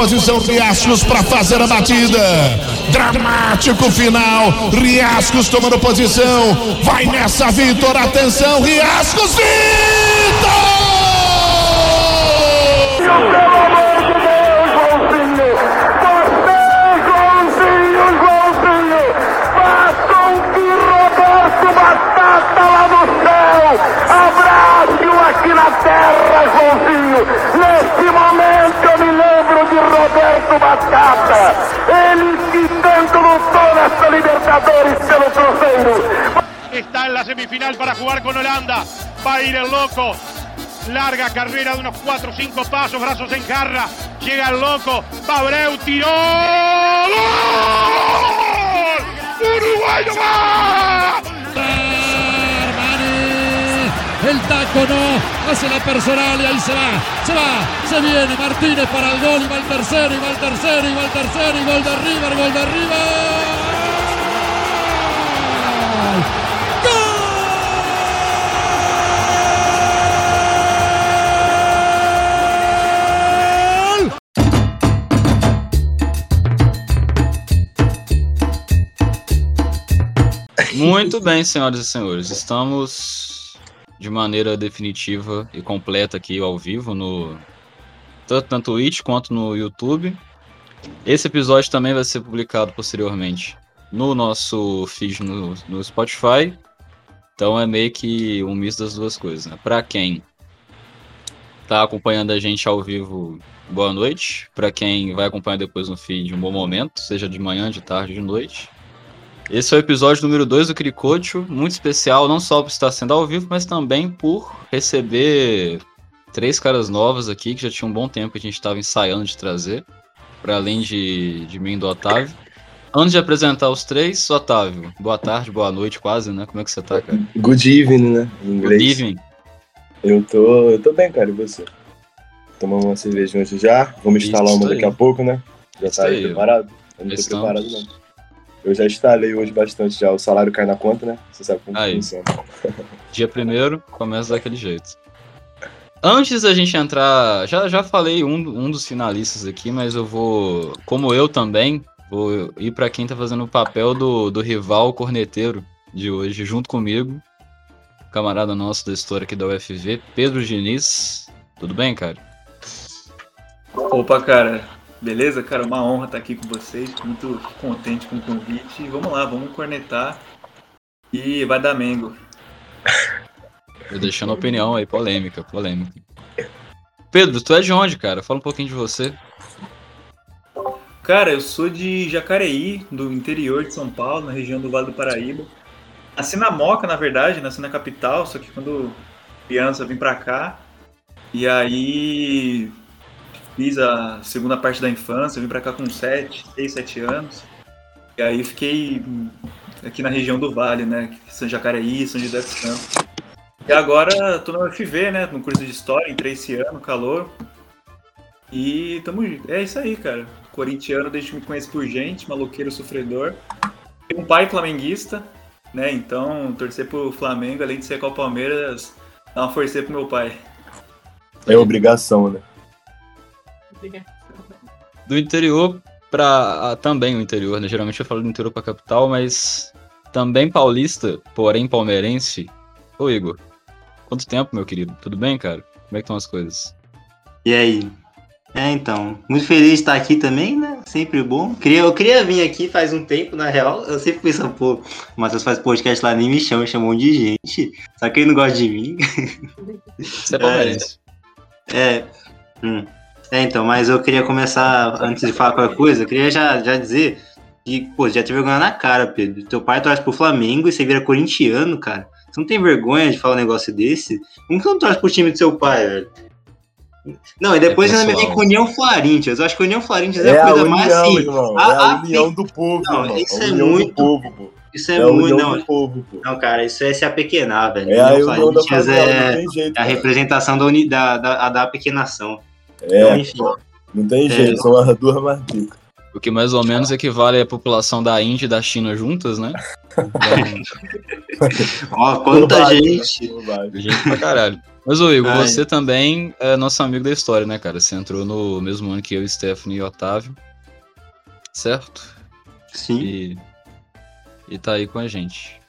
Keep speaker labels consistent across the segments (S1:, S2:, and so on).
S1: posição Riascos para fazer a batida. Dramático final. Riascos tomando posição. Vai nessa, Vitor. Atenção, Riascos, Vitor!
S2: aqui na terra, Joãozinho. Batata. Ele que tanto lutou nesta Libertadores pelo Cruzeiro.
S3: Está en la semifinal para jugar con Holanda. Va a ir el loco. Larga carrera de unos 4 o 5 pasos, brazos en jarra. Llega el loco. Pabreu tiró. ¡Gol! ¡Uruguayo va!
S4: El taco no, hace la personal y ahí se va, se va, se viene Martínez para el gol y va el tercero, y va el tercero, y va el tercero, y gol de River, gol de River.
S5: Muito bem, senhoras e senhores. Estamos de maneira definitiva e completa aqui ao vivo no tanto na Twitch quanto no YouTube. Esse episódio também vai ser publicado posteriormente no nosso feed no, no Spotify. Então é meio que um misto das duas coisas. Né? Para quem está acompanhando a gente ao vivo, boa noite. Para quem vai acompanhar depois no feed, um bom momento, seja de manhã, de tarde, de noite. Esse é o episódio número 2 do Cricocho, muito especial, não só por estar sendo ao vivo, mas também por receber três caras novas aqui, que já tinha um bom tempo que a gente estava ensaiando de trazer, para além de, de mim e do Otávio. Antes de apresentar os três, Otávio, boa tarde, boa noite quase, né? Como é que você tá, cara?
S6: Good evening, né? Em inglês.
S5: Good evening.
S6: Eu tô, eu tô bem, cara, e você? Tomamos uma cervejinha hoje já, vamos instalar uma daqui a pouco, né? Já
S5: Isso
S6: tá aí
S5: aí.
S6: preparado? Eu não tô preparado, não. Eu já instalei hoje bastante já, o salário cai na conta, né? Você sabe como
S5: Aí.
S6: funciona.
S5: Dia primeiro, começa daquele jeito. Antes da gente entrar, já, já falei um, um dos finalistas aqui, mas eu vou, como eu também, vou ir para quem tá fazendo o papel do, do rival corneteiro de hoje, junto comigo, camarada nosso da história aqui da UFV, Pedro Diniz. Tudo bem, cara?
S7: Opa, cara, beleza? Cara, uma honra estar aqui com vocês, muito contente com o convite. Vamos lá, vamos cornetar e vai dar Mengo.
S5: Deixando a opinião aí, polêmica, polêmica. Pedro, tu é de onde, cara? Fala um pouquinho de você.
S7: Cara, eu sou de Jacareí, do interior de São Paulo, na região do Vale do Paraíba. Nasci na Moca, na verdade, nasci na capital, só que quando criança vim pra cá. E aí fiz a segunda parte da infância, vim pra cá com 7, 6, 7 anos. E aí fiquei aqui na região do Vale, né? São Jacareí, São José dos Campos. E agora tô na UFV, né? No curso de História, entrei esse ano, calor. E tamo É isso aí, cara. Corintiano, desde que me conheço por gente, maloqueiro sofredor. Tenho um pai flamenguista, né? Então, torcer pro Flamengo, além de ser com o Palmeiras, dá uma força pro meu pai.
S6: É obrigação, né?
S5: Do interior para também o interior, né? Geralmente eu falo do interior para capital, mas também paulista, porém palmeirense. Ô Igor, quanto tempo, meu querido? Tudo bem, cara? Como é que estão as coisas?
S8: E aí? É, então, muito feliz de estar aqui também, né? Sempre bom. Queria, eu queria vir aqui faz um tempo, na real. Eu sempre penso, pô, o Matheus faz podcast lá, nem me chama, chama um monte de gente. Só que ele não gosta de mim.
S5: Você é palmeirense.
S8: É. hum. É, então, mas eu queria começar, antes de falar qualquer coisa, eu queria já, já dizer que, pô, já te vergonha na cara, Pedro. Teu pai torce pro Flamengo e você vira corintiano, cara. Você não tem vergonha de falar um negócio desse? Como que você não torce pro time do seu pai, velho? Não, e depois
S5: É
S8: ainda vem com União Florentias. Eu acho que União Florentias é,
S6: É
S8: a coisa mais assim.
S6: irmão.
S8: a-
S6: É a
S8: a-
S6: união do povo,
S8: Não,
S6: irmão.
S8: isso
S6: a
S8: é
S6: união
S8: muito-
S6: do povo, pô.
S8: Isso é,
S6: É a
S8: muito.
S6: união
S8: Não,
S6: do povo, pô.
S8: não, cara, isso é se apequenar, velho.
S6: É a
S8: União
S6: não
S8: é,
S6: jeito.
S8: a representação da, uni, da, da, da pequenação. Então,
S6: É,
S8: enfim.
S6: não tem
S8: É.
S6: jeito, são as duas mais ricas.
S5: O que mais ou menos equivale à população da Índia e da China juntas, né? Então,
S8: Ó, quanta gente.
S6: né?
S5: Gente pra caralho. Mas, ô Igor,
S8: Ai.
S5: você também é nosso amigo da história, né, cara? Você entrou no mesmo ano que eu, Stephanie e Otávio. Certo?
S8: Sim.
S5: E, e tá aí com a gente.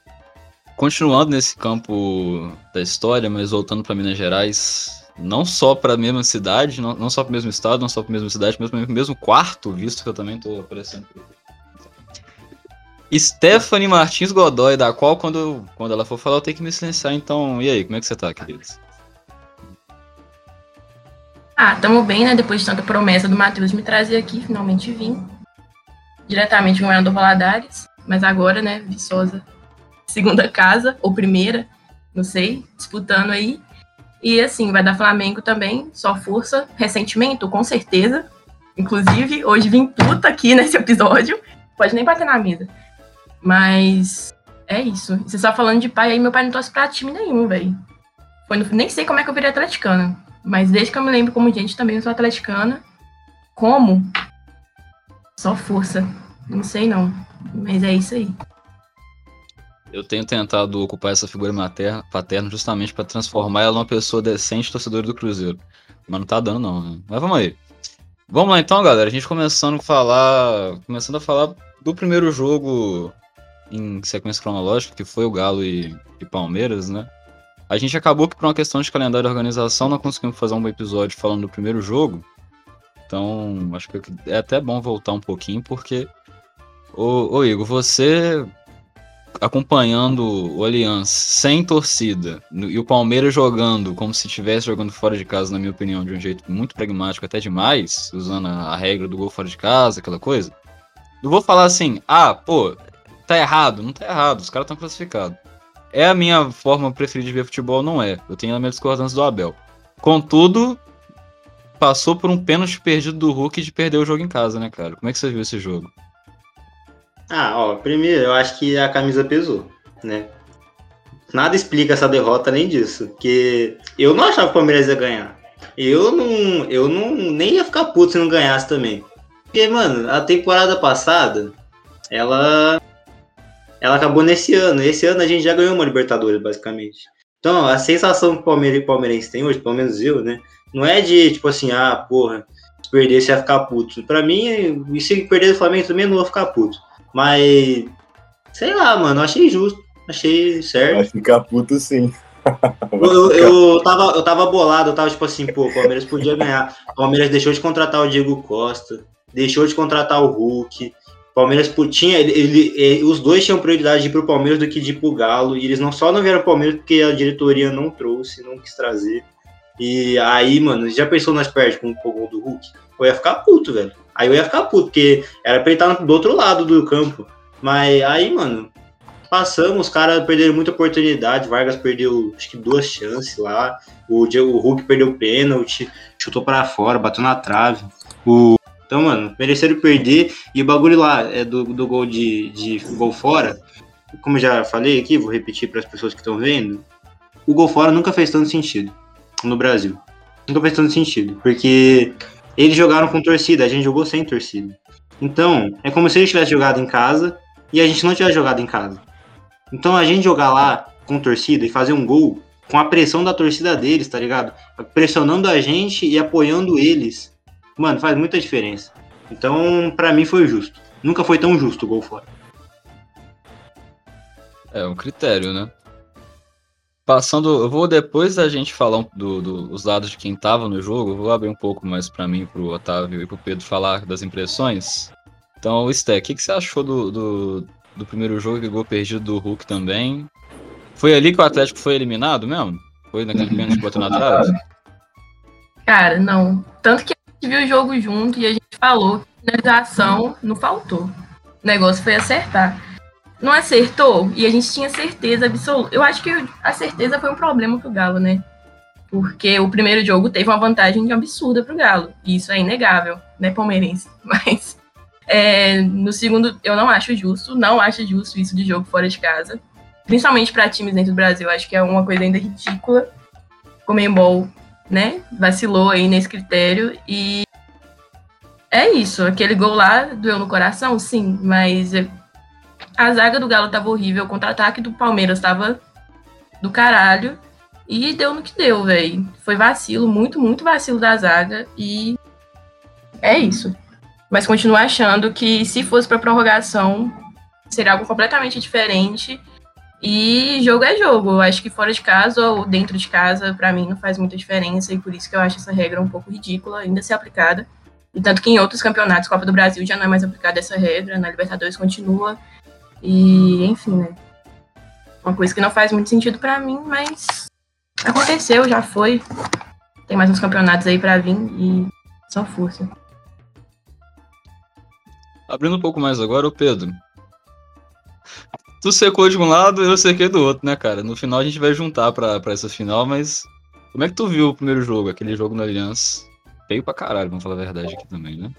S5: Continuando nesse campo da história, mas voltando pra Minas Gerais, não só pra mesma cidade, não, não só pro mesmo estado, não só pra mesma cidade, mas pro mesmo quarto, visto que eu também tô aparecendo. Stephanie Martins Godoy, da qual quando, quando ela for falar eu tenho que me silenciar, então e aí, como é que você tá, queridos?
S9: Ah, tamo bem, né? Depois de tanta promessa do Matheus me trazer aqui, finalmente vim. Diretamente do Governador Valadares. Mas agora, né, Viçosa, segunda casa, ou primeira, não sei, disputando aí. E assim, vai dar Flamengo também, só força, ressentimento, com certeza. Inclusive, hoje vim puta aqui nesse episódio. Pode nem bater na mesa. Mas é isso. Você só falando de pai aí, meu pai não torce pra time nenhum, velho. Nem sei como é que eu virei atleticana. Mas desde que eu me lembro como gente, também eu sou atleticana. Como? Só força. Não sei não. Mas é isso aí.
S5: Eu tenho tentado ocupar essa figura materna, paterna justamente pra transformar ela numa pessoa decente torcedora do Cruzeiro. Mas não tá dando, não. Né? Mas vamos aí. Vamos lá então, galera. A gente começando a falar. Começando a falar do primeiro jogo em sequência cronológica, que foi o Galo e, e Palmeiras, né? A gente acabou que por uma questão de calendário e organização não conseguimos fazer um episódio falando do primeiro jogo. Então, acho que é até bom voltar um pouquinho, porque. Ô, ô Igor, você acompanhando o Allianz sem torcida e o Palmeiras jogando como se estivesse jogando fora de casa, na minha opinião, de um jeito muito pragmático, até demais, usando a, a regra do gol fora de casa, aquela coisa. Não vou falar assim, ah, pô, tá errado. Não tá errado, os caras estão classificados. É a minha forma preferida de ver futebol, não é. Eu tenho a minha discordância do Abel. Contudo, passou por um pênalti perdido do Hulk de perder o jogo em casa, né, cara? Como é que você viu esse jogo?
S8: Ah, ó, primeiro, eu acho que a camisa pesou, né? Nada explica essa derrota além disso, porque eu não achava que o Palmeiras ia ganhar. Eu não, eu não nem ia ficar puto se não ganhasse também. Porque, mano, a temporada passada, ela ela acabou nesse ano. Esse ano a gente já ganhou uma Libertadores, basicamente. Então, a sensação que o Palmeiras e Palmeirense tem hoje, pelo menos eu, né? Não é de, tipo assim, ah, porra, se perder você ia ficar puto. Pra mim, e se perder o Flamengo também, não vou ficar puto. Mas, sei lá, mano, achei justo. Achei certo.
S6: Vai ficar puto sim.
S8: Eu, eu, tava, eu tava bolado, eu tava tipo assim, pô, o Palmeiras podia ganhar. O Palmeiras deixou de contratar o Diego Costa, deixou de contratar o Hulk. O Palmeiras tinha, ele, ele- eh, os dois tinham prioridade de ir pro Palmeiras do que de ir pro Galo. E eles não só não vieram pro Palmeiras porque a diretoria não trouxe, não quis trazer. E aí, mano, já pensou nas perdas com o gol do Hulk? Eu ia ficar puto, velho. Aí eu ia ficar puto, porque era pra ele estar do outro lado do campo. Mas aí, mano, passamos, os caras perderam muita oportunidade. Vargas perdeu, acho que duas chances lá. O, Hulk perdeu pênalti, chutou para fora, bateu na trave. O... Então, mano, mereceram perder. E o bagulho lá é do, do gol de, de gol fora. Como já falei aqui, vou repetir para as pessoas que estão vendo. O gol fora nunca fez tanto sentido no Brasil. Nunca fez tanto sentido. Porque eles jogaram com torcida, a gente jogou sem torcida. Então, é como se eles tivessem jogado em casa e a gente não tivesse jogado em casa. Então a gente jogar lá com torcida e fazer um gol com a pressão da torcida deles, tá ligado? Pressionando a gente e apoiando eles. Mano, faz muita diferença. Então, pra mim foi justo. Nunca foi tão justo o gol fora.
S5: É um critério, né? Passando, eu vou depois da gente falar um- do- do- dos dados de quem tava no jogo, vou abrir um pouco mais pra mim, pro Otávio e pro Pedro falar das impressões. Então, Sté, o que, que você achou do, do, do primeiro jogo e gol perdido do Hulk também? Foi ali que o Atlético foi eliminado mesmo? Foi naquele pênalti que botou na trave?
S9: Cara, não. Tanto que a gente viu o jogo junto e a gente falou que finalização não faltou. O negócio foi acertar. Não acertou e a gente tinha certeza absoluta. Eu acho que a certeza foi um problema pro Galo, né? Porque o primeiro jogo teve uma vantagem absurda pro Galo. E isso é inegável, né, palmeirense? Mas é, no segundo, eu não acho justo. Não acho justo isso de jogo fora de casa. Principalmente para times dentro do Brasil. Acho que é uma coisa ainda ridícula. Comembol né, vacilou aí nesse critério e é isso, aquele gol lá doeu no coração, sim, mas a zaga do Galo tava horrível, o contra-ataque do Palmeiras tava do caralho E deu no que deu, velho. Foi vacilo, muito, muito vacilo da zaga. E é isso. Mas continuo achando que se fosse para prorrogação, seria algo completamente diferente. E jogo é jogo. Acho que fora de casa ou dentro de casa, para mim, não faz muita diferença. E por isso que eu acho essa regra um pouco ridícula ainda ser aplicada. E tanto que em outros campeonatos, Copa do Brasil, já não é mais aplicada essa regra. Na Libertadores continua. E, enfim, né? Uma coisa que não faz muito sentido para mim, mas aconteceu, já foi. Tem mais uns campeonatos aí para vir e só força.
S5: Abrindo um pouco mais agora, o Pedro. Tu secou de um lado, eu sequei do outro, né, cara? No final a gente vai juntar pra, pra essa final, mas. Como é que tu viu o primeiro jogo, aquele jogo na Aliança? Feio pra caralho, vamos falar a verdade aqui também, né?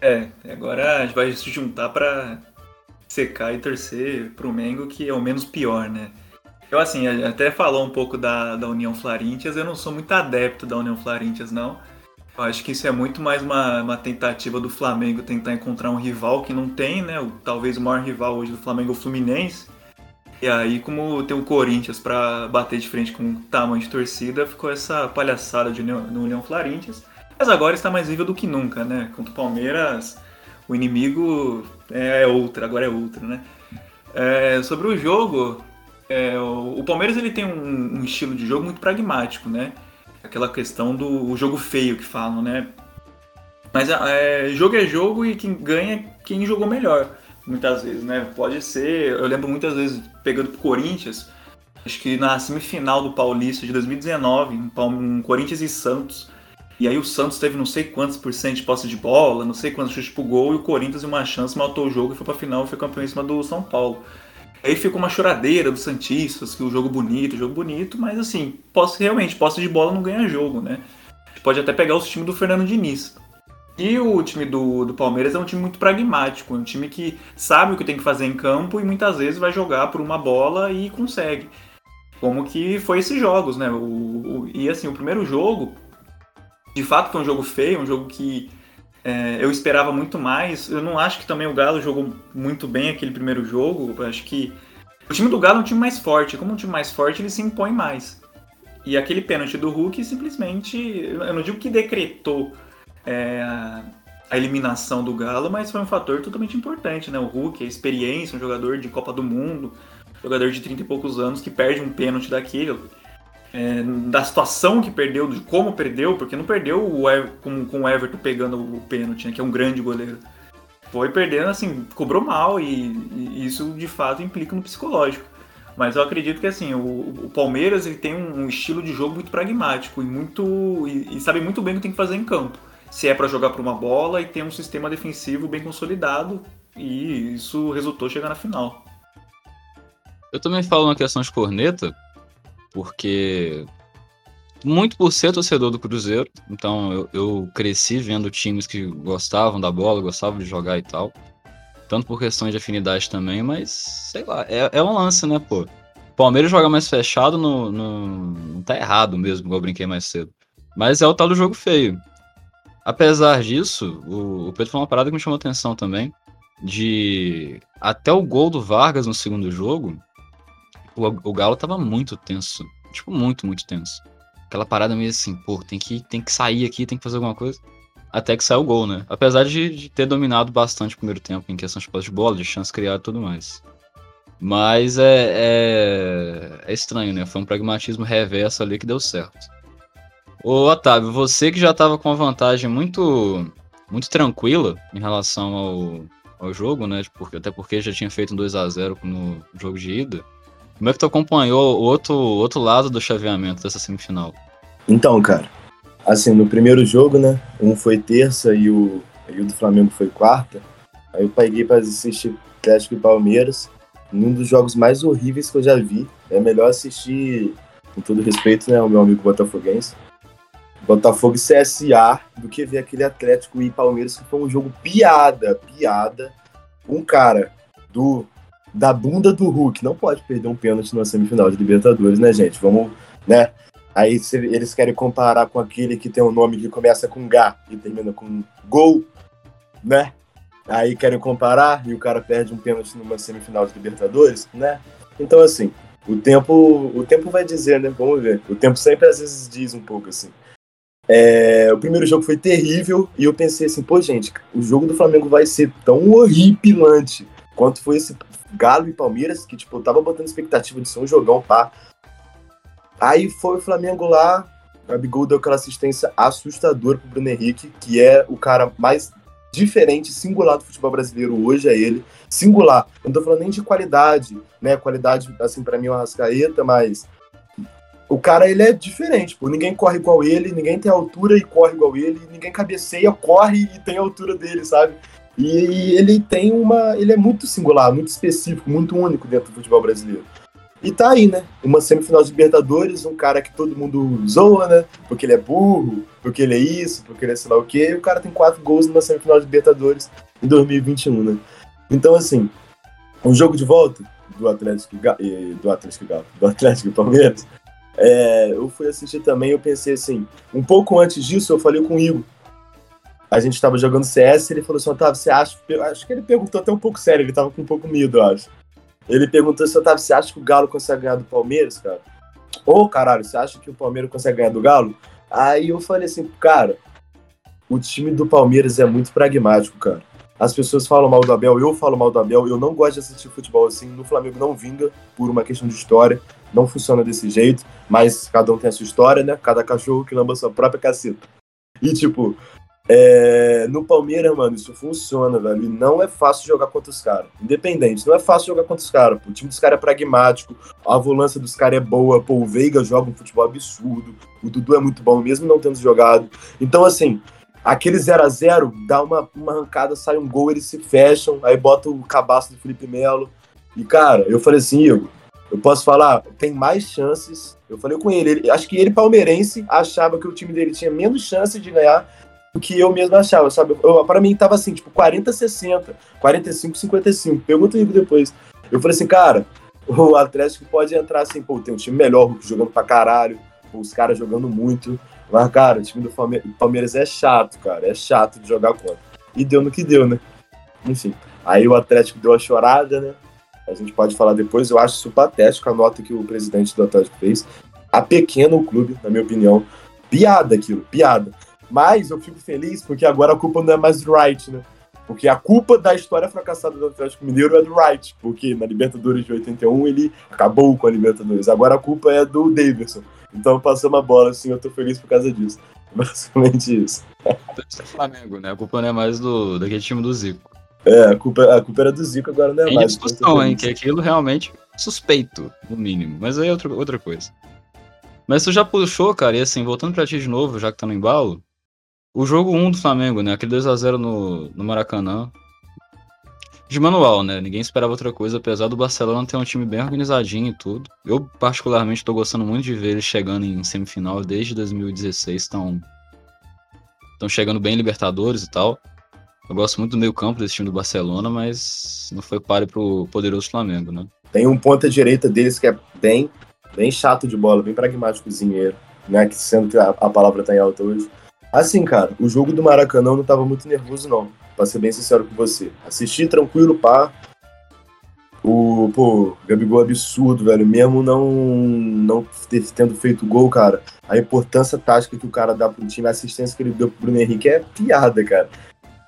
S7: É, agora a gente vai se juntar pra secar e torcer pro Mengo, que é o menos pior, né? Eu, assim, até falou um pouco da, da União Flarintias, eu não sou muito adepto da União Flarintias, não. Eu acho que isso é muito mais uma, uma tentativa do Flamengo tentar encontrar um rival que não tem, né? O, talvez o maior rival hoje do Flamengo é o Fluminense. E aí, como tem o Corinthians para bater de frente com o tamanho de torcida, ficou essa palhaçada de União, no União Florentias. Mas agora está mais vivo do que nunca, né? Contra o Palmeiras, o inimigo é outro, agora é outro, né? É, sobre o jogo, é, o, o, Palmeiras ele tem um, um estilo de jogo muito pragmático, né? aquela questão do jogo feio que falam, né? Mas é, jogo é jogo e quem ganha é quem jogou melhor, muitas vezes, né? Pode ser, eu lembro muitas vezes pegando pro Corinthians, acho que na semifinal do Paulista de 2019, um Corinthians e Santos, e aí o Santos teve não sei quantos por cento de posse de bola, não sei quantos chutes pro gol, e o Corinthians, em uma chance, matou o jogo e foi pra final e foi campeão em cima do São Paulo. Aí fica uma choradeira dos Santistas, que o jogo bonito, o jogo bonito, mas assim, posse, realmente, posse de bola não ganha jogo, né? Pode até pegar os times do Fernando Diniz. E o time do, do Palmeiras é um time muito pragmático, um time que sabe o que tem que fazer em campo e muitas vezes vai jogar por uma bola e consegue. Como que foi esses jogos, né? O, o, e assim, o primeiro jogo, de fato foi um jogo feio, um jogo que é, eu esperava muito mais. Eu não acho que também o Galo jogou muito bem aquele primeiro jogo. Eu acho que o time do Galo é um time mais forte. Como um time mais forte, ele se impõe mais. E aquele pênalti do Hulk simplesmente, eu não digo que decretou é, a eliminação do Galo, mas foi um fator totalmente importante, né? O Hulk, a experiência, um jogador de Copa do Mundo, jogador de 30 e poucos anos que perde um pênalti daquele é, da situação que perdeu, de como perdeu, porque não perdeu o com, com o Everton pegando o pênalti, né, que é um grande goleiro. Foi perdendo, assim, cobrou mal e, e, isso de fato implica no psicológico. Mas eu acredito que assim, o, o Palmeiras ele tem um, estilo de jogo muito pragmático e muito e, e, sabe muito bem o que tem que fazer em campo. Se é para jogar por uma bola e tem um sistema defensivo bem consolidado e isso resultou chegar na final.
S5: Eu também falo uma questão de corneta, porque muito por ser torcedor do Cruzeiro, então eu, eu, cresci vendo times que gostavam da bola, gostavam de jogar e tal. Tanto por questões de afinidade também, mas sei lá, é, é um lance, né, pô? Palmeiras joga mais fechado no, no, não tá errado mesmo, igual eu brinquei mais cedo. Mas é o tal do jogo feio. Apesar disso, o, o Pedro falou uma parada que me chamou atenção também. De até o gol do Vargas no segundo jogo, o, o Galo tava muito tenso. Tipo, muito, muito tenso. Aquela parada meio assim, pô, tem que, tem que sair aqui, tem que fazer alguma coisa. Até que saiu o gol, né? Apesar de, de ter dominado bastante o primeiro tempo em questão de posse de bola, de chance criada e tudo mais. Mas é, é, é, estranho, né? Foi um pragmatismo reverso ali que deu certo. Ô, Otávio, você que já tava com uma vantagem muito, muito tranquila em relação ao, ao jogo, né? Porque, até porque já tinha feito um 2 a 0 no jogo de ida. Como é que tu acompanhou o outro, outro lado do chaveamento dessa semifinal?
S6: Então, cara, assim, no primeiro jogo, né? Um foi terça e o, e o do Flamengo foi quarta. Aí eu peguei para assistir Atlético e Palmeiras. Um dos jogos mais horríveis que eu já vi. É melhor assistir, com todo respeito, né, ao meu amigo botafoguense. Botafogo e CSA do que ver aquele Atlético e Palmeiras que foi um jogo piada, piada. Um cara do da bunda do Hulk. Não pode perder um pênalti na semifinal de Libertadores, né, gente? Vamos, né? Aí eles querem comparar com aquele que tem um nome que começa com G e termina com gol, né? Aí querem comparar e o cara perde um pênalti numa semifinal de Libertadores, né? Então, assim, O tempo, o tempo vai dizer, né? Vamos ver. O tempo sempre às vezes diz um pouco assim. É, o primeiro jogo foi terrível e eu pensei assim, pô, gente, o jogo do Flamengo vai ser tão horripilante quanto foi esse Galo e Palmeiras, que tipo, eu tava botando expectativa de ser um jogão, pá. Aí foi o Flamengo lá, Gabigol deu aquela assistência assustadora pro Bruno Henrique, que é o cara mais diferente, singular do futebol brasileiro hoje, é ele. Singular. Não tô falando nem de qualidade, né? Qualidade, assim, para mim é uma rascaeta, mas o cara, ele é diferente, pô. Ninguém corre igual ele, ninguém tem altura e corre igual ele, ninguém cabeceia, corre e tem a altura dele, sabe? E ele tem uma. Ele é muito singular, muito específico, muito único dentro do futebol brasileiro. E tá aí, né? Uma semifinal de Libertadores, um cara que todo mundo zoa, né? Porque ele é burro, porque ele é isso, porque ele é sei lá o quê. E o cara tem quatro gols numa semifinal de Libertadores em 2021, né? Então, assim, um jogo de volta do Atlético do Atlético do Atlético Palmeiras. É, eu fui assistir também, eu pensei assim, um pouco antes disso eu falei com o Igor. A gente estava jogando CS, ele falou assim, Otávio, você acha? Acho que ele perguntou até um pouco sério, ele tava com um pouco medo, eu acho. Ele perguntou se Otávio, você acha que o Galo consegue ganhar do Palmeiras, cara? Ô, oh, caralho, você acha que o Palmeiras consegue ganhar do Galo? Aí eu falei assim, cara, o time do Palmeiras é muito pragmático, cara. As pessoas falam mal do Abel, eu falo mal do Abel, eu não gosto de assistir futebol assim. No Flamengo não vinga por uma questão de história, não funciona desse jeito, mas cada um tem a sua história, né? Cada cachorro que lamba sua própria caceta. E tipo, é, no Palmeiras, mano, isso funciona, velho. E não é fácil jogar contra os caras. Independente, não é fácil jogar contra os caras. O time dos caras é pragmático, a volância dos caras é boa. Pô, o Veiga joga um futebol absurdo. O Dudu é muito bom, mesmo não tendo jogado. Então, assim, aquele 0 a 0 dá uma, uma arrancada, sai um gol, eles se fecham. Aí bota o cabaço do Felipe Melo. E, cara, eu falei assim, Igor, eu posso falar, tem mais chances. Eu falei com ele, ele acho que ele, palmeirense, achava que o time dele tinha menos chance de ganhar o que eu mesmo achava, sabe? Eu, pra mim tava assim, tipo, 40, 60, 45, 55. Pergunta aí depois. Eu falei assim, cara, o Atlético pode entrar assim, pô, tem um time melhor, jogando pra caralho, pô, os caras jogando muito. Mas, cara, o time do Palmeiras é chato, cara, é chato de jogar contra. E deu no que deu, né? Enfim. Aí o Atlético deu a chorada, né? A gente pode falar depois. Eu acho isso patético a nota que o presidente do Atlético fez. A pequeno o clube, na minha opinião. Piada aquilo, piada. Mas eu fico feliz porque agora a culpa não é mais do Wright, né? Porque a culpa da história fracassada do Atlético Mineiro é do Wright, porque na Libertadores de 81 ele acabou com a Libertadores. Agora a culpa é do Davidson. Então passou uma bola, assim, eu tô feliz por causa disso. Basicamente isso.
S5: Flamengo, né? A culpa não é mais do daquele time do Zico.
S6: É, a culpa, a culpa era do Zico, agora não é
S5: Tem
S6: mais.
S5: discussão, hein? Que aquilo realmente suspeito, no mínimo. Mas aí é outra, outra coisa. Mas tu já puxou, cara, e assim, voltando pra ti de novo, já que tá no embalo, o jogo 1 do Flamengo, né? Aquele 2x0 no, no Maracanã. De manual, né? Ninguém esperava outra coisa, apesar do Barcelona ter um time bem organizadinho e tudo. Eu, particularmente, tô gostando muito de ver eles chegando em semifinal desde 2016. Estão estão chegando bem em Libertadores e tal. Eu gosto muito do meio campo desse time do Barcelona, mas não foi páreo pro poderoso Flamengo, né?
S6: Tem um ponta direita deles que é bem, bem chato de bola, bem pragmáticozinho, né? Que sendo que a, a palavra tá em alta hoje. Assim, cara, o jogo do Maracanã eu não tava muito nervoso, não. Pra ser bem sincero com você. Assisti tranquilo, pá. O, pô, Gabigol absurdo, velho. Mesmo não, não ter, tendo feito gol, cara. A importância tática que o cara dá pro time, a assistência que ele deu pro Bruno Henrique é piada, cara.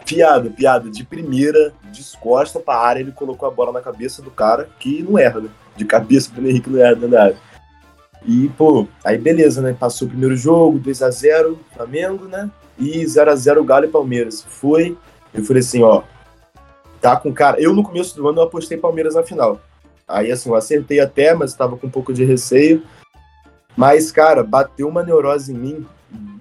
S6: Piada, piada. De primeira, descosta pra área, ele colocou a bola na cabeça do cara, que não erra, né? De cabeça, o Bruno Henrique não erra dentro área. E, pô, aí beleza, né? Passou o primeiro jogo, 2x0, Flamengo, né? E 0x0 Galo e Palmeiras. Foi, eu falei assim, ó, tá com cara. Eu no começo do ano eu apostei Palmeiras na final. Aí assim, eu acertei até, mas estava com um pouco de receio. Mas, cara, bateu uma neurose em mim,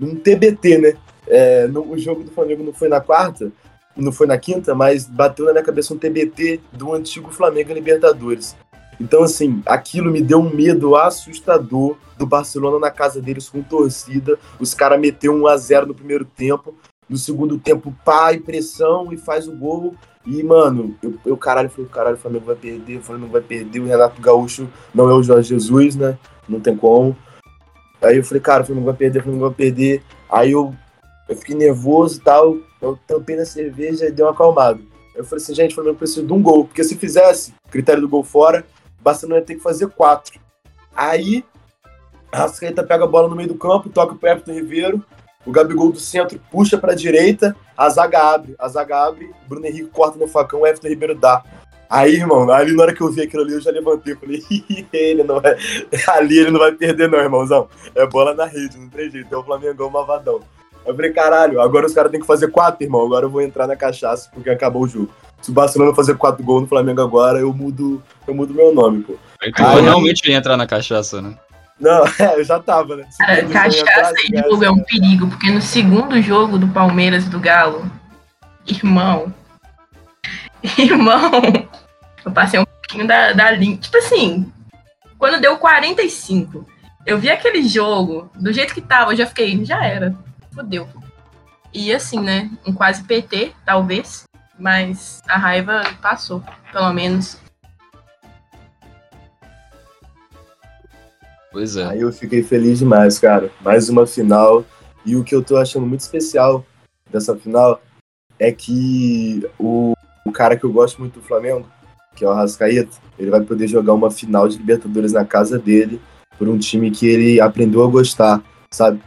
S6: um TBT, né? É, no, o jogo do Flamengo não foi na quarta, não foi na quinta, mas bateu na minha cabeça um TBT do antigo Flamengo Libertadores. Então, assim, aquilo me deu um medo assustador do Barcelona na casa deles com torcida. Os caras meteu 1 a 0 no primeiro tempo. No segundo tempo, e pressão e faz o gol. E, mano, eu, eu caralho, falei, caralho, o Flamengo vai perder, o Flamengo vai perder. O Renato Gaúcho não é o Jorge Jesus, né? Não tem como. Aí eu falei, cara, o Flamengo vai perder, o Flamengo vai perder. Aí eu, eu fiquei nervoso e tal. Eu tampei na cerveja e dei uma acalmada. Eu falei assim, gente, o Flamengo precisa de um gol. Porque se fizesse critério do gol fora, Barcelona ter que fazer quatro. Aí, a Rascaeta pega a bola no meio do campo, toca pro Everton Ribeiro, o Gabigol do centro puxa pra direita, a zaga abre, a zaga abre, o Bruno Henrique corta no facão, o Everton Ribeiro dá. Aí, irmão, ali na hora que eu vi aquilo ali, eu já levantei, falei, ele não vai, ali ele não vai perder não, irmãozão. É bola na rede, não tem jeito, é o Flamengão mavadão. Eu falei, caralho, agora os caras têm que fazer quatro, irmão, agora eu vou entrar na cachaça porque acabou o jogo. Se o Barcelona fazer quatro gols no Flamengo agora, eu mudo, eu mudo meu nome, pô.
S5: Aí tu Aí, realmente ia entrar na cachaça, né?
S6: Não, é, eu já tava, né?
S9: Cara, cachaça e jogo é um perigo, porque no segundo jogo do Palmeiras e do Galo, irmão, irmão, eu passei um pouquinho da, da linha. Tipo assim, quando deu 45, eu vi aquele jogo, do jeito que tava, eu já fiquei, já era, fodeu. E assim, né, um quase PT, talvez, mas a raiva passou, pelo menos.
S5: Pois é.
S6: Aí eu fiquei feliz demais, cara. Mais uma final. E o que eu tô achando muito especial dessa final é que o, o cara que eu gosto muito do Flamengo, que é o Arrascaeta, ele vai poder jogar uma final de Libertadores na casa dele por um time que ele aprendeu a gostar, sabe?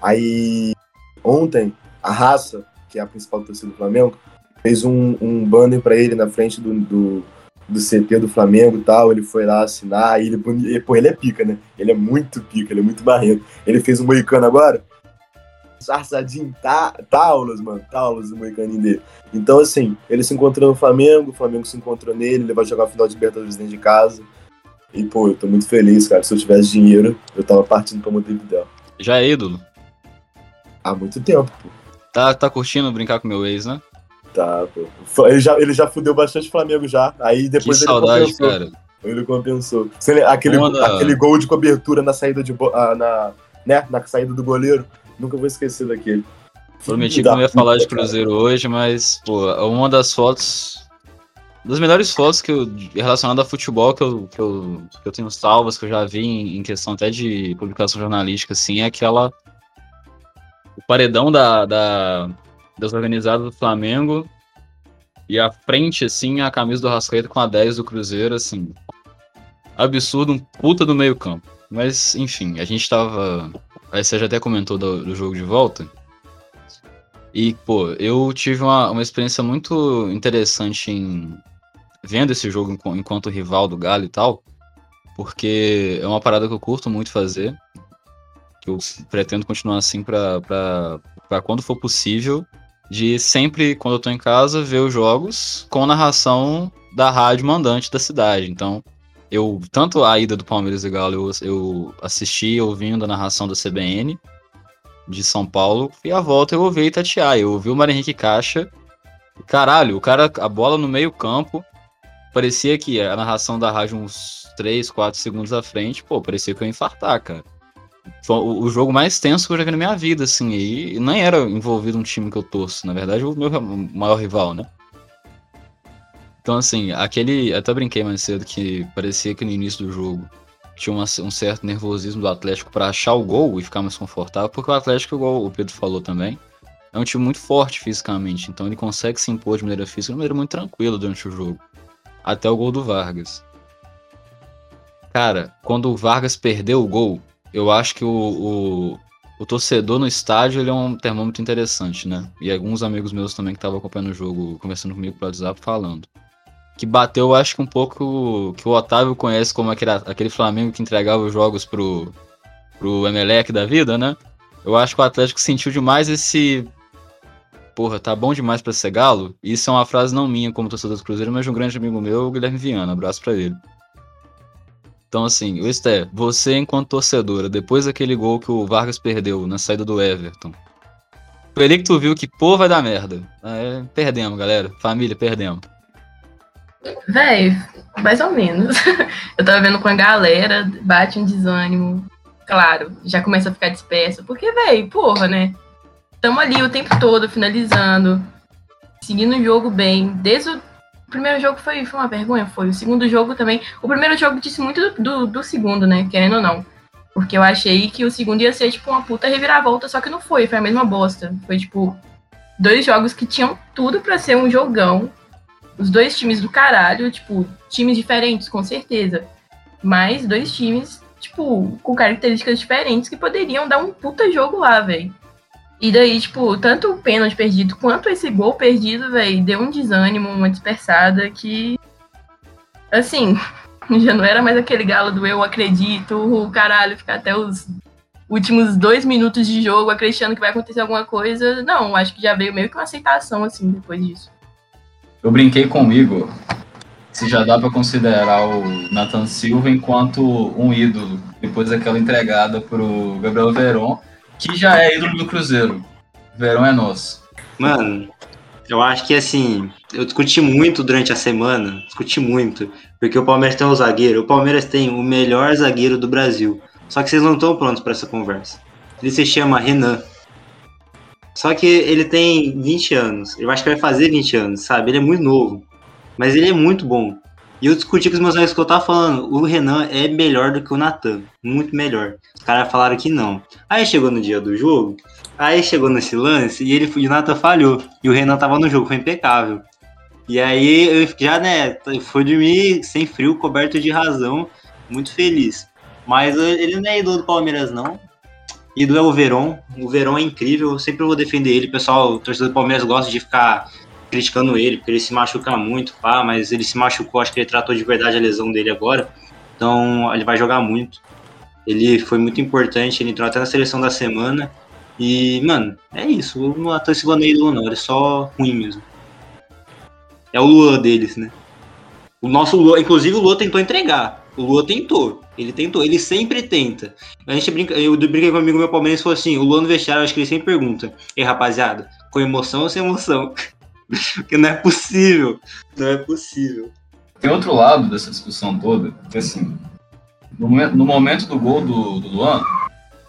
S6: Aí ontem, a Raça, que é a principal torcida do Flamengo, fez um, um banner para ele na frente do, do, do, CT do Flamengo e tal. Ele foi lá assinar. E ele, ele, pô, ele é pica, né? Ele é muito pica, ele é muito barrento. Ele fez um moicano agora. Sarçadinho, tá, taulas, mano, taulas do moicaninho dele. Então, assim, ele se encontrou no Flamengo, o Flamengo se encontrou nele, ele vai jogar a final de Libertadores dentro de casa. E, pô, eu tô muito feliz, cara. Se eu tivesse dinheiro, eu tava partindo pra Montevideo.
S5: Já é ídolo?
S6: Há muito tempo, pô.
S5: Tá, tá curtindo brincar com meu ex, né?
S6: Tá, pô. Ele já, ele já fudeu bastante Flamengo já. Aí depois
S5: que
S6: ele
S5: saudade, compensou. cara.
S6: Ele compensou. Aquele, aquele gol de cobertura na saída de ah, na, né, na saída do goleiro. Nunca vou esquecer daquele.
S5: Prometi que não ia falar de Cruzeiro cara. hoje, mas, pô, uma das fotos. Das melhores fotos que eu, relacionadas a futebol que eu, que, eu, que eu tenho salvas, que eu já vi em, em questão até de publicação jornalística, assim, é aquela. O paredão da, da, das organizadas do Flamengo. E a frente, assim, a camisa do Rascaeta com a 10 do Cruzeiro, assim. Absurdo, um puta do meio campo. Mas, enfim, a gente tava. Aí você já até comentou do, do jogo de volta. E, pô, eu tive uma, uma experiência muito interessante em vendo esse jogo enquanto rival do Galo e tal. Porque é uma parada que eu curto muito fazer. Que eu pretendo continuar assim pra quando for possível de sempre, quando eu tô em casa, ver os jogos com narração da rádio mandante da cidade. Então, eu, tanto a ida do Palmeiras e Galo, eu, eu assisti ouvindo a narração da CBN de São Paulo, e a volta eu ouvi Itatiaia. Eu ouvi o Mário Henrique Caixa. Caralho, o cara, a bola no meio campo, parecia que a narração da rádio uns 3, 4 segundos à frente, pô, parecia que eu ia infartar, cara. Foi o, jogo mais tenso que eu já vi na minha vida, assim. E nem era envolvido um time que eu torço. Na verdade, o meu maior rival, né? Então, assim, aquele. Até brinquei mais cedo que parecia que no início do jogo tinha uma, um certo nervosismo do Atlético para achar o gol e ficar mais confortável, porque o Atlético, igual o Pedro falou também, é um time muito forte fisicamente. Então, ele consegue se impor de maneira física de maneira muito tranquila durante o jogo. Até o gol do Vargas. Cara, quando o Vargas perdeu o gol, eu acho que o, o, o, torcedor no estádio ele é um termômetro interessante, né? E alguns amigos meus também que estavam acompanhando o jogo, conversando comigo pelo WhatsApp, falando. Que bateu, eu acho que um pouco que o Otávio conhece como aquele, aquele Flamengo que entregava os jogos pro, pro Emelec da vida, né? Eu acho que o Atlético sentiu demais esse. Porra, tá bom demais pra ser galo. Isso é uma frase não minha como torcedor do Cruzeiro, mas de um grande amigo meu, o Guilherme Viana. Abraço pra ele. Então, assim, o Esté, você enquanto torcedora, depois daquele gol que o Vargas perdeu na saída do Everton, foi ali que tu viu que, pô, vai dar merda. É, perdemos, galera. Família, perdemos.
S9: Véi, mais ou menos. Eu tava vendo com a galera, bate um desânimo. Claro, já começa a ficar disperso. Porque, véi, porra, né? Tamo ali o tempo todo, finalizando, seguindo o jogo bem. Desde o o primeiro jogo foi, foi uma vergonha, foi. O segundo jogo também. O primeiro jogo disse muito do, do, do, segundo, né? Querendo ou não. Porque eu achei que o segundo ia ser, tipo, uma puta reviravolta, só que não foi. Foi a mesma bosta. Foi, tipo, dois jogos que tinham tudo para ser um jogão. Os dois times do caralho, tipo, times diferentes, com certeza. Mas dois times tipo, com características diferentes que poderiam dar um puta jogo lá, velho. E daí, tipo, tanto o pênalti perdido quanto esse gol perdido, velho, deu um desânimo, uma dispersada que. Assim, já não era mais aquele galo do eu acredito, o caralho, ficar até os últimos dois minutos de jogo acreditando que vai acontecer alguma coisa. Não, acho que já veio meio que uma aceitação, assim, depois disso.
S5: Eu brinquei com o Igor se já dá para considerar o Nathan Silva enquanto um ídolo, depois daquela entregada pro Gabriel Veron, que já é ídolo do Cruzeiro. Verão é nosso.
S8: Mano, eu acho que assim, eu discuti muito durante a semana, discuti muito, porque o Palmeiras tem um zagueiro, o Palmeiras tem o melhor zagueiro do Brasil. Só que vocês não estão prontos para essa conversa. Ele se chama Renan. Só que ele tem 20 anos. Eu acho que vai fazer 20 anos, sabe? Ele é muito novo. Mas ele é muito bom. E eu discuti com os meus amigos que eu tava falando, o Renan é melhor do que o Natan. Muito melhor. Os caras falaram que não. Aí chegou no dia do jogo, aí chegou nesse lance e ele e o Natan falhou. E o Renan tava no jogo, foi impecável. E aí eu já, né, foi dormir sem frio, coberto de razão, muito feliz. Mas ele não é ídolo do Palmeiras, não. Ídolo é o Verón. O Verón é incrível, eu sempre vou defender ele. O pessoal, o torcedor do Palmeiras gosta de ficar criticando ele, porque ele se machuca muito, pá, mas ele se machucou, acho que ele tratou de verdade a lesão dele agora. Então ele vai jogar muito. Ele foi muito importante, ele entrou até na seleção da semana. E, mano, é isso. Silva não é ídolo, não, ele é só ruim mesmo. É o Lua deles, né? O nosso Lua, inclusive o Lua tentou entregar. O Lua tentou. Ele tentou, ele sempre tenta. A gente brinca, eu brinquei com um amigo meu palmeirense e falou assim: o Lua no vestiário, acho que ele sempre pergunta: Ei, rapaziada, com emoção ou sem emoção? Porque não é possível. Não é possível.
S5: Tem outro lado dessa discussão toda, que assim, no, no momento do gol do, do Luan,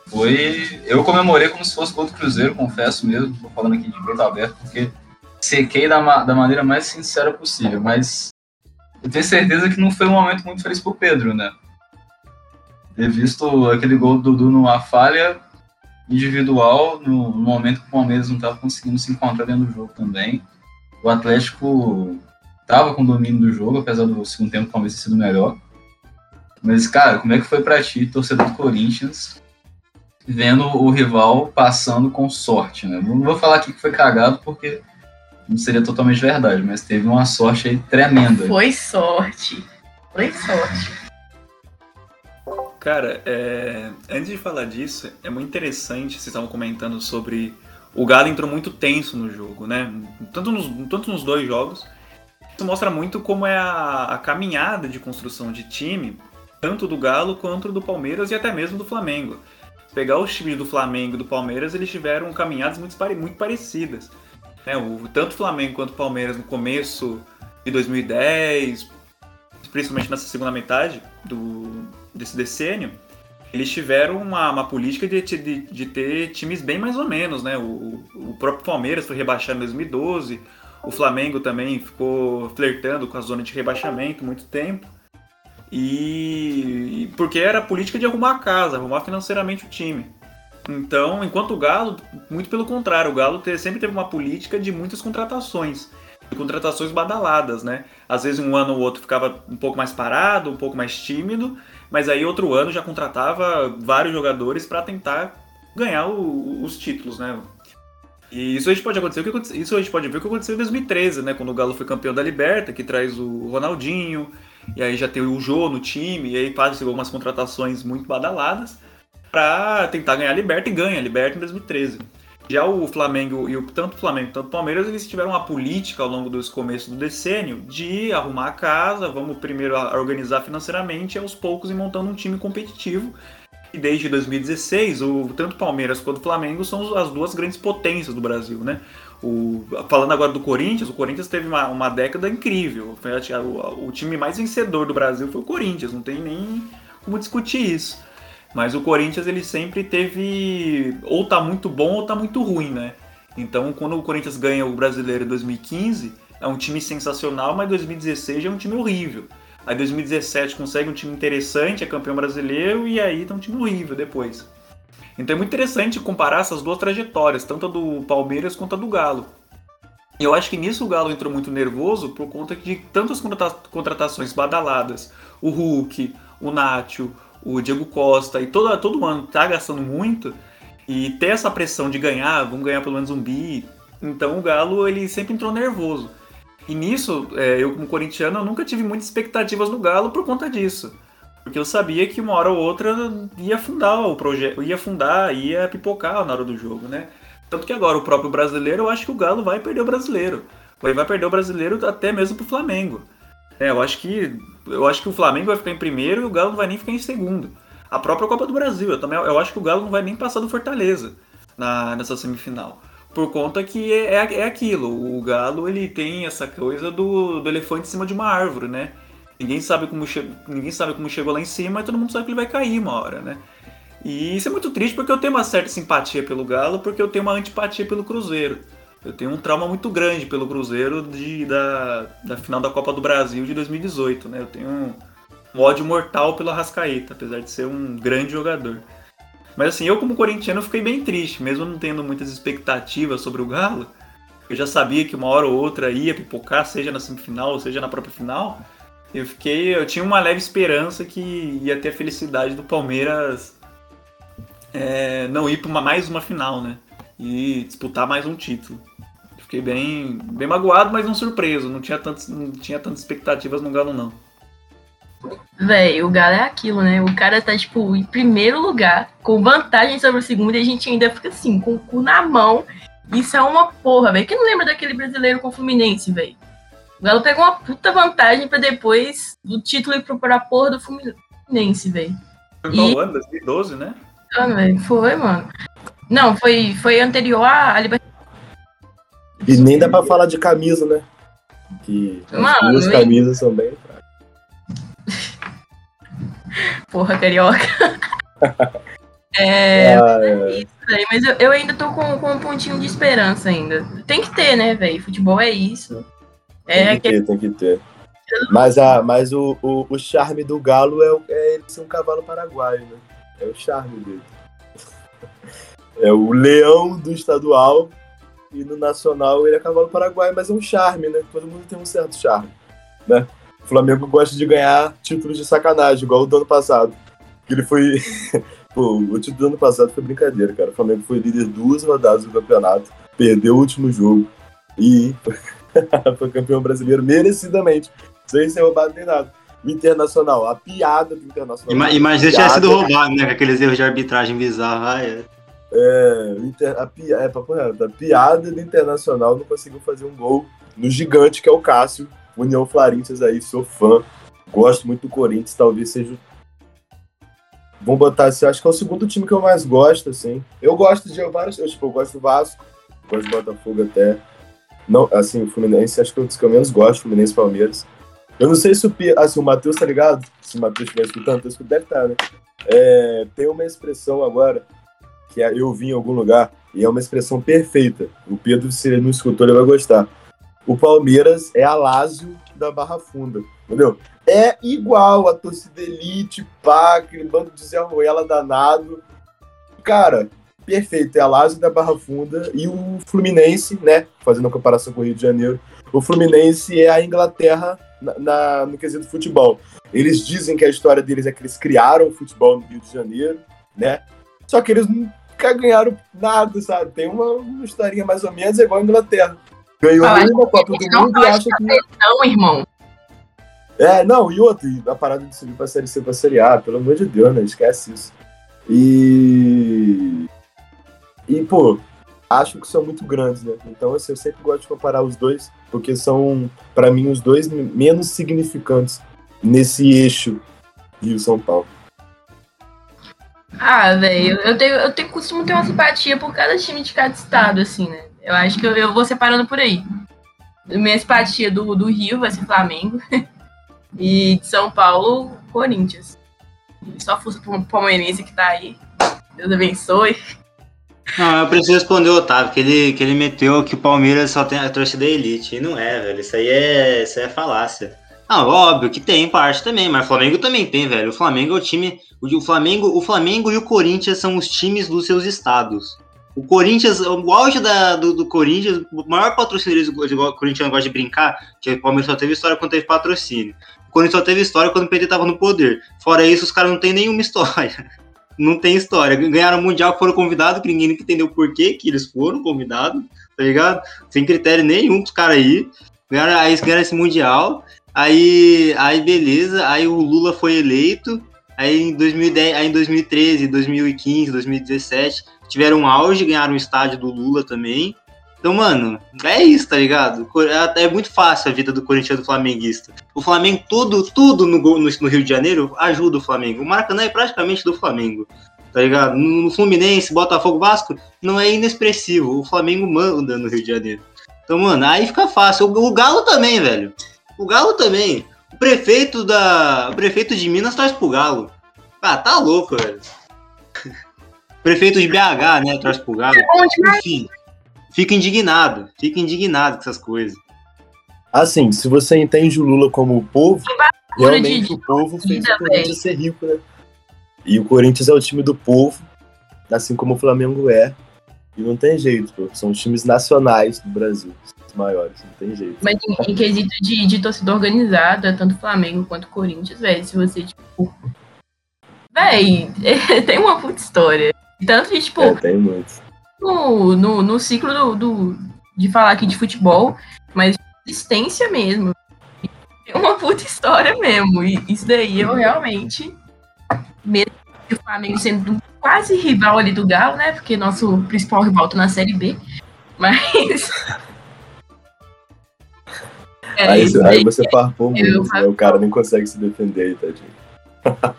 S5: foi. Eu comemorei como se fosse gol do Cruzeiro, confesso mesmo, tô falando aqui de peito aberto, porque sequei da, da maneira mais sincera possível, mas eu tenho certeza que não foi um momento muito feliz pro Pedro, né? Ter visto aquele gol do Dudu numa falha individual, no, no momento que o Palmeiras não estava conseguindo se encontrar dentro do jogo também o Atlético tava com domínio do jogo, apesar do segundo tempo talvez ter sido melhor. Mas, cara, como é que foi para ti, torcedor do Corinthians, vendo o rival passando com sorte, né? Não vou falar aqui que foi cagado, porque não seria totalmente verdade, mas teve uma sorte aí tremenda.
S9: Foi sorte. Foi sorte.
S7: Cara, é... antes de falar disso, é muito interessante, vocês estavam comentando sobre o Galo entrou muito tenso no jogo, né? Tanto nos, tanto nos dois jogos. Isso mostra muito como é a, a caminhada de construção de time, tanto do Galo quanto do Palmeiras e até mesmo do Flamengo. Pegar os times do Flamengo e do Palmeiras, eles tiveram caminhadas muito, muito parecidas. Né? O, tanto o Flamengo quanto o Palmeiras no começo de 2010, principalmente nessa segunda metade do, desse decênio, eles tiveram uma, uma política de, de, de, ter times bem mais ou menos, né? O, o próprio Palmeiras foi rebaixado em 2012, o Flamengo também ficou flertando com a zona de rebaixamento muito tempo. E porque era a política de arrumar a casa, arrumar financeiramente o time. Então, enquanto o Galo, muito pelo contrário, o Galo sempre teve uma política de muitas contratações. Contratações badaladas, né? Às vezes um ano ou outro ficava um pouco mais parado, um pouco mais tímido, mas aí outro ano já contratava vários jogadores para tentar ganhar o, os títulos, né? E isso a gente pode acontecer, isso a gente pode ver o que aconteceu em 2013, né? Quando o Galo foi campeão da Liberta, que traz o Ronaldinho, e aí já tem o Jô no time, e aí faz algumas contratações muito badaladas para tentar ganhar a Liberta e ganha a Liberta em 2013. Já o Flamengo e o tanto o Flamengo quanto o Palmeiras, eles tiveram uma política ao longo dos começos do decênio de arrumar a casa, vamos primeiro organizar financeiramente e aos poucos ir montando um time competitivo. E desde 2016, o, tanto o Palmeiras quanto o Flamengo são as duas grandes potências do Brasil, né? O, falando agora do Corinthians, o Corinthians teve uma, uma década incrível. O, o time mais vencedor do Brasil foi o Corinthians, não tem nem como discutir isso. Mas o Corinthians ele sempre teve ou tá muito bom ou tá muito ruim, né? Então, quando o Corinthians ganha o Brasileiro em 2015, é um time sensacional, mas 2016 é um time horrível. Aí 2017 consegue um time interessante, é campeão brasileiro e aí tá um time horrível depois. Então é muito interessante comparar essas duas trajetórias, tanto a do Palmeiras quanto a do Galo. E eu acho que nisso o Galo entrou muito nervoso por conta de tantas contratações badaladas. O Hulk, o Nacho, o Diego Costa e todo, todo ano tá gastando muito e ter essa pressão de ganhar, vamos ganhar pelo menos um bi. Então o Galo ele sempre entrou nervoso. E nisso, é, eu como corintiano, eu nunca tive muitas expectativas no Galo por conta disso. Porque eu sabia que uma hora ou outra ia afundar o projeto, ia afundar, ia pipocar na hora do jogo, né? Tanto que agora o próprio brasileiro, eu acho que o Galo vai perder o brasileiro. Vai perder o brasileiro até mesmo pro Flamengo. É, eu acho que eu acho que o Flamengo vai ficar em primeiro e o Galo não vai nem ficar em segundo. A própria Copa do Brasil, eu também eu acho que o Galo não vai nem passar do Fortaleza na, nessa semifinal. Por conta que é, é, é aquilo, o Galo ele tem essa coisa do, do elefante em cima de uma árvore, né? Ninguém sabe como ninguém sabe como chegou lá em cima, e todo mundo sabe que ele vai cair uma hora, né? E isso é muito triste porque eu tenho uma certa simpatia pelo Galo, porque eu tenho uma antipatia pelo Cruzeiro. Eu tenho um trauma muito grande pelo Cruzeiro de, da, da final da Copa do Brasil de 2018, né? Eu tenho um, um ódio mortal pelo Arrascaeta, apesar de ser um grande jogador. Mas assim, eu como corintiano fiquei bem triste, mesmo não tendo muitas expectativas sobre o Galo. Eu já sabia que uma hora ou outra ia pipocar, seja na semifinal, seja na própria final. Eu fiquei, eu tinha uma leve esperança que ia ter a felicidade do Palmeiras é, não ir para mais uma final, né? E disputar mais um título. Fiquei bem, bem magoado, mas não surpreso. Não tinha, tantos, não tinha tantas expectativas no Galo, não.
S9: Véi, o Galo é aquilo, né? O cara tá, tipo, em primeiro lugar, com vantagem sobre o segundo, e a gente ainda fica assim, com o cu na mão. Isso é uma porra, velho. Quem não lembra daquele brasileiro com o Fluminense, velho? O Galo pegou uma puta vantagem pra depois do título ir pro pra porra do Fluminense, velho.
S7: Foi qual ano? 2012, né?
S9: Ah, véio, foi, mano. Não, foi, foi anterior à Libertadores.
S6: E nem dá pra falar de camisa, né? Que as
S9: Mano,
S6: duas
S9: e-
S6: camisas são bem.
S9: Porra, carioca. é,
S6: Ah,
S9: é isso, velho. Mas eu, eu ainda tô com, com um pontinho de esperança ainda. Tem que ter, né, velho? Futebol é isso. É
S6: tem que ter, tem que ter. Mas, a, mas o, o, o charme do Galo é, é ele ser um cavalo paraguaio, né? É o charme dele. É o leão do estadual e no nacional ele é cavalo paraguaio, mas é um charme, né? Todo mundo tem um certo charme, né? O Flamengo gosta de ganhar títulos de sacanagem, igual o do ano passado. Que ele foi. Pô, o título do ano passado foi brincadeira, cara. O Flamengo foi líder duas rodadas do campeonato, perdeu o último jogo e foi campeão brasileiro merecidamente, sem ser roubado nem nada. O Internacional, a piada do Internacional.
S8: Imagina se tivesse
S6: Piada.
S8: sido roubado, né? Com aqueles erros de arbitragem bizarros. Ah, é.
S6: É, Inter- a, pi- é, a piada do Internacional não conseguiu fazer um gol no gigante que é o Cássio. União Florentias aí, sou fã. Gosto muito do Corinthians, talvez seja. Vamos botar assim, acho que é o segundo time que eu mais gosto, assim. Eu gosto de vários. Eu, tipo, eu gosto do Vasco, gosto do Botafogo até. Não, assim, o Fluminense acho que é um dos que eu menos gosto, Fluminense Palmeiras. Eu não sei se o, assim, o Matheus tá ligado? Se o Matheus estiver escutando, Matheus deve estar, né? É, tem uma expressão agora que é- eu vi em algum lugar e é uma expressão perfeita. O Pedro, se ele não escutou, ele vai gostar. O Palmeiras é a Lázio da Barra Funda, entendeu? É igual a torcida elite, pá, aquele bando de Zé Ruela danado. Cara, perfeito. É a Lázio da Barra Funda e o Fluminense, né? Fazendo a comparação com o Rio de Janeiro. O Fluminense é a Inglaterra na, na- no quesito futebol. Eles dizem que a história deles é que eles criaram o futebol no Rio de Janeiro, né? Só que eles nunca ganharam nada, sabe? Tem uma, uma historinha mais ou menos igual a Inglaterra. Ganhou
S9: Fala,
S6: uma Copa do
S9: não
S6: Mundo e acha que.
S9: Não, irmão.
S6: É, não, e outra, a parada de subir pra Série C pra Série A, pelo amor de Deus, né? Esquece isso. E. E, pô, acho que são muito grandes, né? Então, assim, eu sempre gosto de comparar os dois, porque são, pra mim, os dois menos significantes nesse eixo Rio-São Paulo.
S9: Ah, velho, eu, tenho, eu tenho costumo ter uma simpatia por cada time de cada estado, assim, né? Eu acho que eu, eu vou separando por aí. Minha simpatia do, do Rio vai ser Flamengo. e de São Paulo, Corinthians. Só força pro palmeirense que tá aí. Deus abençoe.
S8: Não, eu preciso responder o Otávio, que ele, que ele meteu que o Palmeiras só tem a torcida elite. E não é, velho. Isso aí é, isso aí é falácia. Não, óbvio que tem parte também, mas o Flamengo também tem, velho. O Flamengo é o time. O Flamengo, o Flamengo e o Corinthians são os times dos seus estados. O Corinthians, o auge da, do, do Corinthians, o maior patrocinador, igual o Corinthians gosta de brincar, que o Palmeiras só teve história quando teve patrocínio. O Corinthians só teve história quando o PT tava no poder. Fora isso, os caras não tem nenhuma história. Não tem história. Ganharam o Mundial, foram convidados, que ninguém entendeu por que que eles foram convidados, tá ligado? Sem critério nenhum dos caras aí. Ganharam, aí ganharam esse Mundial. Aí, aí beleza, aí o Lula foi eleito. Aí em 2010, aí em 2013, 2015, 2017, tiveram um auge, ganharam o estádio do Lula também. Então, mano, é isso, tá ligado? É é muito fácil a vida do corintiano flamenguista. O Flamengo, tudo, tudo no, no, no Rio de Janeiro ajuda o Flamengo. O Maracanã é praticamente do Flamengo, tá ligado? No no Fluminense, Botafogo, Vasco, não é inexpressivo. O Flamengo manda no Rio de Janeiro. Então, mano, aí fica fácil. O, o Galo também, velho. O Galo também. O prefeito da. O prefeito de Minas traz pro Galo. Ah, tá louco, velho. prefeito de BH, né? Traz pro Galo. Enfim. Fica indignado. Fica indignado com essas coisas.
S6: Assim, se você entende o Lula como o povo, realmente
S9: de-
S6: o povo fez o Corinthians ser rico, né? E o Corinthians é o time do povo, assim como o Flamengo é. E não tem jeito, pô. São os times nacionais do Brasil, os maiores, não tem jeito.
S9: Mas em, em quesito de, de torcida organizada, tanto Flamengo quanto Corinthians, velho, se você, tipo. Véi, tem uma puta história. Tanto que, tipo,
S6: É, tem muito.
S9: no, no, no ciclo do, do- de falar aqui de futebol, mas existência mesmo. Tem uma puta história mesmo. E isso daí eu realmente. Mesmo o Flamengo sendo quase rival ali do Galo, né? Porque nosso principal rival tá na Série B. Mas. É,
S6: aí,
S9: isso
S6: aí você farpou
S9: eu
S6: muito, né? O cara nem consegue se defender aí, tadinho.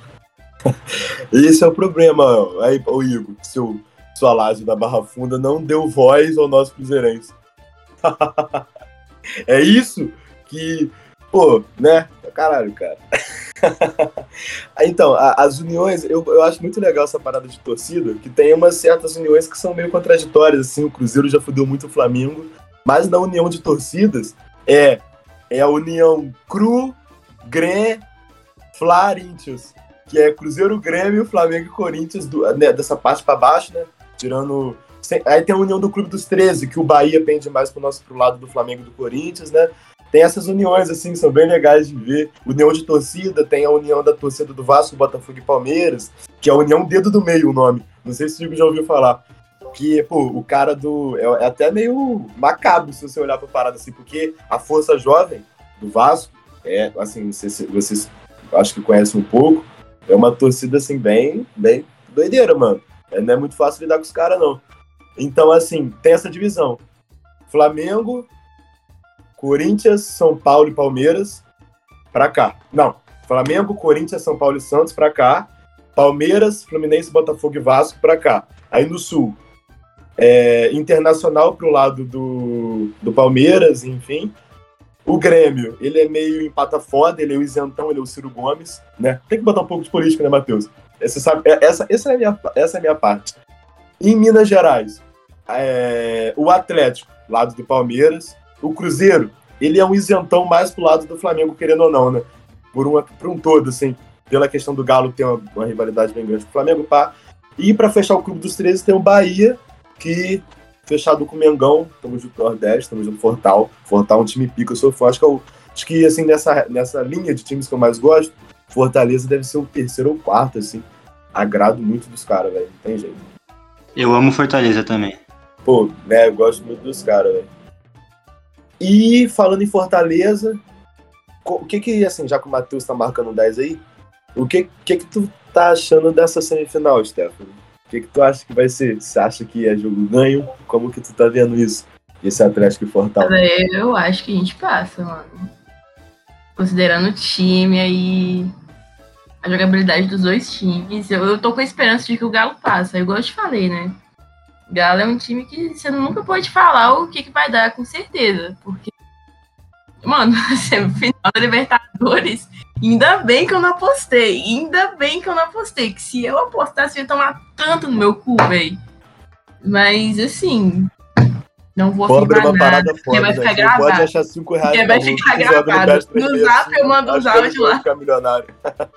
S6: Esse é o problema. Aí, ô Igor, seu, sua laje da Barra Funda não deu voz ao nosso cruzeirense. é isso que, pô, né? Caralho, cara. Então, a- as uniões, eu, eu acho muito legal essa parada de torcida, que tem umas certas uniões que são meio contraditórias, assim, o Cruzeiro já fudeu muito o Flamengo, mas na união de torcidas é, é a união Cru, Grê, Florentius, que é Cruzeiro, Grêmio, Flamengo e Corinthians, do- né, dessa parte pra baixo, né, tirando... Aí tem a união do Clube dos 13, que o Bahia pende mais pro, nosso, pro lado do Flamengo e do Corinthians, né, tem essas uniões, assim, são bem legais de ver. União de torcida, tem a união da torcida do Vasco, Botafogo e Palmeiras, que é a União Dedo do Meio o nome. Não sei se o Igor já ouviu falar. Que, pô, o cara do. É, é até meio macabro se você olhar pra parada assim, porque a força jovem do Vasco, é, assim, vocês, vocês acho que conhecem um pouco, é uma torcida, assim, bem, bem doideira, mano. É, não é muito fácil lidar com os caras, não. Então, assim, tem essa divisão. Flamengo, Corinthians, São Paulo e Palmeiras pra cá. Não, Flamengo, Corinthians, São Paulo e Santos pra cá. Palmeiras, Fluminense, Botafogo e Vasco pra cá. Aí no Sul, é, Internacional pro lado do, do Palmeiras, enfim. O Grêmio, ele é meio empata foda, ele é o isentão, ele é o Ciro Gomes, né? Tem que botar um pouco de política, né, Matheus? Essa, sabe, é- essa, essa, é a minha, essa é a minha parte. Em Minas Gerais, é, o Atlético, lado do Palmeiras. O Cruzeiro, ele é um isentão mais pro lado do Flamengo, querendo ou não, né? Por, uma, por um todo, assim. Pela questão do Galo ter uma, uma rivalidade bem grande com o Flamengo, pá. E pra fechar o Clube dos 13 tem o Bahia, que fechado com o Mengão, tamo junto Nordeste, tamo junto Fortal. Fortal é um time pica, eu sou fã. Acho que, eu, acho que assim, nessa, nessa linha de times que eu mais gosto, Fortaleza deve ser o terceiro ou quarto, assim. Agrado muito dos caras, velho. Não tem jeito.
S8: Eu amo Fortaleza também.
S6: Pô, né, eu gosto muito dos caras, velho. E falando em Fortaleza, o que que, assim, já que o Matheus tá marcando 10 aí, o que que que tu tá achando dessa semifinal, Stefano? O que que tu acha que vai ser? Você acha que é jogo ganho? Como que tu tá vendo isso? Esse Atlético e Fortaleza?
S9: Eu acho que a gente passa, mano. Considerando o time aí, a jogabilidade dos dois times, eu, eu tô com a esperança de que o Galo passa. Igual eu te falei, né? Galo é um time que você nunca pode falar o que, que vai dar, com certeza. Porque, mano, semifinal da Libertadores, ainda bem que eu não apostei. Ainda bem que eu não apostei. Que se eu apostasse, eu ia tomar tanto no meu cu, velho. Mas, assim, não vou
S6: Pobre é
S9: afirmar
S6: uma
S9: nada.
S6: parada
S9: porque vai ficar
S6: Você não pode
S9: gravado.
S6: achar 5 reais
S9: Porque vai ficar gravado. No
S6: 365,
S9: zap eu mando os áudios
S6: vou
S9: lá.
S6: ficar milionário.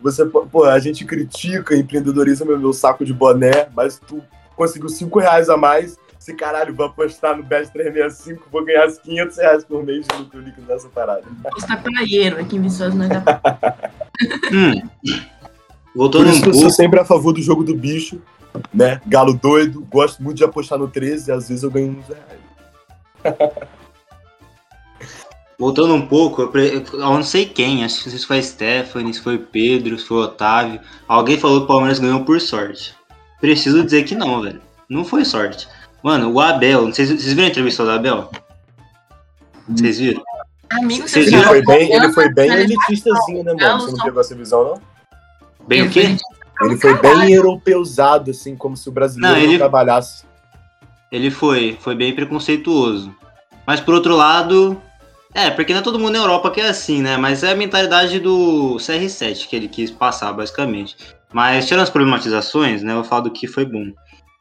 S6: Você, pô, a gente critica empreendedorismo, meu, meu saco de boné, mas tu conseguiu 5 reais a mais, Se caralho, vou apostar no Best 365, vou ganhar os 500 reais por mês de lucro líquido nessa parada.
S9: Está praieiro aqui em Viçosa, nós dá
S8: Hum.
S6: Por
S8: Voltando
S6: isso
S8: um
S6: que eu sou sempre a favor do jogo do bicho, né? Galo doido, gosto muito de apostar no 13 e às vezes eu ganho uns reais.
S8: Voltando um pouco, eu, pre- eu não sei quem, acho que se foi a Stephanie, se foi Pedro, se foi o Otávio. Alguém falou que o Palmeiras ganhou por sorte. Preciso dizer que não, velho. Não foi sorte. Mano, o Abel, vocês, vocês viram a entrevista do Abel? Vocês viram?
S9: Amigo,
S8: Vocês
S9: você
S6: Ele
S8: viram?
S6: foi bem, ele foi bem elitistazinho, né, mano? Você não pegou essa visão, não?
S8: Bem o quê?
S6: Ele foi bem europeuzado, assim, como se o brasileiro
S8: Não,
S6: não,
S8: ele-
S6: trabalhasse.
S8: Ele foi, foi bem preconceituoso. Mas por outro lado, é, porque não é todo mundo na Europa que é assim, né? Mas é a mentalidade do CR7 que ele quis passar, basicamente. Mas tirando as problematizações, né? Eu falo do que foi bom.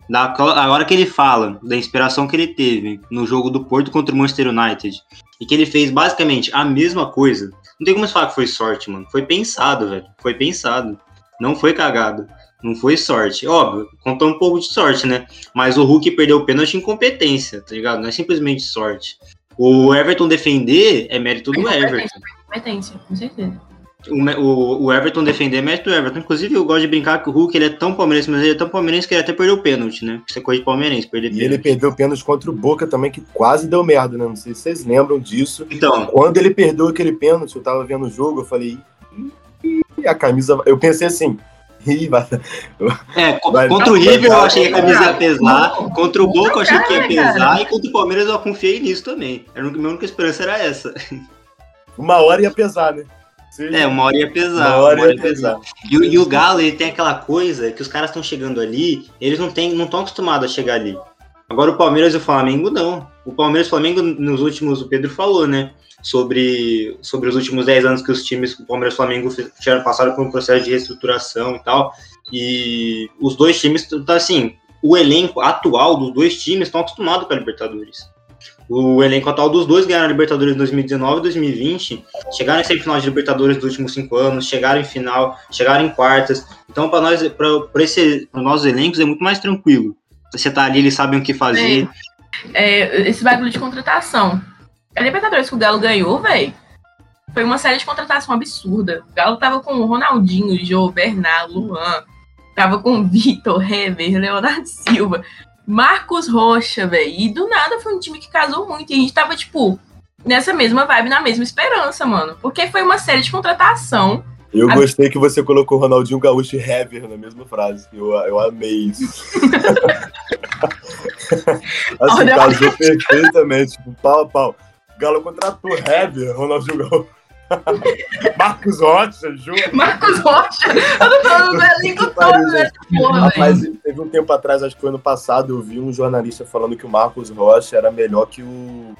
S8: Da, a hora que ele fala da inspiração que ele teve no jogo do Porto contra o Manchester United e que ele fez basicamente a mesma coisa, não tem como falar que foi sorte, mano. Foi pensado, velho. Foi pensado. Não foi cagado. Não foi sorte. Óbvio, contou um pouco de sorte, né? Mas o Hulk perdeu o pênalti em incompetência, tá ligado? Não é simplesmente sorte. O Everton defender é mérito do Everton.
S9: Competência, com certeza.
S8: O, o, o Everton defender é mérito do Everton. Inclusive, eu gosto de brincar que o Hulk ele é tão palmeirense, mas ele é tão palmeirense que ele até perdeu o pênalti, né? Isso é coisa de palmeirense, perder
S6: E
S8: pênalti.
S6: ele perdeu o pênalti contra o Boca também, que quase deu merda, né? Não sei se vocês lembram disso.
S8: Então,
S6: Quando ele perdeu aquele pênalti, eu tava vendo o jogo, eu falei. "Ih, a camisa. Eu pensei assim.
S8: É, contra o River eu achei que a camisa ia pesar, contra o Boca eu achei que ia pesar, e contra o Palmeiras eu confiei nisso também. Era a minha única esperança era essa.
S6: Uma hora ia pesar, né? Seja-
S8: É, uma hora ia pesar.
S6: Uma hora ia pesar.
S8: E, o- e o Galo, ele tem aquela coisa que os caras estão chegando ali, eles não estão não acostumados a chegar ali. Agora o Palmeiras e o Flamengo não. O Palmeiras e o Flamengo, nos últimos, o Pedro falou, né? Sobre, sobre os últimos 10 anos que os times, o Palmeiras e o Flamengo tiveram passado por um processo de reestruturação e tal. E os dois times, tá assim, o elenco atual dos dois times estão acostumados com a Libertadores. O elenco atual dos dois ganharam a Libertadores em 2019 e 2020 chegaram em semifinal de Libertadores nos últimos cinco anos, chegaram em final, chegaram em quartas. Então, para nós, para para nossos elencos é muito mais tranquilo. Você tá ali, eles sabem o que fazer.
S9: É, esse bagulho de contratação. A Libertadores que o Galo ganhou, velho, foi uma série de contratação absurda. O Galo tava com o Ronaldinho, Jô, Bernardo, Luan. Tava com Vitor, Hever, Leonardo Silva, Marcos Rocha, velho. E do nada foi um time que casou muito. E a gente tava, tipo, nessa mesma vibe, na mesma esperança, mano. Porque foi uma série de contratação.
S6: Eu
S9: A-
S6: gostei que você colocou Ronaldinho Gaúcho e Hever na mesma frase. Eu, eu amei isso. assim, casou perfeitamente. Tipo, pau a pau. Galo contratou Hever, Ronaldinho Gaúcho. Marcos Rocha, Ju.
S9: Marcos Rocha. Eu tô falando do elenco todo dessa porra, velho.
S6: Rapaz, teve um tempo atrás, acho que foi ano passado, eu vi um jornalista falando que o Marcos Rocha era melhor que o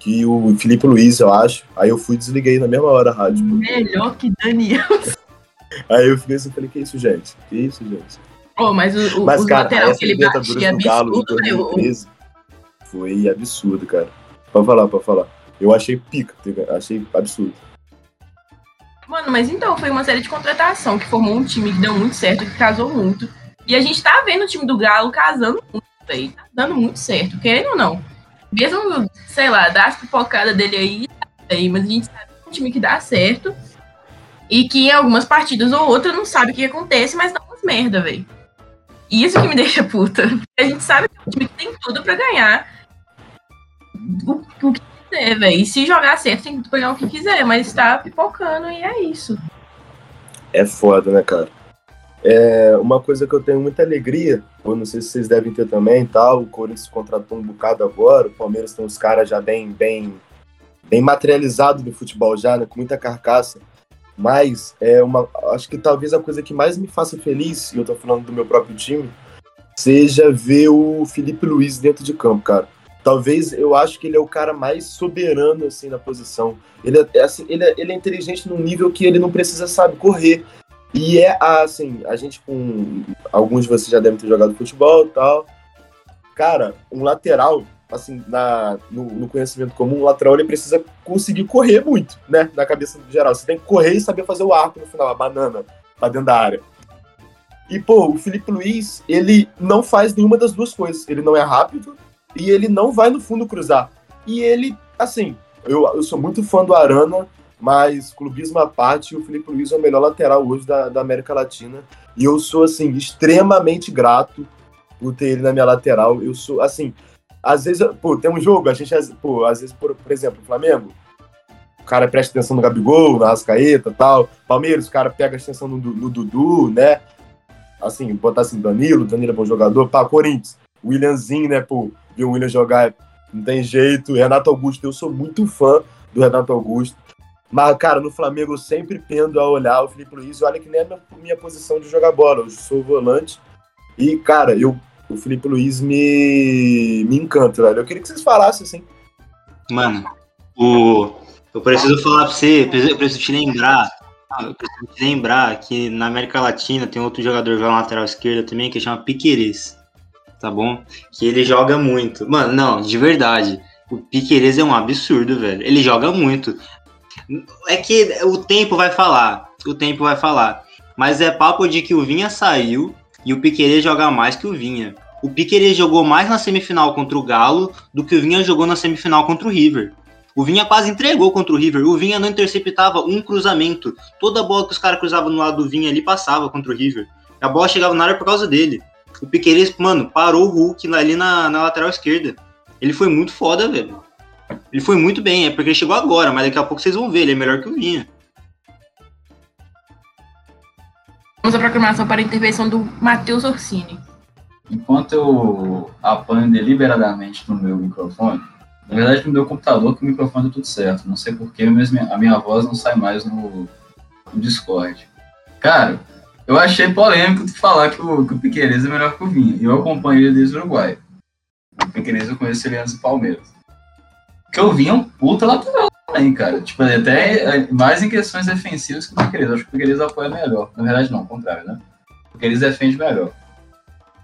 S6: que o Felipe Luiz, eu acho. Aí eu fui e desliguei na mesma hora a rádio. porque-
S9: Melhor que Daniel.
S6: Aí eu fiquei assim, falei, que isso, gente? Que isso, gente?
S9: Oh, mas o, o,
S6: Mas,
S9: os
S6: cara,
S9: lateral que ele
S6: Libertadores
S9: batia
S6: do Galo de
S9: absurdo, velho.
S6: 2013 foi absurdo, cara. Pode falar, pode falar. Eu achei pica, achei absurdo.
S9: Mano, mas então, foi uma série de contratação que formou um time que deu muito certo, que casou muito. E a gente tá vendo o time do Galo casando muito, velho. Tá dando muito certo, querendo ou não. Mesmo, sei lá, dar as pipocadas dele aí, aí, mas a gente sabe que é um time que dá certo. E que em algumas partidas ou outras não sabe o que acontece, mas dá umas merda, velho. E isso que me deixa puta. A gente sabe que é um time que tem tudo pra ganhar o, o que velho. E se jogar certo, tem que pegar o que quiser, mas tá pipocando e é isso.
S6: É foda, né, cara? É uma coisa que eu tenho muita alegria, eu não sei se vocês devem ter também, tal. O Corinthians contratou um bocado agora, o Palmeiras tem uns caras já bem, bem, bem materializados no futebol já, né, com muita carcaça. Mas é uma, acho que talvez a coisa que mais me faça feliz, e eu tô falando do meu próprio time, seja ver o Felipe Luiz dentro de campo, cara. Talvez eu acho que ele é o cara mais soberano assim na posição. Ele é, assim, ele é, ele é inteligente num nível que ele não precisa, sabe, correr. E é assim, a gente com. Alguns de vocês já devem ter jogado futebol e tal. Cara, um lateral, assim, na, no, no conhecimento comum, um lateral ele precisa conseguir correr muito, né? Na cabeça geral. Você tem que correr e saber fazer o arco no final, a banana, pra dentro da área. E, pô, o Felipe Luiz, ele não faz nenhuma das duas coisas. Ele não é rápido e ele não vai no fundo cruzar. E ele, assim, eu, eu sou muito fã do Arana, mas clubismo à parte, o Felipe Luiz é o melhor lateral hoje da, da América Latina. E eu sou, assim, extremamente grato por ter ele na minha lateral. Eu sou, assim, às vezes, pô, tem um jogo, a gente, pô, às vezes, por, por exemplo, o Flamengo, o cara presta atenção no Gabigol, na Rascaeta tal. Palmeiras, o cara pega atenção no, no Dudu, né? Assim, botar assim, Danilo, Danilo é bom jogador. Pá, Corinthians, Williamzinho, né, pô, viu o William jogar, não tem jeito. Renato Augusto, eu sou muito fã do Renato Augusto. Mas, cara, no Flamengo eu sempre pendo a olhar o Felipe Luiz. Olha que nem é a minha, posição de jogar bola. Eu sou volante. E, cara, eu, o Felipe Luiz me, me encanta, velho. Eu queria que vocês falassem, assim.
S8: Mano, o, eu preciso falar pra você, eu preciso te lembrar. Eu preciso te lembrar que na América Latina tem outro jogador na lateral esquerda também que chama Piqueires. Tá bom? Que ele joga muito. Mano, não, de verdade. O Piqueires é um absurdo, velho. Ele joga muito. É que o tempo vai falar. O tempo vai falar. Mas é papo de que o Vinha saiu e o Piqueires joga mais que o Vinha. O Piqueires jogou mais na semifinal contra o Galo do que o Vinha jogou na semifinal contra o River. O Vinha quase entregou contra o River. O Vinha não interceptava um cruzamento. Toda bola que os caras cruzavam no lado do Vinha ali passava contra o River. A bola chegava na área por causa dele. O Piqueires, mano, parou o Hulk ali na, na lateral esquerda. Ele foi muito foda, velho. Ele foi muito bem, é porque ele chegou agora, mas daqui a pouco vocês vão ver, ele é melhor que o Vinha.
S9: Vamos à proclamação para a intervenção do Matheus Orsini.
S5: Enquanto eu apanho deliberadamente no meu microfone, na verdade, no meu computador, que o microfone tá tudo certo. Não sei porquê, mas a minha voz não sai mais no, no Discord. Cara, eu achei polêmico tu falar que o, que o Piqueires é melhor que o Vinha. Eu acompanho ele desde o Uruguai. O Piqueires eu conheço ele antes do Palmeiras. Porque o Vinha é um puta lateral também, cara. Tipo, até é, mais em questões defensivas que o Piqueires. Acho que o Piqueires apoia melhor. Na verdade, não, ao contrário, né? O Piqueires defende melhor.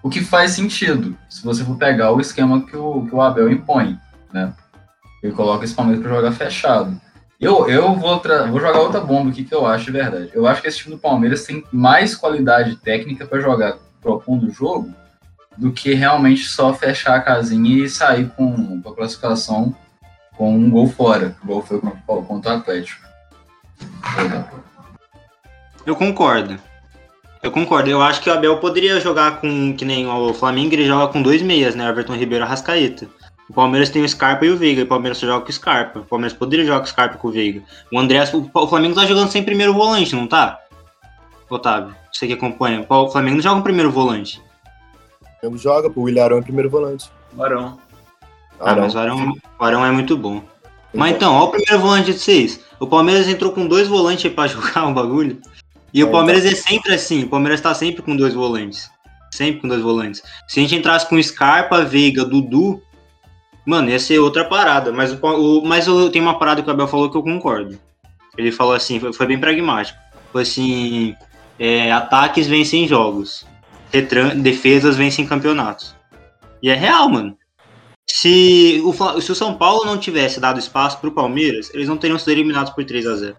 S5: O que faz sentido, se você for pegar o esquema que o, que o Abel impõe né? Ele coloca esse Palmeiras para jogar fechado. Eu, eu vou, vou jogar outra bomba aqui que eu acho de verdade. Eu acho que esse time do Palmeiras tem mais qualidade técnica para jogar propondo o jogo do que realmente só fechar a casinha e sair com, com a classificação com um gol fora. O gol foi contra, o Atlético.
S8: Eu concordo. Eu concordo. Eu acho que o Abel poderia jogar com, que nem o Flamengo, ele joga com dois meias, né? Everton Ribeiro e Rascaeta. O Palmeiras tem o Scarpa e o Veiga, e o Palmeiras só joga com o Scarpa. O Palmeiras poderia jogar com o Scarpa e com o Veiga. O André, o Flamengo tá jogando sem primeiro volante, não tá? Otávio, você que acompanha. O Flamengo não joga com primeiro volante.
S6: O Flamengo joga, o William Arão é primeiro volante.
S7: O Arão.
S8: Ah, mas o Arão, o Arão é muito bom. Mas então, ó o primeiro volante de vocês. O Palmeiras entrou com dois volantes aí pra jogar um bagulho. E é, o Palmeiras então. é sempre assim. O Palmeiras tá sempre com dois volantes. Sempre com dois volantes. Se a gente entrasse com Scarpa, Veiga, Dudu, Mano, ia ser outra parada, mas, o, mas eu tenho uma parada que o Abel falou que eu concordo. Ele falou assim, foi, foi bem pragmático. Foi assim, é, ataques vencem jogos, defesas vencem campeonatos. E é real, mano. Se o, se o São Paulo não tivesse dado espaço pro Palmeiras, eles não teriam sido eliminados por 3 a 0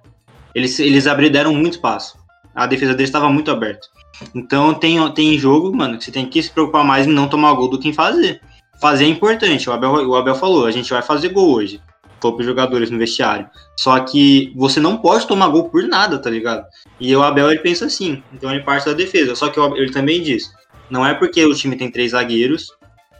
S8: Eles, eles abriram muito espaço. A defesa deles estava muito aberta. Então tem, tem jogo, mano, que você tem que se preocupar mais em não tomar gol do que em fazer fazer é importante. O Abel, o Abel falou, a gente vai fazer gol hoje. Falou os jogadores no vestiário. Só que você não pode tomar gol por nada, tá ligado? E o Abel, ele pensa assim. Então ele parte da defesa. Só que ele também diz, não é porque o time tem três zagueiros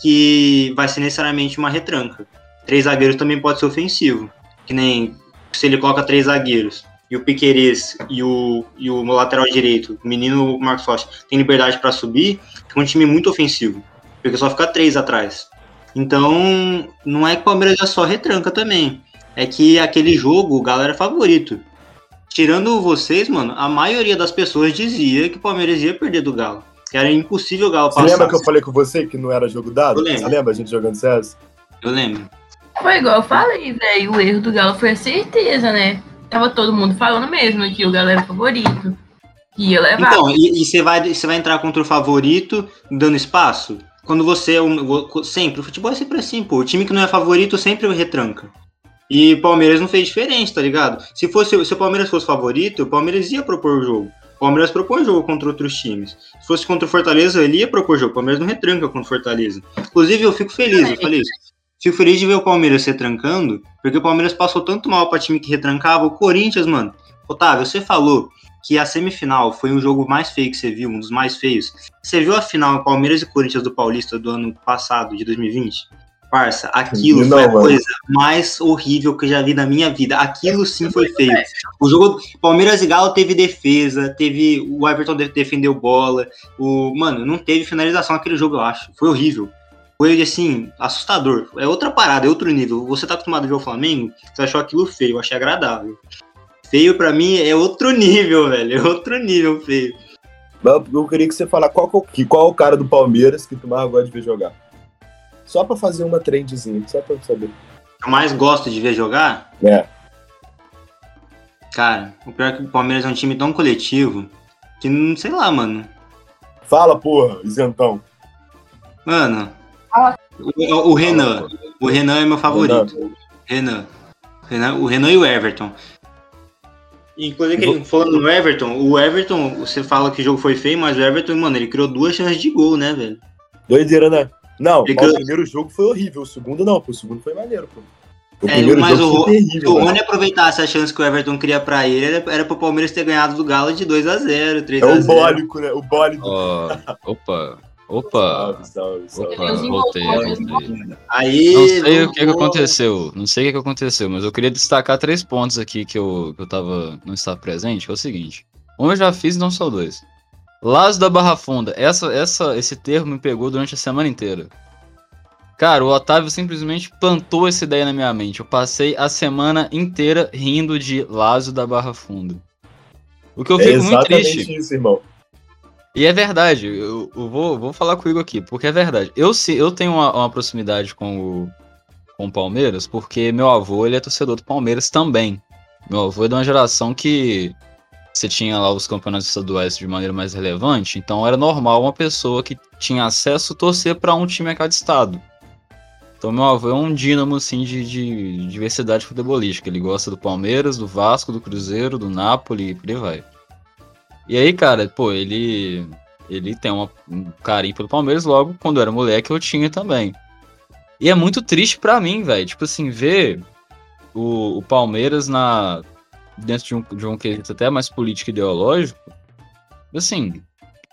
S8: que vai ser necessariamente uma retranca. Três zagueiros também pode ser ofensivo. Que nem se ele coloca três zagueiros e o Piqueires e o, e o lateral direito, o menino Marcos Rocha, tem liberdade para subir, fica um time muito ofensivo. Porque só fica três atrás. Então, não é que o Palmeiras é só retranca também. É que aquele jogo, o Galo era favorito. Tirando vocês, mano, a maioria das pessoas dizia que o Palmeiras ia perder do Galo. Que era impossível o Galo
S6: passar. Você lembra que eu falei com você que não era jogo dado? Eu lembro. Você lembra a gente jogando CS?
S8: Eu lembro.
S9: Foi igual eu falei, velho. O erro do Galo foi a certeza, né? Tava todo mundo falando mesmo que o Galo era favorito. Que ia levar.
S8: Então, e, e você vai, você vai entrar contra o favorito dando espaço? Quando você é um, sempre, o futebol é sempre assim, pô, o time que não é favorito sempre retranca. E o Palmeiras não fez diferente, tá ligado? Se fosse se o Palmeiras fosse favorito, o Palmeiras ia propor o jogo. Palmeiras propõe jogo contra outros times. Se fosse contra o Fortaleza, ele ia propor jogo. O Palmeiras não retranca contra o Fortaleza. Inclusive, eu fico feliz, eu falei isso. Fico feliz de ver o Palmeiras retrancando, porque o Palmeiras passou tanto mal pra time que retrancava. O Corinthians, mano. Otávio, você falou que a semifinal foi um jogo mais feio que você viu, um dos mais feios. Você viu a final Palmeiras e Corinthians do Paulista do ano passado, de 2020? Parça, aquilo
S6: Não,
S8: foi a
S6: mano.
S8: coisa mais horrível que eu já vi na minha vida. Aquilo sim foi feio. O jogo Palmeiras e Galo teve defesa, teve o Everton de- defendeu bola. O mano, não teve finalização naquele jogo, eu acho. Foi horrível. Foi assim, assustador. É outra parada, é outro nível. Você tá acostumado a ver o Flamengo, você achou aquilo feio, eu achei agradável. Feio pra mim é outro nível, velho. É outro nível feio.
S6: Eu queria que você falasse qual, que é o- que- qual é o cara do Palmeiras que tu mais gosta de ver jogar. Só pra fazer uma trendzinha, só pra eu saber.
S8: Eu mais gosto de ver jogar,
S6: É.
S8: cara, o pior é que o Palmeiras é um time tão coletivo que não sei lá, mano.
S6: Fala, porra, isentão.
S8: Mano,
S9: Fala.
S8: o, o Renan. O Renan é meu favorito. Renan. Renan. O Renan e o Everton. Inclusive, ele- falando no Everton, o Everton, você fala que o jogo foi feio, mas o Everton, mano, ele criou duas chances de gol, né, velho?
S6: Doideira, né? Não,
S8: ganhou-
S6: o primeiro jogo foi horrível, o segundo não, pô, o segundo foi maneiro, pô. O
S8: É,
S6: primeiro
S8: mas
S6: jogo
S8: o,
S6: terrível,
S8: o. Rony aproveitasse a chance que o Everton cria pra ele, era, era pro Palmeiras ter ganhado do Galo de 2x0,
S6: É
S8: 3x0.
S6: o bólico, né? O bólico.
S5: Ó, opa, opa,
S6: Salve, salve, salve.
S5: opa, voltei, voltei.
S8: Aí,
S5: Não sei o que, que aconteceu, não sei o que, que aconteceu, mas eu queria destacar três pontos aqui que eu, que eu tava, não estava presente, que é o seguinte. Um eu já fiz e não só dois. Lazo da Barra Funda, essa, essa, esse termo me pegou durante a semana inteira. Cara, o Otávio simplesmente plantou essa ideia na minha mente. Eu passei a semana inteira rindo de Lazo da Barra Funda. O que eu
S6: É
S5: fico muito
S6: exatamente
S5: triste.
S6: isso, irmão.
S5: E é verdade, eu, eu vou, vou falar comigo aqui, porque é verdade. Eu, se, eu tenho uma, uma proximidade com o, com o Palmeiras, porque meu avô ele é torcedor do Palmeiras também. Meu avô é de uma geração que você tinha lá os campeonatos estaduais de maneira mais relevante, então era normal uma pessoa que tinha acesso torcer para um time a cada estado. Então meu avô é um dínamo assim de, de diversidade futebolística. Ele gosta do Palmeiras, do Vasco, do Cruzeiro, do Napoli e por aí vai. E aí, cara, pô, ele ele tem uma- um carinho pelo Palmeiras logo quando eu era moleque eu tinha também. E é muito triste pra mim, velho. Tipo assim, ver o, o Palmeiras na dentro de um, de um quesito até mais político e ideológico, assim,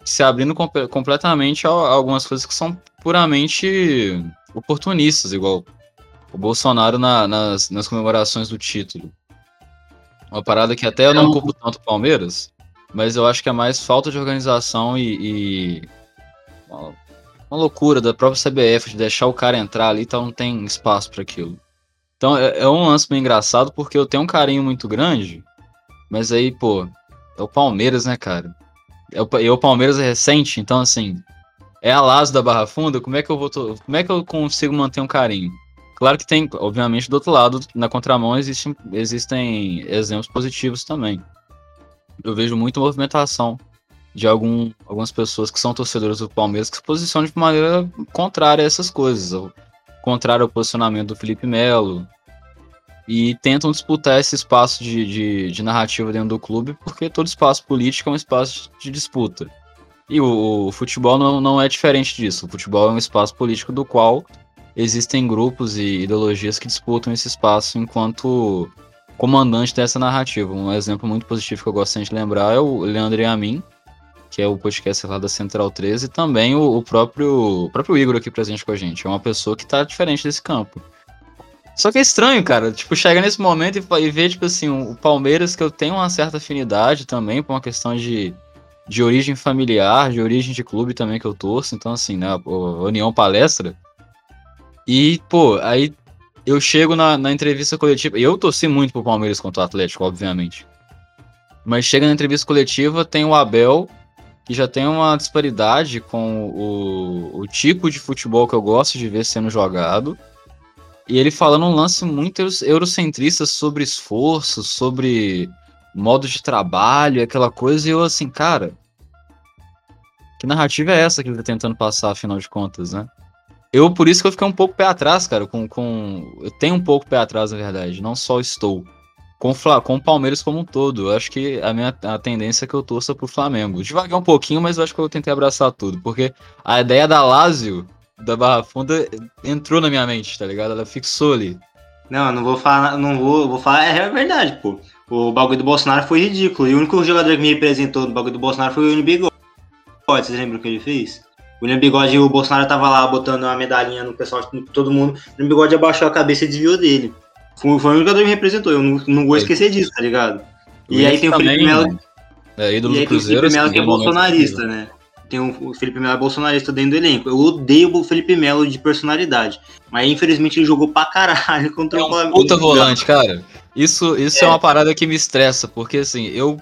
S5: se abrindo completamente a, a algumas coisas que são puramente oportunistas, igual o Bolsonaro na- nas, nas comemorações do título. Uma parada que até eu não culpo tanto o Palmeiras, mas eu acho que é mais falta de organização e, e uma, uma loucura da própria CBF de deixar o cara entrar ali, então não tem espaço para aquilo. Então é, é um lance meio engraçado porque eu tenho um carinho muito grande, mas aí, pô, é o Palmeiras, né, cara? É o, e o Palmeiras é recente, então assim, é a Lazo da Barra Funda, como é que eu vou como é que eu consigo manter um carinho? Claro que tem, obviamente, do outro lado, na contramão, existem exemplos positivos também. Eu vejo muita movimentação de algum, algumas pessoas que são torcedores do Palmeiras que se posicionam de maneira contrária a essas coisas, ao- contrária ao posicionamento do Felipe Melo, e tentam disputar esse espaço de, de, de narrativa dentro do clube, porque todo espaço político é um espaço de disputa. E o, o futebol não, não é diferente disso. O futebol é um espaço político do qual existem grupos e ideologias que disputam esse espaço enquanto comandante dessa narrativa. Um exemplo muito positivo que eu gosto de lembrar é o Leandro Amin, que é o podcast lá da Central 13, e também o, o próprio, o próprio Igor aqui presente com a gente. É uma pessoa que tá diferente desse campo. Só que é estranho, cara. Tipo, chega nesse momento e, e tipo assim, o Palmeiras, que eu tenho uma certa afinidade também, por uma questão de, de origem familiar, de origem de clube também que eu torço. Então, assim, né, a União Palestra. E, pô, aí eu chego na, na entrevista coletiva. E eu torci muito pro Palmeiras contra o Atlético, obviamente. Mas chega na entrevista coletiva, tem o Abel, que já tem uma disparidade com o, o tipo de futebol que eu gosto de ver sendo jogado. E ele falando um lance muito euro- eurocentrista sobre esforço, sobre modo de trabalho, aquela coisa, e eu assim, cara. Que narrativa é essa que ele tá tentando passar, afinal de contas, né? Eu, por isso que eu fiquei um pouco pé atrás, cara, com, com... Eu tenho um pouco pé atrás, na verdade, não só estou. com, com o Palmeiras como um todo. Eu acho que a minha a tendência é que eu torça pro Flamengo. Devagar um pouquinho, mas eu acho que eu tentei abraçar tudo. Porque a ideia da Lazio, da Barra Funda, entrou na minha mente, tá ligado? Ela fixou ali.
S8: Não, não vou falar, não vou, vou falar, é a verdade, pô. O bagulho do Bolsonaro foi ridículo. E o único jogador que me representou no bagulho do Bolsonaro foi o Bigode. Vocês lembram o que ele fez? O William Bigode, o Bolsonaro tava lá botando uma medalhinha no pessoal, no- todo mundo. O William Bigode abaixou a cabeça e desviou dele. Foi, foi o único jogador que me representou. Eu não, não vou
S5: É.
S8: esquecer disso, tá ligado? E aí tem o Felipe Melo.
S5: É, ídolo
S8: E aí
S5: do
S8: tem o. Felipe Melo
S5: assim,
S8: que é
S5: momento
S8: bolsonarista, né? Tem o o Felipe Melo é bolsonarista dentro do elenco. Eu odeio o Felipe Melo de personalidade. Mas infelizmente ele jogou pra caralho contra
S5: É
S8: o
S5: um
S8: Flamengo.
S5: puta volante, cara. Isso, isso é. uma parada que me estressa, porque assim, eu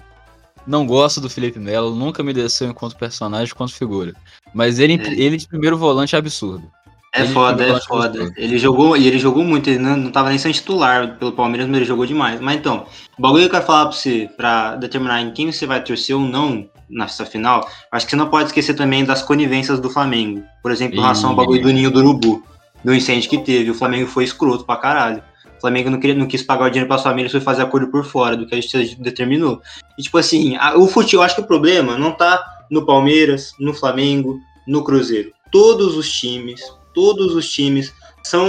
S5: não gosto do Felipe Melo, nunca me desceu enquanto personagem, enquanto figura. Mas ele,
S8: É.
S5: ele de primeiro volante é absurdo.
S8: É
S5: Ele
S8: foda, é
S5: volante
S8: foda.
S5: absurdo.
S8: Ele jogou, e ele jogou muito, ele não, não tava nem sendo titular pelo Palmeiras, mas ele jogou demais. Mas então, o bagulho que eu quero falar pra você, pra determinar em quem você vai torcer ou não nessa final, acho que você não pode esquecer também das conivências do Flamengo. Por exemplo, em relação ao bagulho do ninho do urubu, do incêndio que teve. O Flamengo foi escroto pra caralho. O Flamengo não, queria, não quis pagar o dinheiro para famílias, foi fazer acordo por fora do que a gente determinou. E tipo assim, a- o futebol, eu acho que o problema não tá no Palmeiras, no Flamengo, no Cruzeiro. Todos os times, todos os times são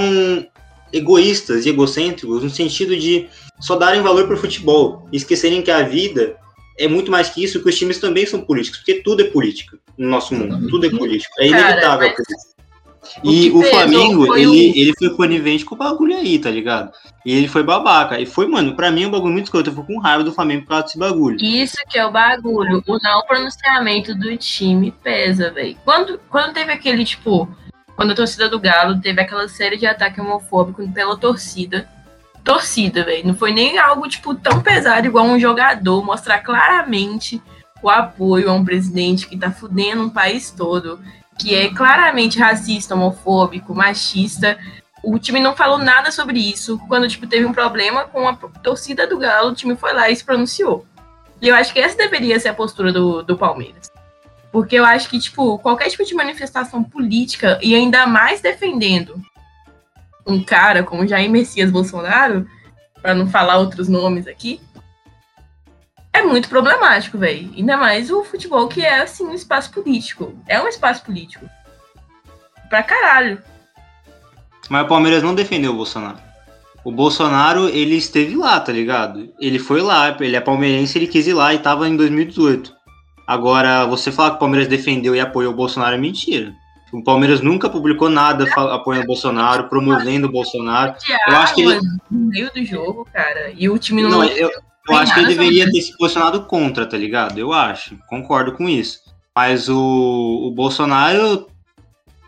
S8: egoístas e egocêntricos no sentido de só darem valor pro futebol e esquecerem que a vida é muito mais que isso, que os times também são políticos, porque tudo é política no nosso mundo, tudo é político. É
S9: Cara,
S8: inevitável.
S9: mas
S8: E
S9: o
S8: Flamengo,
S9: foi
S8: ele,
S9: o-
S8: ele foi conivente com o bagulho aí, tá ligado? E ele foi babaca. E foi, mano, pra mim é um bagulho muito escroto. Eu fico com raiva do Flamengo por causa desse bagulho.
S9: Isso que é o bagulho. O não pronunciamento do time pesa, velho. Quando, quando teve aquele, tipo, quando a torcida do Galo teve aquela série de ataque homofóbico pela torcida. Torcida, velho. Não foi nem algo, tipo, tão pesado igual um jogador mostrar claramente o apoio a um presidente que tá fudendo um país todo, que é claramente racista, homofóbico, machista. O time não falou nada sobre isso. Quando, tipo, teve um problema com a torcida do Galo, o time foi lá e se pronunciou. E eu acho que essa deveria ser a postura do, do Palmeiras. Porque eu acho que, tipo, qualquer tipo de manifestação política, e ainda mais defendendo um cara como Jair Messias Bolsonaro, para não falar outros nomes aqui, é muito problemático, velho. Ainda mais o futebol, que é, assim, um espaço político. É um espaço político. Pra caralho.
S8: Mas o Palmeiras não defendeu o Bolsonaro. O Bolsonaro, ele esteve lá, tá ligado? Ele foi lá, ele é palmeirense, ele quis ir lá e tava em 2018. Agora, você falar que o Palmeiras defendeu e apoiou o Bolsonaro é mentira. O Palmeiras nunca publicou nada apoiando o Bolsonaro, promovendo o Bolsonaro. Eu acho que ele-
S9: no meio do jogo, cara. E o time não.
S8: Não, eu, eu acho que ele deveria ter se posicionado contra, tá ligado? Eu acho, concordo com isso. Mas o, o Bolsonaro,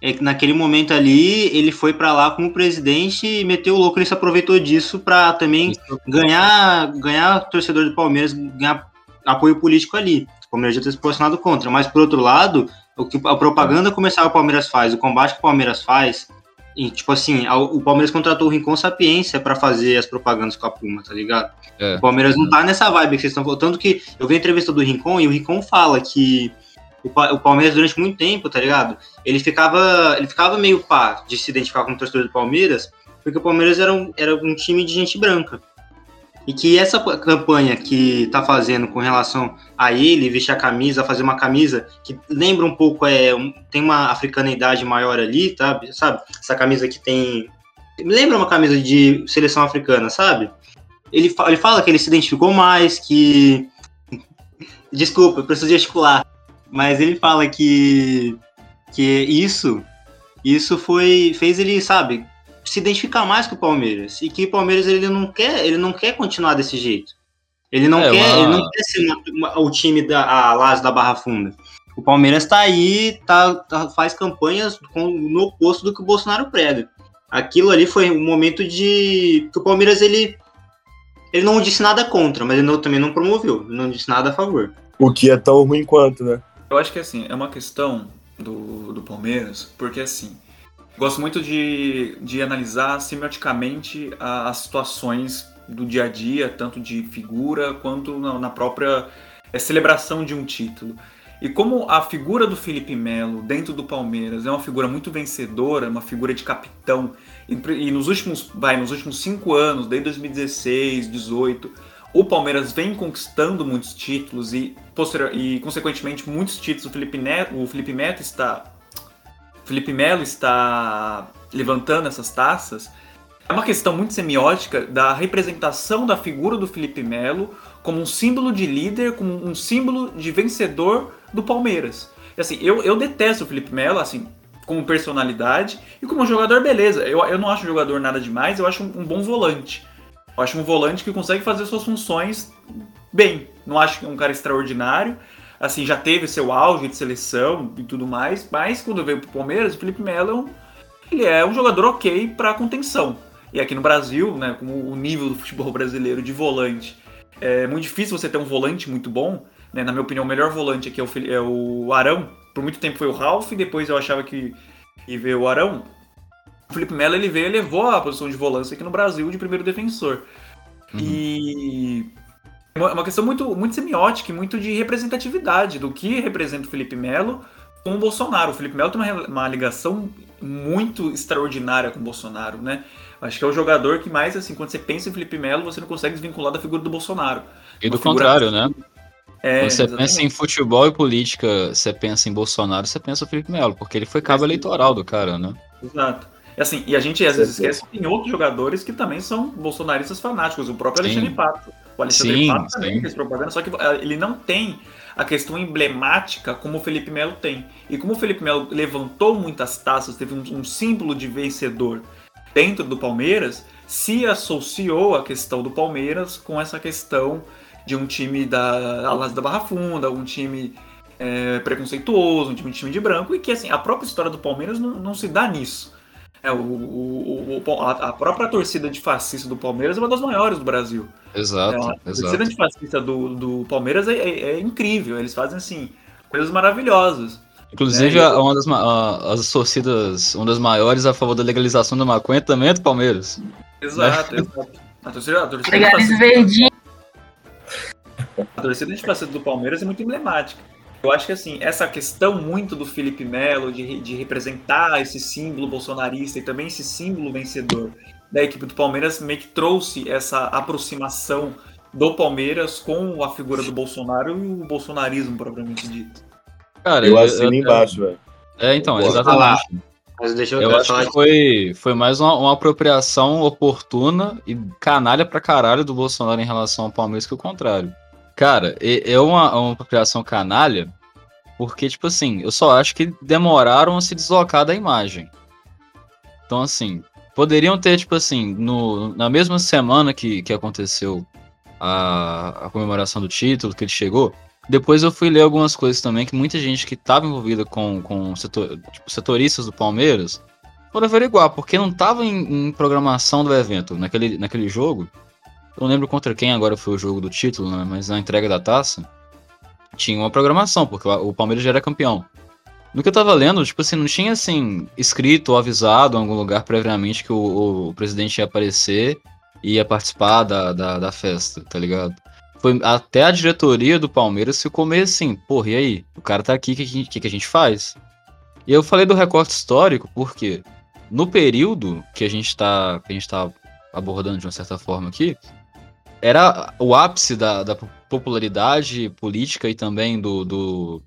S8: é que naquele momento ali, ele foi pra lá como presidente e meteu o louco, ele se aproveitou disso pra também ganhar, ganhar torcedor do Palmeiras, ganhar apoio político ali. O Palmeiras já ter se posicionado contra. Mas, por outro lado, o que a propaganda comercial que o Palmeiras faz, o combate que o Palmeiras faz, e, tipo assim, o Palmeiras contratou o Rincon Sapiência pra fazer as propagandas com a Puma, tá ligado?
S5: É.
S8: O Palmeiras não tá nessa vibe que vocês estão falando. Tanto que eu vi a entrevista do Rincon e o Rincon fala que o, Pa- o Palmeiras, durante muito tempo, tá ligado? Ele ficava, ele ficava meio pá de se identificar como torcedor do Palmeiras, porque o Palmeiras era um, era um time de gente branca. E que essa campanha que tá fazendo com relação a ele vestir a camisa, fazer uma camisa que lembra um pouco, é, tem uma africanidade maior ali, tá? sabe? Essa camisa que tem. Lembra uma camisa de seleção africana, sabe? Ele, ele fala que ele se identificou mais, que. Desculpa, eu preciso gesticular. Mas ele fala que. Que isso. Isso foi. fez ele, sabe, se identificar mais com o Palmeiras. E que o Palmeiras ele não quer, ele não quer continuar desse jeito. Ele não,
S5: É,
S8: quer,
S5: uma-
S8: ele não quer ser uma- uma- o time da a Lazio da Barra Funda. O Palmeiras tá aí, tá, tá- faz campanhas com- no oposto do que o Bolsonaro prega. Aquilo ali foi um momento de. que o Palmeiras ele. Ele não disse nada contra, mas ele não- também não promoveu. Ele não disse nada a favor.
S6: O que é tão ruim quanto, né?
S7: Eu acho que assim, é uma questão do, do Palmeiras, porque assim, gosto muito de, de analisar semioticamente as situações do dia a dia, tanto de figura quanto na, na própria é, celebração de um título. E como a figura do Felipe Melo dentro do Palmeiras é uma figura muito vencedora, uma figura de capitão, e, e nos últimos, vai, nos últimos cinco anos, desde 2016, 18, o Palmeiras vem conquistando muitos títulos e, e consequentemente, muitos títulos. O Felipe, Neto, o Felipe Neto está. Felipe Melo está levantando essas taças. É uma questão muito semiótica da representação da figura do Felipe Melo como um símbolo de líder, como um símbolo de vencedor do Palmeiras. E, assim, eu, eu detesto o Felipe Melo, assim, como personalidade e como jogador, beleza. Eu, eu não acho um jogador nada demais, eu acho um, um bom volante. Eu acho um volante que consegue fazer suas funções bem. Não acho é um cara extraordinário. Assim, já teve seu auge de seleção e tudo mais, mas quando veio pro Palmeiras, o Felipe Melo ele é um jogador ok para contenção. E aqui no Brasil, né, como o nível do futebol brasileiro de volante, é muito difícil você ter um volante muito bom. Né? Na minha opinião, o melhor volante aqui é o, é o Arão. Por muito tempo foi o Ralf, depois eu achava que ia ver o Arão. O Felipe Melo ele veio e levou a posição de volância aqui no Brasil de primeiro defensor. Uhum. E é uma questão muito, muito semiótica e muito de representatividade do que representa o Felipe Melo com o Bolsonaro. O Felipe Melo tem uma, uma ligação muito extraordinária com o Bolsonaro, né? Acho que é o jogador que mais, assim, quando você pensa em Felipe Melo, você não consegue desvincular da figura do Bolsonaro.
S5: E do contrário, né? É, Quando você exatamente. pensa em futebol e política, você pensa em Bolsonaro, você pensa no Felipe Melo, porque ele foi cabo eleitoral do cara, né?
S7: Exato. E, assim, e a gente às vezes esquece que tem outros jogadores que também são bolsonaristas fanáticos. O próprio sim. Alexandre Pato. O Alexandre sim, Pato também sim. fez propaganda, só que ah, ele não tem a questão emblemática como o Felipe Melo tem. E como o Felipe Melo levantou muitas taças, teve um, um símbolo de vencedor dentro do Palmeiras, se associou a questão do Palmeiras com essa questão de um time da Alas da Barra Funda, um time é, preconceituoso, um time, um time de branco, e que assim, a própria história do Palmeiras não, não se dá nisso. É, o, o, o, a própria torcida de fascista do Palmeiras é uma das maiores do Brasil.
S5: Exato. É,
S7: a torcida de fascista do, do Palmeiras é, é, é, incrível. Eles fazem assim coisas maravilhosas.
S5: Inclusive, né? uma das as torcidas, uma das maiores a favor da legalização da maconha também é do Palmeiras.
S7: Exato, né? exato. A torcida, a torcida a torcida de faceta do Palmeiras é muito emblemática. Eu acho que assim, essa questão muito do Felipe Melo de, de representar esse símbolo bolsonarista e também esse símbolo vencedor da equipe do Palmeiras meio que trouxe essa aproximação do Palmeiras com a figura do Bolsonaro e o bolsonarismo propriamente dito.
S6: Cara, eu assino embaixo, velho.
S5: É, então, exatamente. Mas deixa eu, eu acho que foi, foi mais uma, uma, apropriação oportuna e canalha pra caralho do Bolsonaro em relação ao Palmeiras que o contrário. Cara, é uma, uma apropriação canalha, porque, tipo assim, eu só acho que demoraram a se deslocar da imagem. Então, assim, poderiam ter, tipo assim, no, na mesma semana que, que aconteceu a, a comemoração do título, que ele chegou, depois eu fui ler algumas coisas também que muita gente que estava envolvida com, com setor, tipo, setoristas do Palmeiras foram averiguar, porque não estava em, em, programação do evento. Naquele, naquele jogo, eu não lembro contra quem agora foi o jogo do título, né? Mas na entrega da taça, tinha uma programação, porque o Palmeiras já era campeão. No que eu tava lendo, tipo assim, não tinha assim, escrito ou avisado em algum lugar previamente que o, o presidente ia aparecer e ia participar da, da, da, festa, tá ligado? Foi até a diretoria do Palmeiras ficou meio assim, porra, e aí? O cara tá aqui, o que, que, que a gente faz? E eu falei do recorte histórico porque no período que a gente tá, que a gente tá abordando de uma certa forma aqui, era o ápice da, da popularidade política e também do, do,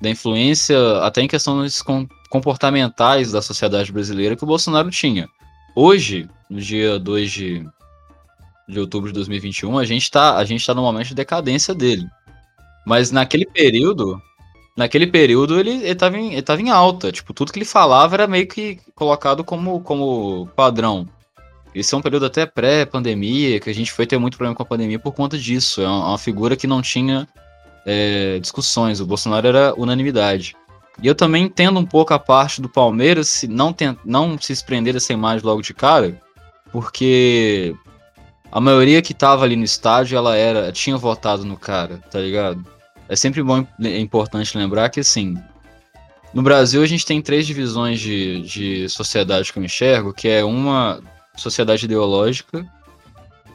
S5: da influência, até em questões comportamentais da sociedade brasileira que o Bolsonaro tinha. Hoje, no dia 2 de, de outubro de 2021, a gente está tá no momento de decadência dele. Mas naquele período, naquele período ele, ele, tava em, ele tava em alta. Tipo, tudo que ele falava era meio que colocado como, como padrão. Esse é um período até pré-pandemia, que a gente foi ter muito problema com a pandemia por conta disso. É uma, figura que não tinha é, discussões. O Bolsonaro era unanimidade. E eu também entendo um pouco a parte do Palmeiras se não, não se desprender dessa imagem logo de cara, porque a maioria que tava ali no estádio, ela era tinha votado no cara, tá ligado? É sempre bom é importante lembrar que, assim, no Brasil a gente tem três divisões de, de sociedade que eu enxergo, que é uma sociedade ideológica,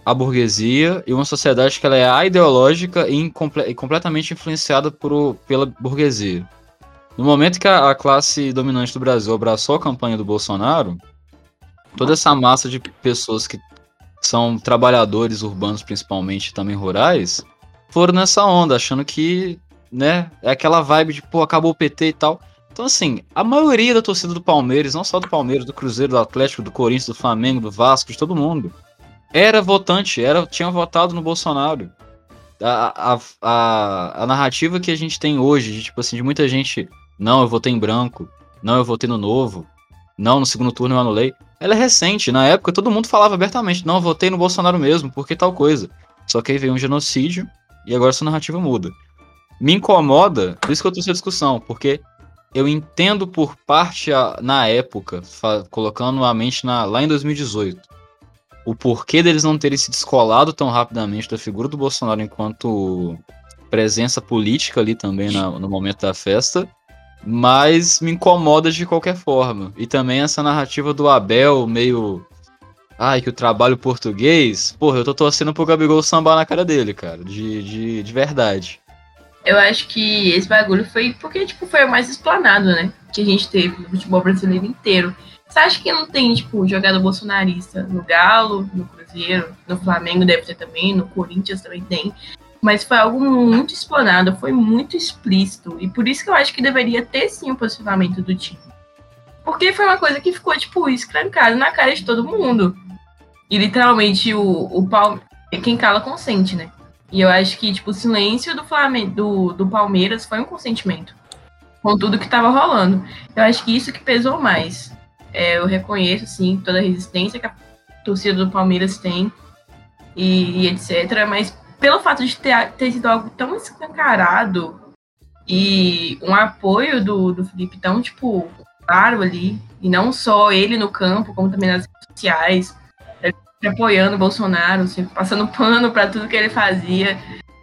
S5: a burguesia e uma sociedade que ela é ideológica e, e completamente influenciada por, pela burguesia. No momento que a, a, classe dominante do Brasil abraçou a campanha do Bolsonaro, toda essa massa de pessoas que são trabalhadores urbanos, principalmente também rurais, foram nessa onda, achando que, né, é aquela vibe de, pô, acabou o PT e tal. Então, assim, a maioria da torcida do Palmeiras, não só do Palmeiras, do Cruzeiro, do Atlético, do Corinthians, do Flamengo, do Vasco, de todo mundo, era votante, era, tinha votado no Bolsonaro. A, a, a, a narrativa que a gente tem hoje, de, tipo assim, de muita gente, não, eu votei em branco, não, eu votei no novo, não, no segundo turno eu anulei, ela é recente. Na época, todo mundo falava abertamente, não, eu votei no Bolsonaro mesmo, porque tal coisa. Só que aí veio um genocídio e agora essa narrativa muda. Me incomoda, por isso que eu trouxe a discussão, porque eu entendo por parte, a, na época, colocando a mente na, lá em 2018, o porquê deles não terem se descolado tão rapidamente da figura do Bolsonaro enquanto presença política ali também na, no momento da festa, mas me incomoda de qualquer forma. E também essa narrativa do Abel meio. Ai, que o trabalho português. Porra, eu tô torcendo pro Gabigol sambar na cara dele, cara. De, de, de verdade.
S9: Eu acho que esse bagulho foi porque, tipo, foi o mais explanado, né? Que a gente teve no futebol brasileiro inteiro. Você acha que não tem, tipo, jogada bolsonarista no Galo, no Cruzeiro, no Flamengo deve ter também, no Corinthians também tem. Mas foi algo muito explanado, foi muito explícito. E por isso que eu acho que deveria ter sim o posicionamento do time. Porque foi uma coisa que ficou, tipo, escrancada na cara de todo mundo. E literalmente o, o Palmeiras. Quem cala consente, né? E eu acho que, tipo, o silêncio do, Flamengo, do, do Palmeiras foi um consentimento. Com tudo que tava rolando. Eu acho que isso que pesou mais. É, eu reconheço, sim, toda a resistência que a torcida do Palmeiras tem e, e etc. Mas pelo fato de ter, ter sido algo tão escancarado e um apoio do, do Felipe tão, tipo, claro ali, e não só ele no campo, como também nas redes sociais, apoiando o Bolsonaro, passando pano para tudo que ele fazia.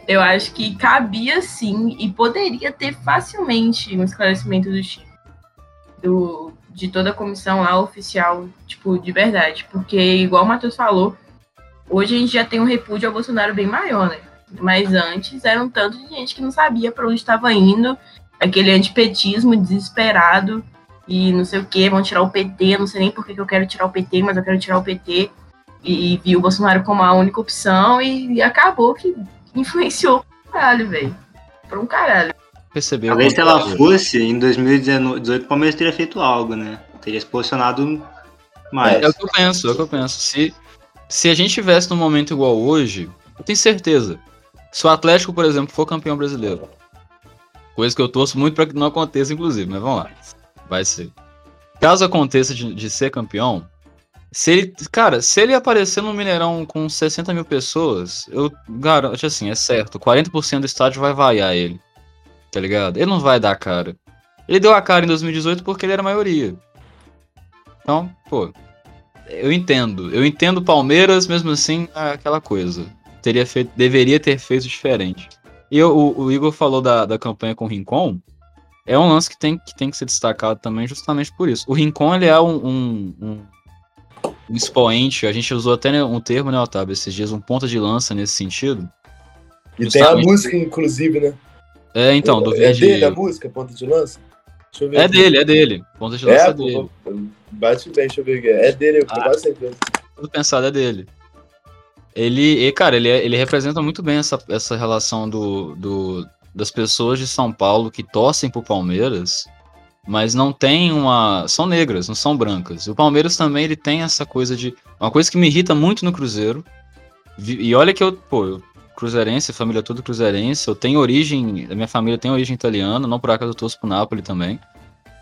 S9: Eu acho que cabia sim e poderia ter facilmente um esclarecimento do. Do, de toda a comissão lá oficial, tipo, de verdade. Porque, igual o Matheus falou, hoje a gente já tem um repúdio ao Bolsonaro bem maior, né? Mas antes era um tanto de gente que não sabia para onde estava indo, aquele antipetismo desesperado e não sei o que, vão tirar o PT, não sei nem por que, que eu quero tirar o PT, mas eu quero tirar o PT. E, e viu o Bolsonaro como a única opção e, e acabou que influenciou pra caralho, velho. Pra um caralho
S8: percebeu. Talvez se ela fosse, em 2018 o Palmeiras teria feito algo, né? Teria se posicionado mais.
S5: É, é o que eu penso, é o que eu penso. Se, se a gente tivesse num momento igual hoje, eu tenho certeza. Se o Atlético, por exemplo, for campeão brasileiro, coisa que eu torço muito para que não aconteça, inclusive, mas vamos lá. Vai ser. Caso aconteça de, de ser campeão, se ele, cara, se ele aparecer no Mineirão com 60 mil pessoas, eu garanto, assim, é certo, 40% do estádio vai vaiar ele tá ligado? Ele não vai dar cara. Ele deu a cara em 2018 porque ele era maioria. Então, pô, eu entendo. Eu entendo Palmeiras, mesmo assim, aquela coisa. Teria feito, deveria ter feito diferente. E o, o Igor falou da, da campanha com o Rincon. É um lance que tem, que tem que ser destacado também justamente por isso. O Rincon, ele é um, um, um, um expoente, a gente usou até um termo, né, Otávio, esses dias, um ponta de lança nesse sentido.
S6: E tem a música, inclusive, né?
S5: É, então, do
S6: É dele a música, Ponta de Lança?
S5: Deixa eu ver. É aqui. dele, é dele. Ponta de Lança é, é dele.
S6: bate bem, deixa eu ver aqui. É dele, eu ah, quase certeza.
S5: Tudo pensado é dele. Ele, e, cara, ele, é, ele representa muito bem essa, essa relação do, do, das pessoas de São Paulo que torcem pro Palmeiras, mas não tem uma. São negras, não são brancas. O Palmeiras também ele tem essa coisa de. Uma coisa que me irrita muito no Cruzeiro. E olha que eu, pô, eu cruzeirense, família toda cruzeirense. Eu tenho origem, a minha família tem origem italiana, não por acaso eu torço pro Napoli também.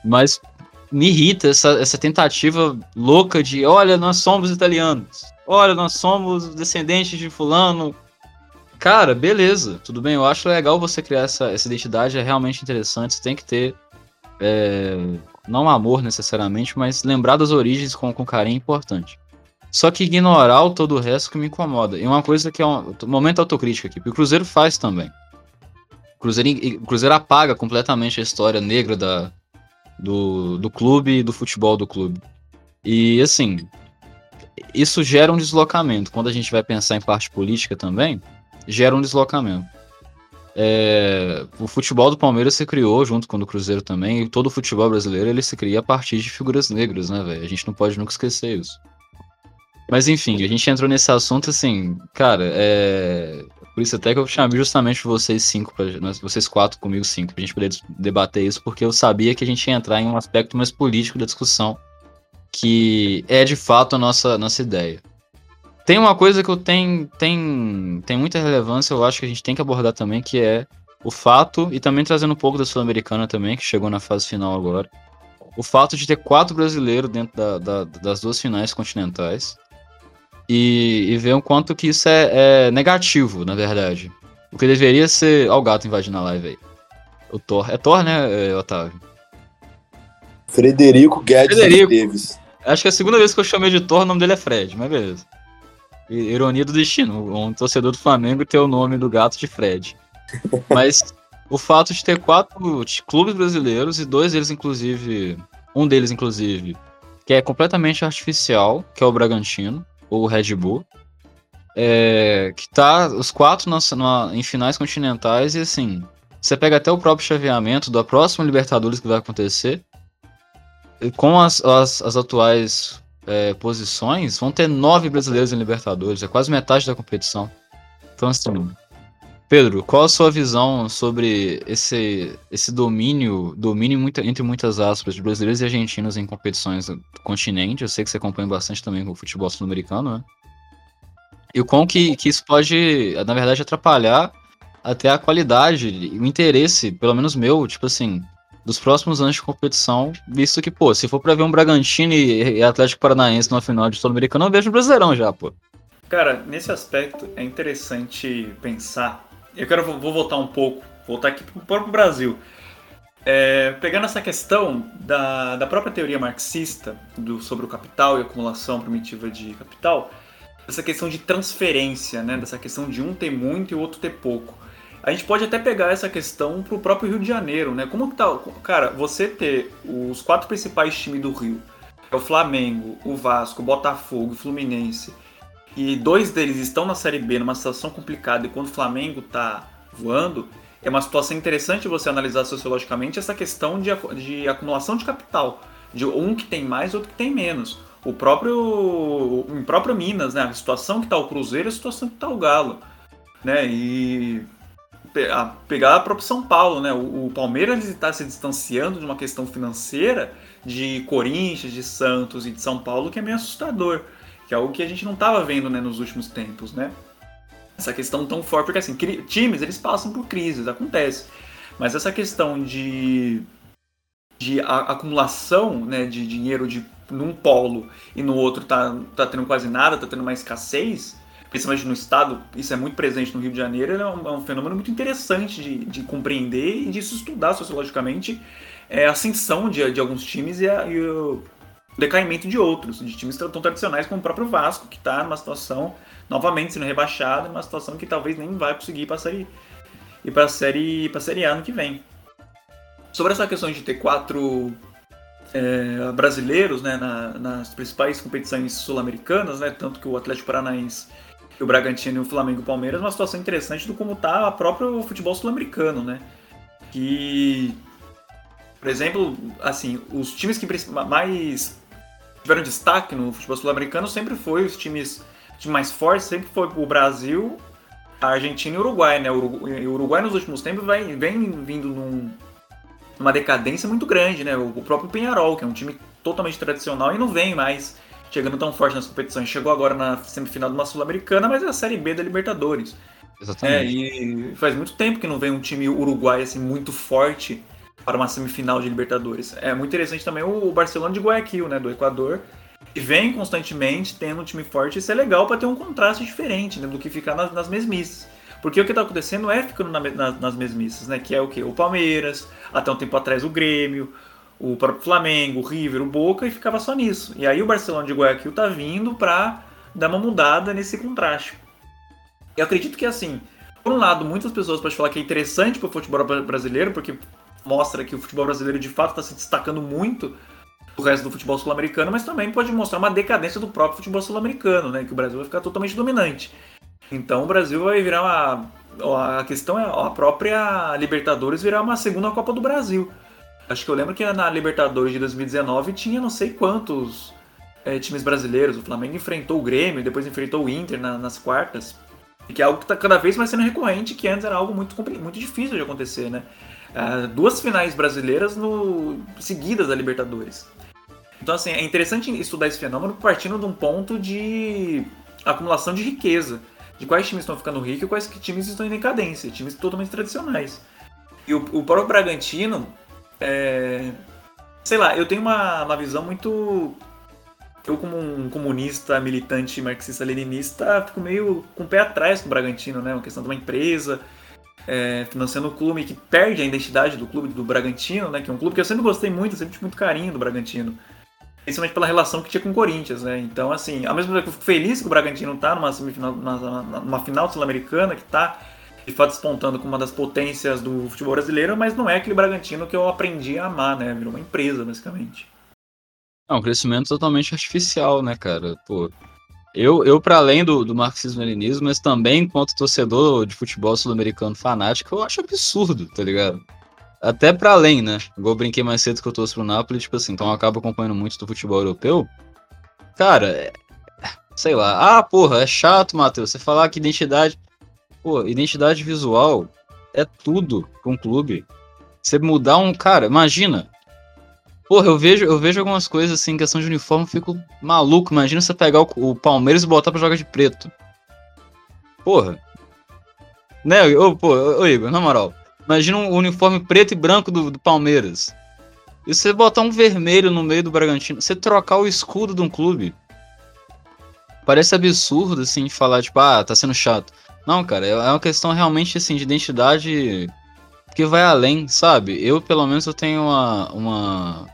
S5: Mas me irrita essa, essa tentativa louca de, olha, nós somos italianos. Olha, nós somos descendentes de fulano. Cara, beleza, tudo bem. Eu acho legal você criar essa, essa identidade, é realmente interessante. Você tem que ter, é, não amor necessariamente, mas lembrar das origens com, com carinho é importante. Só que ignorar o todo o resto que me incomoda. E uma coisa que é um momento autocrítica aqui, porque o Cruzeiro faz também. O Cruzeiro, Cruzeiro apaga completamente a história negra da, do, do clube e do futebol do clube. E assim, isso gera um deslocamento. Quando a gente vai pensar em parte política também, gera um deslocamento. É, o futebol do Palmeiras se criou junto com o do Cruzeiro também, e todo o futebol brasileiro ele se cria a partir de figuras negras, né, velho? A gente não pode nunca esquecer isso. Mas enfim, a gente entrou nesse assunto assim, cara, é. Por isso até que eu chamei justamente vocês cinco, pra, vocês quatro comigo cinco, pra gente poder debater isso, porque eu sabia que a gente ia entrar em um aspecto mais político da discussão, que é de fato a nossa, nossa ideia. Tem uma coisa que eu tenho, tem, tem muita relevância, eu acho que a gente tem que abordar também, que é o fato, e também trazendo um pouco da Sul-Americana também, que chegou na fase final agora, o fato de ter quatro brasileiros dentro da, da, das duas finais continentais, e, e ver o quanto que isso é, é, negativo, na verdade. O que deveria ser. Olha o gato invadindo a live aí. O Thor. É Thor, né, é, Otávio?
S6: Frederico Guedes
S5: Frederico.
S6: Davis.
S5: Acho que é a segunda vez que eu chamei de Thor, o nome dele é Fred, mas beleza. Ironia do destino. Um torcedor do Flamengo ter o nome do gato de Fred. Mas o fato de ter quatro clubes brasileiros e dois deles, inclusive. Um deles, inclusive, que é completamente artificial, que é o Bragantino, ou o Red Bull. É, que tá os quatro na, na, em finais continentais e assim. Você pega até o próprio chaveamento da próxima Libertadores que vai acontecer. Com as, as, as atuais é, posições, vão ter nove brasileiros em Libertadores, é quase metade da competição. Então, assim, Pedro, qual a sua visão sobre esse, esse domínio, domínio muito, entre muitas aspas, de brasileiros e argentinos em competições do continente? Eu sei que você acompanha bastante também o futebol sul-americano, né? E o quão que, que isso pode, na verdade, atrapalhar até a qualidade, o interesse, pelo menos meu, tipo assim, dos próximos anos de competição, visto que, pô, se for pra ver um Bragantino e, Atlético Paranaense numa final de Sul-Americano, eu vejo o Brasileirão já, pô.
S7: Cara, nesse aspecto é interessante pensar. Eu quero vou voltar um pouco, voltar aqui pro próprio Brasil. É, pegando essa questão da, da própria teoria marxista do, sobre o capital e acumulação primitiva de capital, essa questão de transferência, né, dessa questão de um ter muito e o outro ter pouco. A gente pode até pegar essa questão pro próprio Rio de Janeiro, né? Como que tá. Cara, você ter os quatro principais times do Rio, é o Flamengo, o Vasco, o Botafogo o Fluminense, e dois deles estão na Série B numa situação complicada, e quando o Flamengo tá voando, é uma situação interessante você analisar sociologicamente essa questão de, de acumulação de capital. De um que tem mais, outro que tem menos. O próprio. Em próprio Minas, né? A situação que tá o Cruzeiro a situação que tá o Galo. Né? E a pegar a própria São Paulo, né? O, o Palmeiras está se distanciando de uma questão financeira de Corinthians, de Santos e de São Paulo que é meio assustador, que é algo que a gente não estava vendo né, nos últimos tempos, né? Essa questão tão forte, porque assim, times eles passam por crises, acontece, mas essa questão de de acumulação né, de dinheiro de num polo e no outro tá, tá tendo quase nada, tá tendo uma escassez, principalmente no estado, isso é muito presente no Rio de Janeiro, é um, é um fenômeno muito interessante de, de, compreender e de se estudar sociologicamente é, a ascensão de, de alguns times e, a, e, o decaimento de outros, de times tão tradicionais como o próprio Vasco, que está numa situação, novamente sendo rebaixado, uma situação que talvez nem vai conseguir a série, ir para a série, para a série A ano que vem. Sobre essa questão de ter quatro é, brasileiros né, na, nas principais competições sul-americanas, né, tanto que o Atlético Paranaense o Bragantino e o Flamengo e o Palmeiras, uma situação interessante do como tá o próprio futebol sul-americano, né? Que, por exemplo, assim, os times que mais tiveram destaque no futebol sul-americano sempre foi os times, times mais fortes, sempre foi o Brasil, a Argentina e o Uruguai, né? O Uruguai nos últimos tempos vai, vem vindo num, numa decadência muito grande, né? O próprio Penharol, que é um time totalmente tradicional e não vem mais chegando tão forte nas competições. Chegou agora na semifinal de uma Sul-Americana, mas é a Série B da Libertadores.
S5: Exatamente.
S7: É, e faz muito tempo que não vem um time uruguai assim muito forte para uma semifinal de Libertadores. É muito interessante também o Barcelona de Guayaquil, né, do Equador, que vem constantemente tendo um time forte. Isso é legal para ter um contraste diferente né, do que ficar nas, nas mesmices. Porque o que está acontecendo é ficando na, na, nas mesmices, né? Que é o que? O Palmeiras, até um tempo atrás o Grêmio, o próprio Flamengo, o River, o Boca e ficava só nisso. E aí o Barcelona de Guayaquil tá vindo para dar uma mudada nesse contraste. Eu acredito que assim, por um lado, muitas pessoas podem falar que é interessante para o futebol brasileiro, porque mostra que o futebol brasileiro de fato está se destacando muito do resto do futebol sul-americano, mas também pode mostrar uma decadência do próprio futebol sul-americano, né? Que o Brasil vai ficar totalmente dominante. Então o Brasil vai virar uma. A questão é a própria Libertadores virar uma segunda Copa do Brasil. Acho que eu lembro que na Libertadores de 2019 tinha não sei quantos é, times brasileiros. O Flamengo enfrentou o Grêmio, depois enfrentou o Inter na, nas quartas. Que é algo que está cada vez mais sendo recorrente, que antes era algo muito, muito difícil de acontecer, né? Uh, duas finais brasileiras no, seguidas da Libertadores. Então, assim, é interessante estudar esse fenômeno partindo de um ponto de acumulação de riqueza. De quais times estão ficando ricos e quais times estão em decadência. Times totalmente tradicionais. E o, o próprio Bragantino, é, sei lá, eu tenho uma, uma visão muito eu como um comunista, militante, marxista-leninista, fico meio com o pé atrás com o Bragantino, né? Uma questão de uma empresa é, financiando o clube que perde a identidade do clube do Bragantino, né? Que é um clube que eu sempre gostei muito, sempre tive muito carinho do Bragantino. Principalmente pela relação que tinha com o Corinthians, né? Então, assim, ao mesmo tempo que eu fico feliz que o Bragantino tá numa semifinal, numa final sul-americana, que tá de fato despontando como uma das potências do futebol brasileiro, mas não é aquele Bragantino que eu aprendi a amar, né? Virou uma empresa, basicamente.
S5: É um crescimento totalmente artificial, né, cara? Pô, eu, eu para além do, do marxismo-leninismo, mas também enquanto torcedor de futebol sul-americano fanático, eu acho absurdo, tá ligado? Até para além, né? Igual brinquei mais cedo que eu torço pro Napoli, tipo assim, então eu acabo acompanhando muito do futebol europeu. Cara, é... sei lá. Ah, porra, é chato, Matheus, você falar que identidade. Pô, identidade visual é tudo pra um clube. Você mudar um. Cara, imagina. Porra, eu vejo, eu vejo algumas coisas assim, questão de uniforme, eu fico maluco. Imagina você pegar o, o Palmeiras e botar pra jogar de preto. Porra. Né, ô, pô, ô, Igor, na moral. Imagina um uniforme preto e branco do, do Palmeiras. E você botar um vermelho no meio do Bragantino. Você trocar o escudo de um clube. Parece absurdo, assim, de falar, tipo, ah, tá sendo chato. Não, cara, é uma questão realmente, assim, de identidade que vai além, sabe? Eu, pelo menos, eu tenho uma, uma,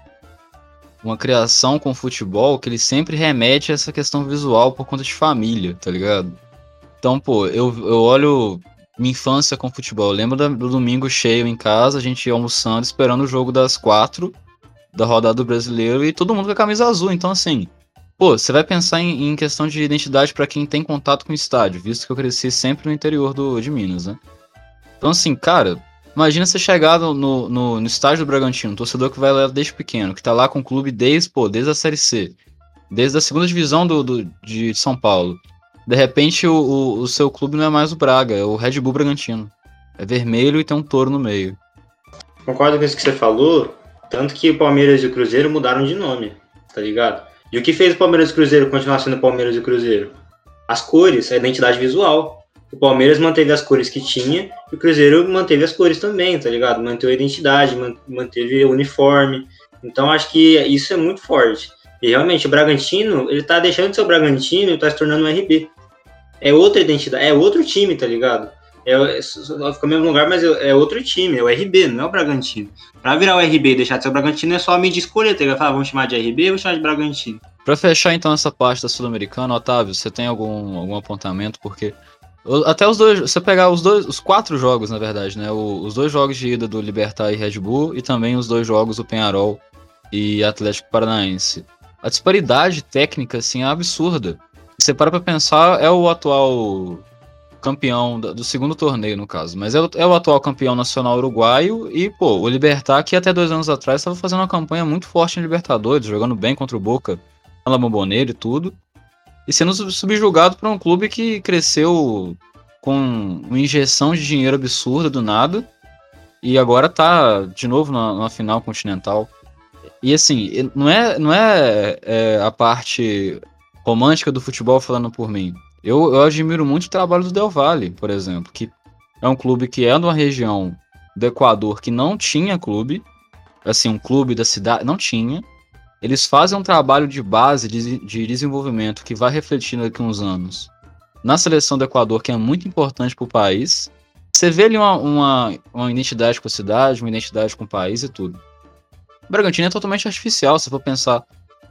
S5: uma criação com futebol que ele sempre remete a essa questão visual por conta de família, tá ligado? Então, pô, eu, eu olho minha infância com futebol. Eu lembro do domingo cheio em casa, a gente ia almoçando, esperando o jogo das quatro da rodada do brasileiro e todo mundo com a camisa azul. Então, assim, pô, você vai pensar em, em questão de identidade para quem tem contato com o estádio, visto que eu cresci sempre no interior do, de Minas, né? Então, assim, cara, Imagina você chegar no, no, no, estádio do Bragantino, um torcedor que vai lá desde pequeno, que tá lá com o clube desde, pô, desde a Série C, desde a segunda divisão do, do de São Paulo. De repente, o, o, o, seu clube não é mais o Braga, é o Red Bull Bragantino. É vermelho e tem um touro no meio.
S8: Concordo com isso que você falou, tanto que o Palmeiras e o Cruzeiro mudaram de nome, tá ligado? E o que fez o Palmeiras e o Cruzeiro continuar sendo Palmeiras e Cruzeiro? As cores, a identidade visual. O Palmeiras manteve as cores que tinha e o Cruzeiro manteve as cores também, tá ligado? Manteve a identidade, manteve o uniforme. Então acho que isso é muito forte. E realmente o Bragantino, ele tá deixando de ser o Bragantino e tá se tornando um RB. É outra identidade, é outro time, tá ligado? É, fica no mesmo lugar, mas é, outro time, é o RB, não é o Bragantino. Pra virar o RB e deixar de ser o Bragantino é só a mídia escolher, tá? Falar, vamos chamar de RB, vamos chamar de Bragantino.
S5: Pra fechar então essa parte da Sul-Americana, Otávio, você tem algum, algum apontamento? Porque até os dois, você pegar os dois, os quatro jogos, na verdade, né? O, os dois jogos de ida do Libertar e Red Bull e também os dois jogos do Penharol e Atlético Paranaense. A disparidade técnica, assim, é absurda. Você para pra pensar, é o atual campeão do segundo torneio, no caso, mas é o, é o atual campeão nacional uruguaio e, pô, o Libertar, que até dois anos atrás estava fazendo uma campanha muito forte em Libertadores, jogando bem contra o Boca, na Bomboneira e tudo e sendo subjugado por um clube que cresceu com uma injeção de dinheiro absurda do nada e agora tá de novo na, na final continental. E assim, não é, não é, é, a parte romântica do futebol falando por mim. Eu, eu admiro muito o trabalho do Del Valle, por exemplo, que é um clube que é de uma região do Equador que não tinha clube, assim, um clube da cidade, não tinha, eles fazem um trabalho de base de, de desenvolvimento que vai refletindo daqui uns anos na seleção do Equador, que é muito importante para o país. Você vê ali uma, uma, uma, identidade com a cidade, uma identidade com o país e tudo. O Bragantino é totalmente artificial, se for pensar.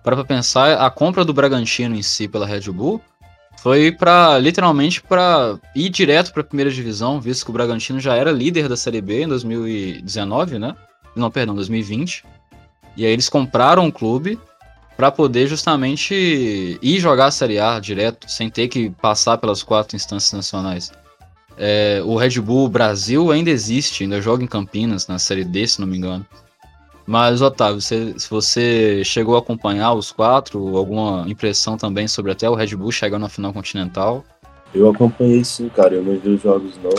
S5: Para pensar, a compra do Bragantino em si pela Red Bull foi para literalmente para ir direto para a primeira divisão, visto que o Bragantino já era líder da Série B em 2019, né? Não, perdão, 2020. E aí eles compraram um clube para poder justamente ir jogar a Série A direto, sem ter que passar pelas quatro instâncias nacionais. É, o Red Bull Brasil ainda existe, ainda joga em Campinas, na Série D, se não me engano. Mas, Otávio, você, se você chegou a acompanhar os quatro, alguma impressão também sobre até o Red Bull chegando na final continental?
S6: Eu acompanhei sim, cara. Eu não vi os jogos não,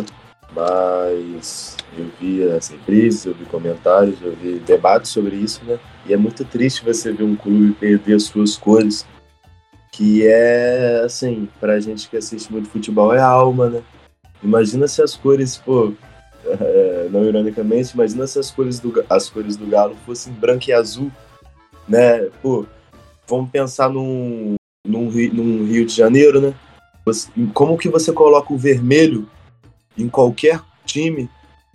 S6: mas eu vi as reprises, eu vi comentários, eu vi debates sobre isso, né? E é muito triste você ver um clube perder as suas cores, que é, assim, pra gente que assiste muito futebol, é alma, né? Imagina se as cores, pô, é, não ironicamente, imagina se as cores, do, as cores do Galo fossem branco e azul, né? Pô, vamos pensar num, num, num Rio de Janeiro, né? como que você coloca o vermelho em qualquer time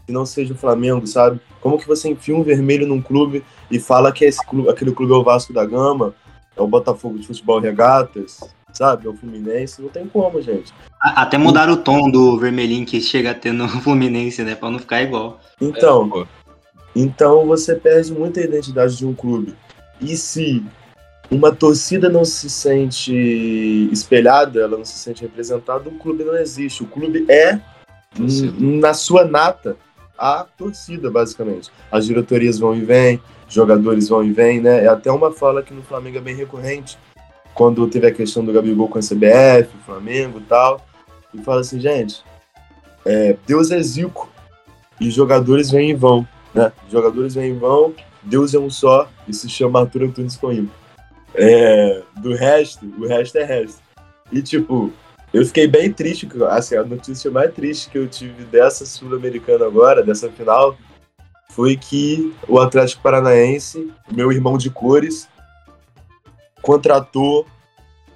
S6: que não seja o Flamengo, sabe? Como que você enfia um vermelho num clube e fala que esse clube, aquele clube é o Vasco da Gama, é o Botafogo de Futebol Regatas, sabe? É o Fluminense, não tem como, gente.
S8: Até mudar o tom do vermelhinho que chega a ter no Fluminense, né? Pra não ficar igual.
S6: Então, é, então você perde muita identidade de um clube. E se uma torcida não se sente espelhada, ela não se sente representada, o clube não existe. O clube é, na sua nata, a torcida, basicamente. As diretorias vão e vêm, jogadores vão e vêm, né? É até uma fala que no Flamengo é bem recorrente, quando teve a questão do Gabigol com a CBF, o Flamengo e tal, e fala assim, gente, é, Deus é zico, e jogadores vêm e vão, né? Jogadores vêm e vão, Deus é um só, e se chama Arthur Antunes Coimbra. É, do resto, o resto é resto. E, tipo, eu fiquei bem triste, assim, a notícia mais triste que eu tive dessa Sul-Americana agora, dessa final, foi que o Atlético Paranaense, meu irmão de cores, contratou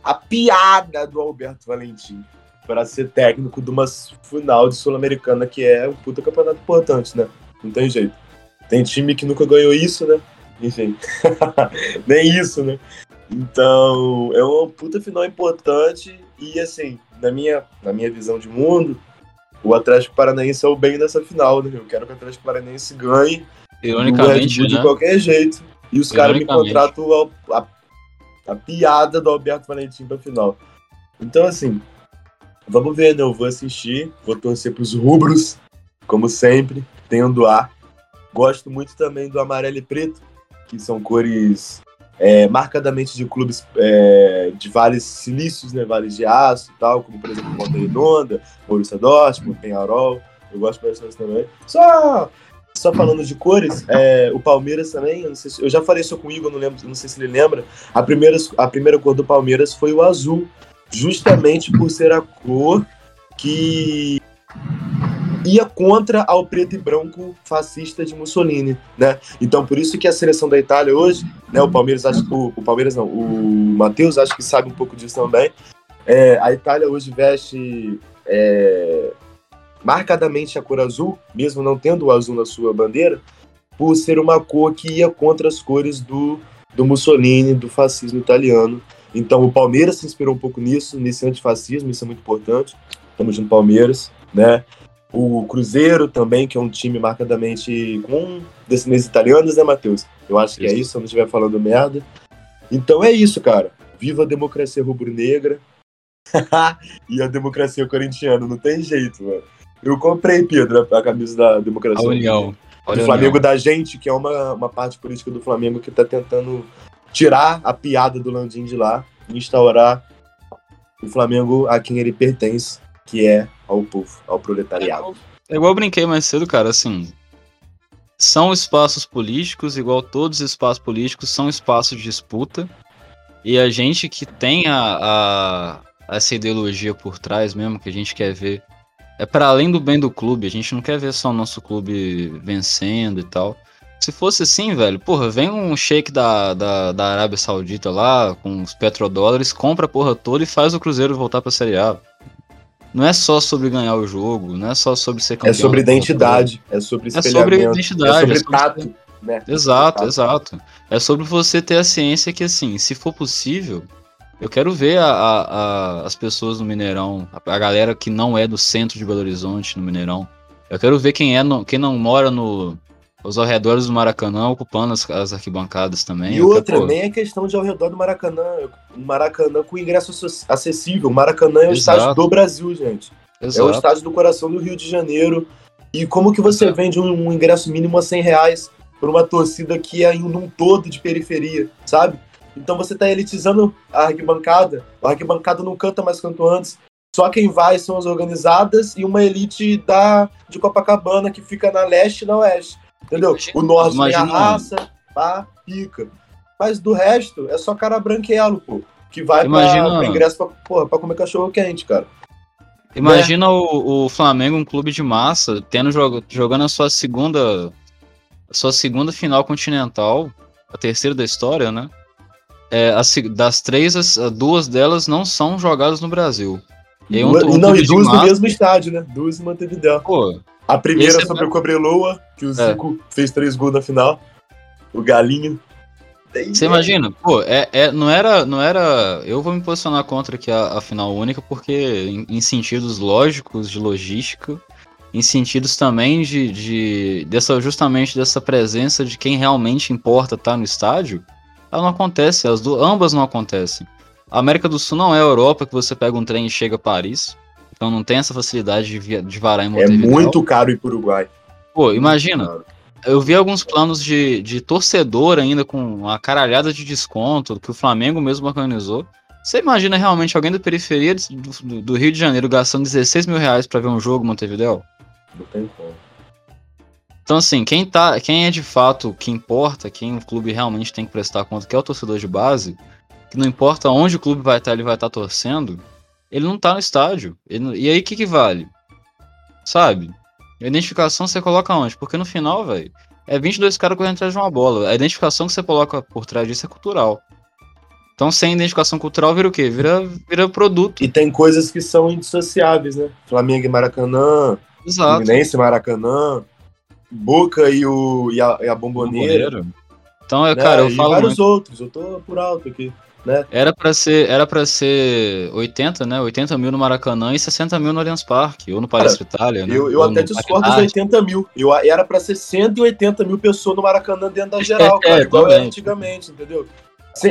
S6: a piada do Alberto Valentim para ser técnico de uma final de Sul-Americana, que é um puta campeonato importante, né? Não tem jeito. Tem time que nunca ganhou isso, né? Enfim, nem isso, né? Então, é uma puta final importante e, assim, na minha, na minha visão de mundo, o Atlético Paranaense é o bem dessa final, né? Eu quero que o Atlético Paranaense ganhe
S5: Ironicamente, né?
S6: de qualquer jeito. E os caras me contratam a, a, a, piada do Alberto Valentim pra final. Então, assim, vamos ver, né? Eu vou assistir, vou torcer pros rubros, como sempre, tendo a. Gosto muito também do amarelo e preto, que são cores é, marcadamente de clubes é, de vales silícios, né, vales de aço e tal, como por exemplo Volta Redonda, Borussia Dortmund, Penharol, eu gosto bastante também. Só, só falando de cores, é, o Palmeiras também, eu, se, eu, já falei isso com o Igor, não, lembro, não sei se ele lembra, a primeira, a primeira cor do Palmeiras foi o azul, justamente por ser a cor que ia contra ao preto e branco fascista de Mussolini, né? Então por isso que a seleção da Itália hoje, né? O Palmeiras acho o, o Palmeiras não, o Matheus acho que sabe um pouco disso também. É, a Itália hoje veste é, marcadamente a cor azul, mesmo não tendo o azul na sua bandeira, por ser uma cor que ia contra as cores do, do Mussolini, do fascismo italiano. Então o Palmeiras se inspirou um pouco nisso, nesse antifascismo, isso é muito importante. Estamos junto Palmeiras, né? O Cruzeiro também, que é um time marcadamente com descendentes italianos, né, Matheus? Eu acho que é isso. é isso, se eu não estiver falando merda. Então é isso, cara. Viva a democracia rubro-negra e a democracia corintiana. Não tem jeito, mano. Eu comprei, Pedro, a camisa da democracia.
S5: A União.
S6: Do Flamengo da gente, que é uma, uma parte política do Flamengo que tá tentando tirar a piada do Landim de lá e instaurar o Flamengo a quem ele pertence, que é ao povo, ao proletariado.
S5: É igual eu brinquei mais cedo, cara, assim. São espaços políticos, igual todos os espaços políticos, são espaços de disputa. E a gente que tem a, a essa ideologia por trás mesmo, que a gente quer ver, é para além do bem do clube. A gente não quer ver só o nosso clube vencendo e tal. Se fosse assim, velho, porra, vem um shake da, da, da Arábia Saudita lá, com os petrodólares, compra a porra toda e faz o Cruzeiro voltar pra Série A não é só sobre ganhar o jogo, não é só sobre ser
S6: campeão. É sobre identidade, é sobre
S5: É sobre identidade. É sobre, é sobre tato. Né? Exato, tato. exato. É sobre você ter a ciência que, assim, se for possível, eu quero ver a, a, a, as pessoas no Mineirão, a, galera que não é do centro de Belo Horizonte, no Mineirão. Eu quero ver quem é no, quem não mora no, os arredores do Maracanã ocupando as, as arquibancadas também.
S6: E outra, pô... nem é questão de ao redor do Maracanã. O Maracanã com ingresso acessível. O Maracanã é o Exato. estádio do Brasil, gente. Exato. É o estádio do coração do Rio de Janeiro. E como que você Exato. vende um, um, ingresso mínimo a 100 reais para uma torcida que é em um todo de periferia, sabe? Então você está elitizando a arquibancada. A arquibancada não canta mais quanto antes. Só quem vai são as organizadas e uma elite da, de Copacabana que fica na leste e na oeste. Entendeu? O norte Imagina. tem a raça, pá, pica. Mas do resto, é só cara branquelo, pô. Que vai Imagina... pra, pra ingresso pra, porra, pra comer cachorro quente, cara.
S5: Imagina né? o, o, Flamengo, um clube de massa, tendo jogando a sua segunda. A sua segunda final continental, a terceira da história, né? É, as, das três, as, duas delas não são jogadas no Brasil.
S6: E um, um não, e duas no mesmo estádio, né? Duas em Montevideo. Pô, a primeira sobre é... o Cobreloa, que o Zico é. fez três gols na final. O Galinho.
S5: Você imagina? Pô, é, é, não, era, não era. Eu vou me posicionar contra aqui a, a final única, porque em, em, sentidos lógicos, de logística, em sentidos também de, de dessa, justamente dessa presença de quem realmente importa estar tá no estádio, ela não acontece, as ambas não acontecem. A América do Sul não é a Europa que você pega um trem e chega a Paris. Então não tem essa facilidade de, via, de varar em
S6: é Montevideo. É muito caro ir para o Uruguai.
S5: Pô, imagina. Eu vi alguns planos de, de torcedor ainda com uma caralhada de desconto que o Flamengo mesmo organizou. Você imagina realmente alguém da periferia do, do Rio de Janeiro gastando 16 mil reais para ver um jogo Montevideo?
S6: Não tem como.
S5: Então, assim, quem, tá, quem é de fato que importa, quem o clube realmente tem que prestar conta, que é o torcedor de base, que não importa onde o clube vai estar, ele vai estar torcendo, ele não tá no estádio. Ele, e aí o que, que vale? Sabe? A identificação você coloca onde? Porque no final, velho, é 22 caras correndo atrás de uma bola. A identificação que você coloca por trás disso é cultural. Então, sem identificação cultural, vira o quê? Vira, vira produto.
S6: E tem coisas que são indissociáveis, né? Flamengo e Maracanã, Exato. Fluminense e Maracanã, Boca e, o, e, a, e a Bomboneira. Bomboneira.
S5: Então, é, né? cara, eu e falo.
S6: Vários muito... outros, eu tô por alto aqui. Né?
S5: Era para ser, era para ser 80, né? 80 mil no Maracanã e 60 mil no Allianz Parque, ou no Palestra Itália. Né?
S6: Eu, eu até discordo dos 80 mil. Eu, era para ser 180 mil pessoas no Maracanã dentro da geral, cara, é, igual era antigamente, entendeu?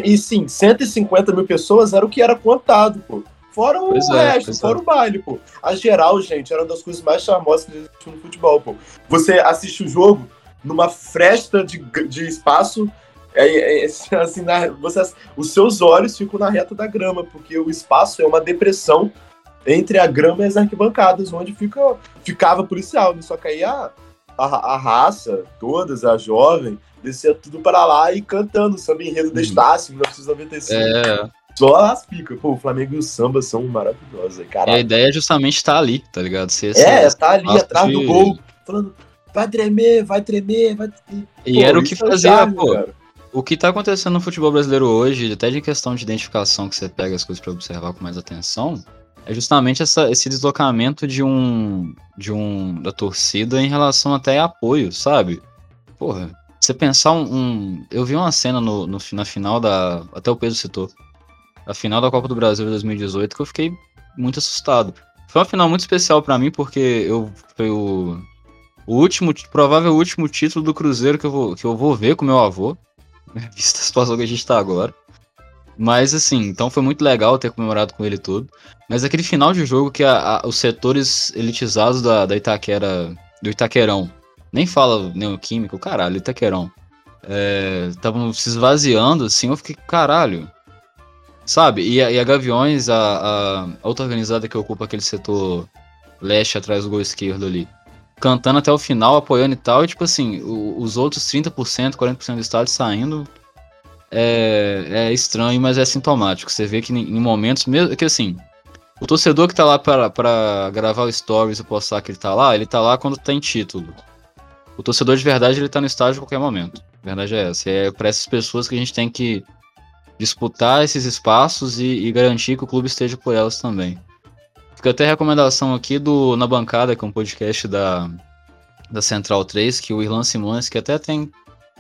S6: E sim, 150 mil pessoas era o que era contado, pô. Fora o pois é, resto, é, fora é. o baile, pô. A geral, gente, era uma das coisas mais charmosas que existe no futebol, pô. Você assiste o jogo numa fresta de, de espaço é, é, é assim, na, você, os seus olhos ficam na reta da grama, porque o espaço é uma depressão entre a grama e as arquibancadas, onde fica, ficava policial. Né? Só que aí a, a, a, raça, todas, a jovem, descia tudo para lá e cantando o samba enredo uhum. Estácio, 1995. É. Só as picas. Pô, o Flamengo e o samba são maravilhosos. Cara.
S5: a ideia é justamente estar tá ali, tá ligado?
S6: Ser, é, tá ali atrás de... do gol, falando, vai tremer, vai tremer, vai.
S5: E pô, era o que fazia, charme, pô. Cara o que tá acontecendo no futebol brasileiro hoje, até de questão de identificação, que você pega as coisas para observar com mais atenção, é justamente essa, esse deslocamento de um, de um da torcida em relação até a apoio, sabe? Porra, você pensar um, um eu vi uma cena no, no, na final da, até o Pedro citou, a final da Copa do Brasil de 2018 que eu fiquei muito assustado. Foi uma final muito especial para mim porque eu foi o, o último, provável último título do Cruzeiro que eu vou, que eu vou ver com meu avô. vista a situação que a gente tá agora. Mas assim, então foi muito legal ter comemorado com ele tudo. Mas aquele final de jogo que a, a, os setores elitizados da, da Itaquera, do Itaquerão, nem fala neoquímico, caralho, Itaquerão, estavam é, se esvaziando, assim, eu fiquei, caralho. Sabe? E a, e a Gaviões, a, a, outra organizada que ocupa aquele setor leste atrás do gol esquerdo ali, cantando até o final, apoiando e tal, e tipo assim, o, os outros 30%, 40% do estádio saindo é, é, estranho, mas é sintomático. Você vê que em, momentos, mesmo que assim, o torcedor que tá lá para gravar o stories e postar que ele tá lá, ele tá lá quando tem título. O torcedor de verdade, ele tá no estádio a qualquer momento. A verdade é essa. É para essas pessoas que a gente tem que disputar esses espaços e, e garantir que o clube esteja por elas também. Fica até recomendação aqui do Na Bancada, que é um podcast da, da Central 3, que o Irlan Simões, que até tem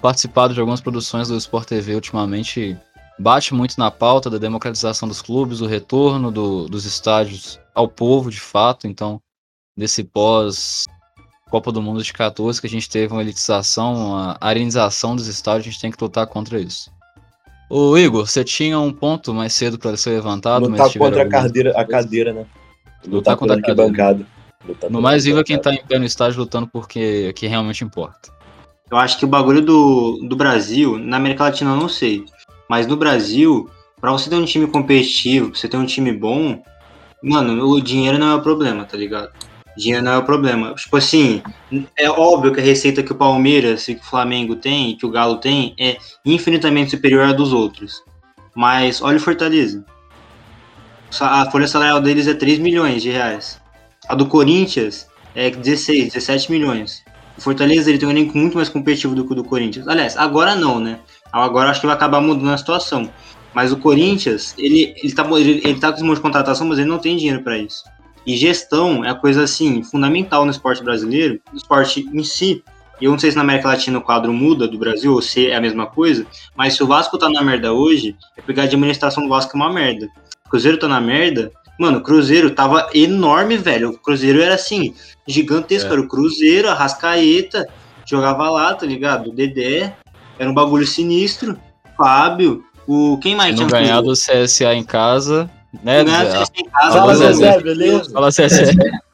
S5: participado de algumas produções do Sport TV ultimamente, bate muito na pauta da democratização dos clubes, o retorno do, dos estádios ao povo, de fato. Então, nesse pós Copa do Mundo de 14, que a gente teve uma elitização, uma arenização dos estádios, a gente tem que lutar contra isso. Ô Igor, você tinha um ponto mais cedo para ser levantado,
S6: Lutar
S5: mas
S6: contra a cadeira, a cadeira, né?
S5: Lutar contra a cadeira.
S6: arquibancada. Lutar
S5: No mais vivo é quem tá em pé no estádio lutando porque que realmente importa.
S8: Eu acho que o bagulho do, do Brasil, na América Latina eu não sei, mas no Brasil, pra você ter um time competitivo, pra você ter um time bom, mano, o dinheiro não é o problema, tá ligado? Dinheiro não é o problema. Tipo assim, é óbvio que a receita que o Palmeiras e que o Flamengo tem, que o Galo tem, é infinitamente superior à dos outros. Mas olha o Fortaleza. A folha salarial deles é 3 milhões de reais. A do Corinthians é 16, 17 milhões. O Fortaleza ele tem um elenco muito mais competitivo do que o do Corinthians. Aliás, agora não, né? Agora acho que vai acabar mudando a situação. Mas o Corinthians, ele, ele, tá, ele, ele tá com esse monte de contratação, mas ele não tem dinheiro para isso. E gestão é a coisa assim, fundamental no esporte brasileiro, no esporte em si. E eu não sei se na América Latina o quadro muda do Brasil ou se é a mesma coisa, mas se o Vasco tá na merda hoje, é porque a administração do Vasco é uma merda. O Cruzeiro tá na merda, mano, o Cruzeiro tava enorme, velho. O Cruzeiro era assim, gigantesco.
S5: É.
S8: Era o Cruzeiro, a Rascaeta, jogava lá, tá ligado? O Dedé, era um bagulho sinistro. Fábio, o. Quem mais
S5: Se não
S8: tinha no
S5: ganhar
S8: Cruzeiro?
S5: do CSA em casa, né?
S8: Não em casa,
S5: Fala, Zezé.
S6: Zezé, beleza?
S5: Fala CSA.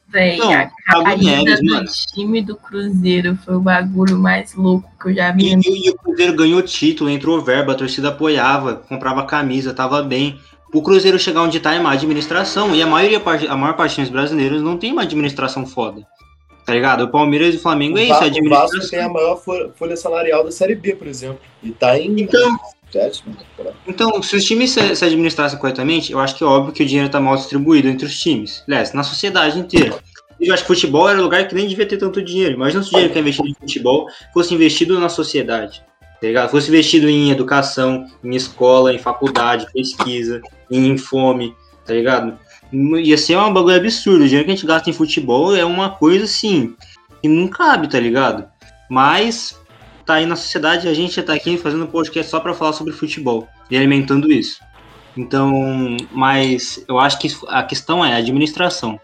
S9: Véi,
S8: Não,
S9: a caída
S8: Neves,
S9: do time do Cruzeiro foi o bagulho mais louco que eu já vi.
S8: E, e- o Cruzeiro ganhou título, entrou verba, a torcida apoiava, comprava camisa, tava bem. O Cruzeiro chegar onde tá é má administração. E a maioria, parte- a maior parte dos brasileiros não tem uma administração foda. Tá ligado? O Palmeiras e o Flamengo
S6: O,
S8: é isso, é
S6: Va- o Vasco
S8: administração.
S6: tem a maior folha, folha salarial da Série B, por exemplo. E tá em
S8: Então,
S6: lá.
S8: Então, se os times se, se administrassem corretamente, eu acho que é óbvio que o dinheiro tá mal distribuído entre os times. Aliás, na sociedade inteira. Eu acho que futebol era um lugar que nem devia ter tanto dinheiro. Imagina se o dinheiro que é investido em futebol fosse investido na sociedade. Tá ligado? Fosse investido em educação, em escola, em faculdade, pesquisa, em fome, tá ligado? Ia ser um bagulho absurdo. O dinheiro que a gente gasta em futebol é uma coisa assim que não cabe, tá ligado? Mas tá aí na sociedade, a gente tá aqui fazendo um podcast só pra falar sobre futebol e alimentando isso. Então, mas eu acho que a questão é a administração.